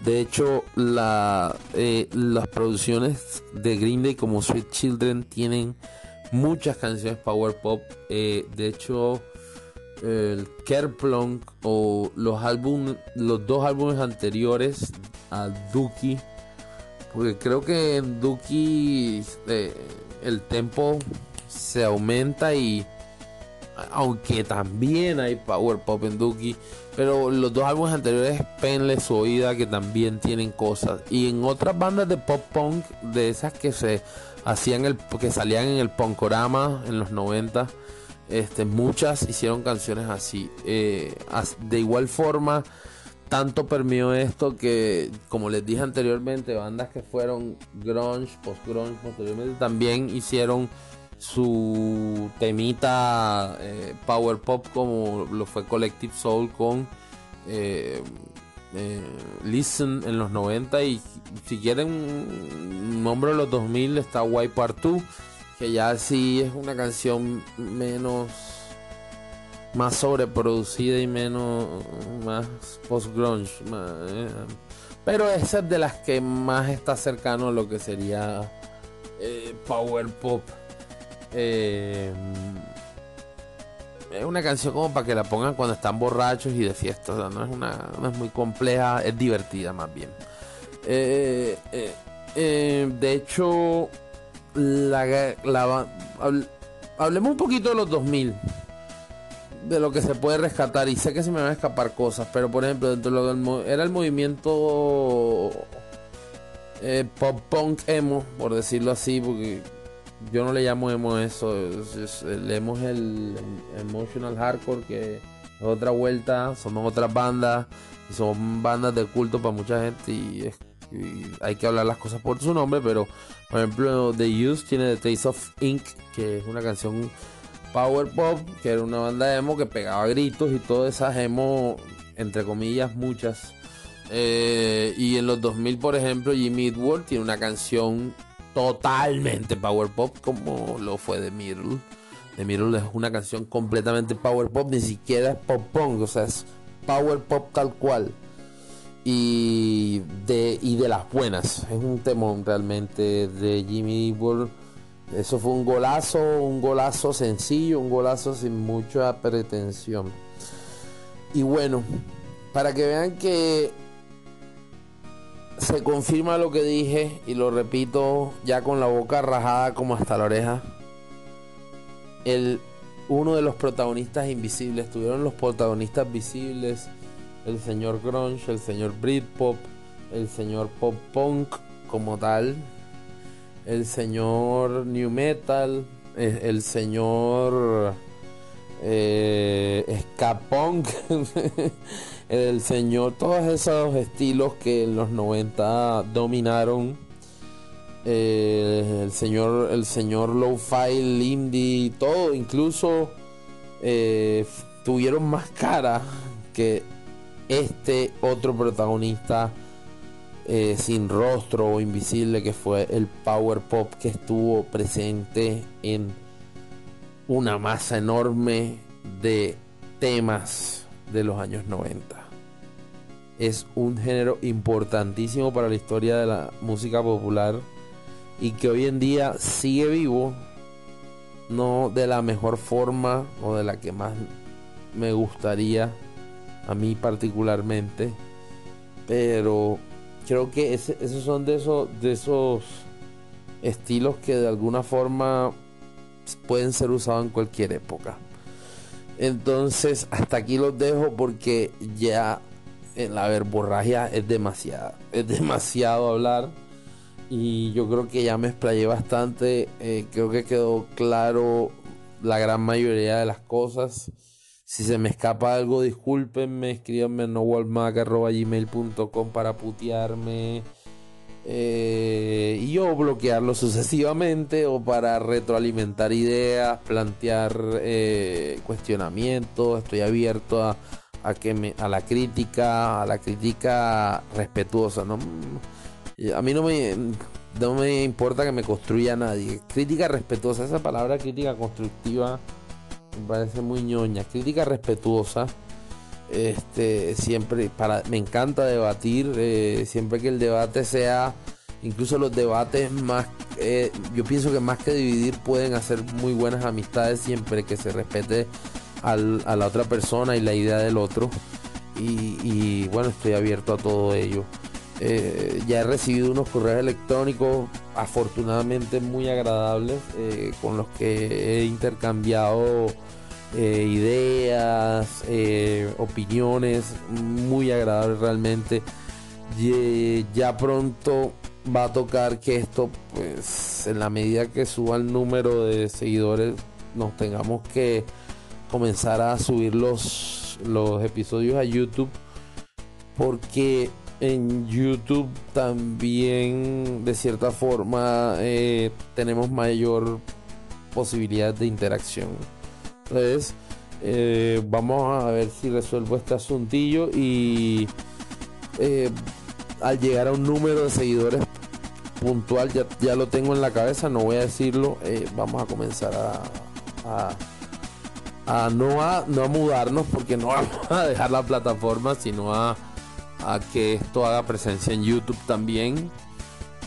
De hecho, la, eh, las producciones de Green Day como Sweet Children tienen muchas canciones power pop. Eh, de hecho, el Kerplunk o los álbumes, los dos álbumes anteriores a Duki, porque creo que en Duki eh, el tempo se aumenta y aunque también hay power pop en Duki, pero los dos álbumes anteriores Penless Oída que también tienen cosas y en otras bandas de pop punk de esas que se hacían el que salían en el Punkorama en los 90 este, muchas hicieron canciones así. Eh, de igual forma, tanto permeó esto que, como les dije anteriormente, bandas que fueron grunge, post-grunge, posteriormente también hicieron su temita eh, power pop como lo fue Collective Soul con eh, Listen en los 90 y si quieren nombre de los 2000 está White Part 2 que ya sí es una canción menos más sobreproducida y menos más post grunge eh, pero esa es de las que más está cercano a lo que sería eh, power pop. Eh, es una canción como para que la pongan cuando están borrachos y de fiesta no es una no es muy compleja es divertida más bien. De hecho la, hablemos un poquito de los 2000 de lo que se puede rescatar y sé que se me van a escapar cosas pero por ejemplo dentro de lo era el movimiento eh, pop punk emo, por decirlo así, porque yo no le llamo emo eso, leemos el, emotional hardcore que es otra vuelta, son otras bandas, y son bandas de culto para mucha gente y, hay que hablar las cosas por su nombre, pero por ejemplo The Used tiene The Taste of Ink, que es una canción power pop, que era una banda emo que pegaba gritos y todas esas emo, entre comillas, muchas. Eh, y en los 2000, por ejemplo, Jimmy Eat tiene una canción totalmente power pop como lo fue The Middle. The Middle es una canción completamente power pop, ni siquiera es pop punk, o sea, es power pop tal cual. Y de, y de las buenas, es un temón realmente de Jimmy World. Eso fue un golazo, un golazo sencillo, un golazo sin mucha pretensión. Y bueno, para que vean que se confirma lo que dije y lo repito ya con la boca rajada como hasta la oreja. El, uno de los protagonistas invisibles, tuvieron los protagonistas visibles, el señor grunge, el señor Britpop, el señor pop punk como tal, el señor new metal, eh, el señor eh, el señor, todos esos estilos que en los 90 dominaron. Eh, el señor, el señor low-fi, indie, todo, incluso eh, tuvieron más cara que este otro protagonista eh, sin rostro o invisible que fue el power pop que estuvo presente en una masa enorme de temas de los años 90. Es un género importantísimo para la historia de la música popular y que hoy en día sigue vivo, no de la mejor forma o de la que más me gustaría a mí particularmente, pero creo que esos son de esos, de esos estilos que de alguna forma pueden ser usados en cualquier época. Entonces, hasta aquí los dejo porque ya en la verborragia es demasiado. Es demasiado hablar. Y yo creo que ya me explayé bastante. Eh, creo que quedó claro la gran mayoría de las cosas. Si se me escapa algo, discúlpenme. Escríbanme a nowalmac.gmail.com para putearme eh, y yo bloquearlo sucesivamente o para retroalimentar ideas, plantear eh, cuestionamientos. Estoy abierto a, a, que a la crítica, a la crítica respetuosa. ¿no? A mí no me, no me importa que me construya nadie. Crítica respetuosa, esa palabra crítica constructiva me parece muy ñoña. Crítica respetuosa este, siempre, para, me encanta debatir, eh, siempre que el debate sea, incluso los debates más, eh, yo pienso que más que dividir pueden hacer muy buenas amistades siempre que se respete a la otra persona y la idea del otro. Y, bueno, estoy abierto a todo ello. Eh, ya he recibido unos correos electrónicos afortunadamente muy agradables con los que he intercambiado eh, ideas, eh, opiniones muy agradables realmente. Y, ya pronto va a tocar que esto, pues en la medida que suba el número de seguidores, nos tengamos que comenzar a subir los, los episodios a YouTube. Porque en YouTube también de cierta forma eh, tenemos mayor posibilidad de interacción. Entonces, eh, vamos a ver si resuelvo este asuntillo y eh, al llegar a un número de seguidores puntual, ya, lo tengo en la cabeza, no voy a decirlo, vamos a comenzar a, a, no a no a mudarnos porque no vamos a dejar la plataforma, sino a, a que esto haga presencia en YouTube también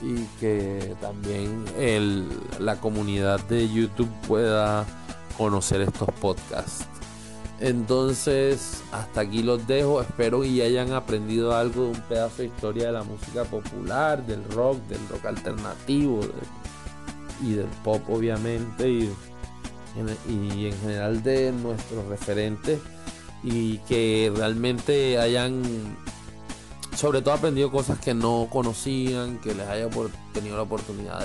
y que también el, la comunidad de YouTube pueda conocer estos podcasts. Entonces, hasta aquí los dejo. Espero y hayan aprendido algo de un pedazo de historia de la música popular, del rock, del rock alternativo y del pop, obviamente, y, y en general de nuestros referentes. Y que realmente hayan sobre todo aprendido cosas que no conocían, que les haya tenido la oportunidad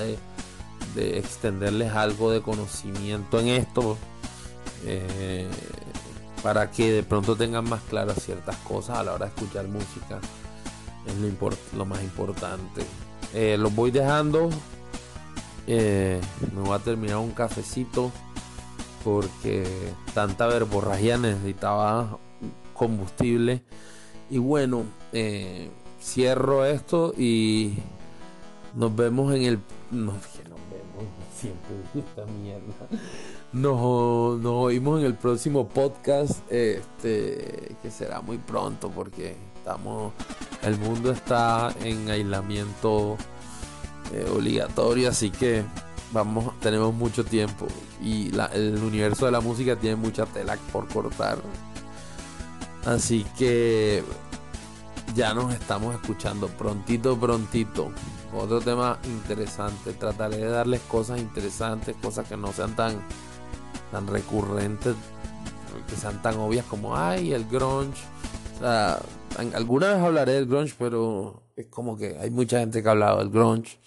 de, extenderles algo de conocimiento en esto, eh, para que de pronto tengan más claras ciertas cosas a la hora de escuchar música. Es lo, más importante. Eh, los voy dejando. Eh, me voy a terminar un cafecito porque tanta verborragia necesitaba combustible. Y bueno, eh, cierro esto y nos vemos en el. No, que nos vemos siempre esta mierda. Nos, nos, oímos en el próximo podcast. Este que será muy pronto porque estamos. El mundo está en aislamiento eh, obligatorio, así que vamos, tenemos mucho tiempo. Y el universo de la música tiene mucha tela por cortar. Así que ya nos estamos escuchando prontito, prontito. Otro tema interesante. Trataré de darles cosas interesantes, cosas que no sean tan, tan recurrentes, que sean tan obvias como, ay, el grunge. O sea, alguna vez hablaré del grunge, pero es como que hay mucha gente que ha hablado del grunge.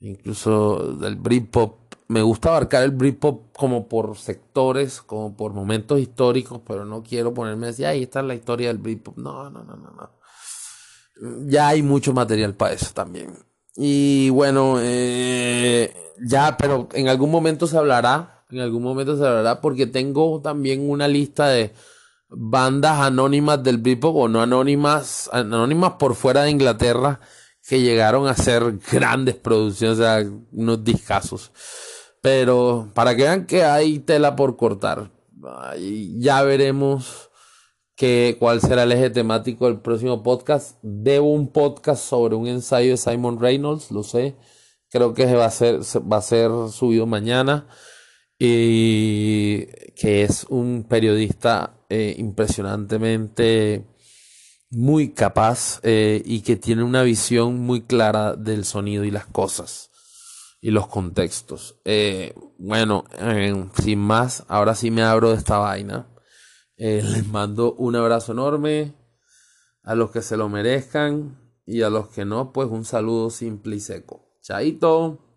Incluso del Britpop me gusta abarcar el Britpop como por sectores, como por momentos históricos, pero no quiero ponerme así, ahí está la historia del Britpop. No, no, no, no, no. Ya hay mucho material para eso también. Y bueno, eh, ya, pero en algún momento se hablará, en algún momento se hablará, porque tengo también una lista de bandas anónimas del Britpop o no anónimas, anónimas por fuera de Inglaterra que llegaron a ser grandes producciones, o sea, unos discazos. Pero para que vean que hay tela por cortar, ya veremos que, cuál será el eje temático del próximo podcast. Debo un podcast sobre un ensayo de Simon Reynolds, lo sé. Creo que va a ser, va a ser subido mañana. Y que es un periodista eh, impresionantemente muy capaz eh, y que tiene una visión muy clara del sonido y las cosas y los contextos. Eh, bueno, sin más, ahora sí me abro de esta vaina. Eh, les mando un abrazo enorme a los que se lo merezcan y a los que no, pues un saludo simple y seco. Chaito.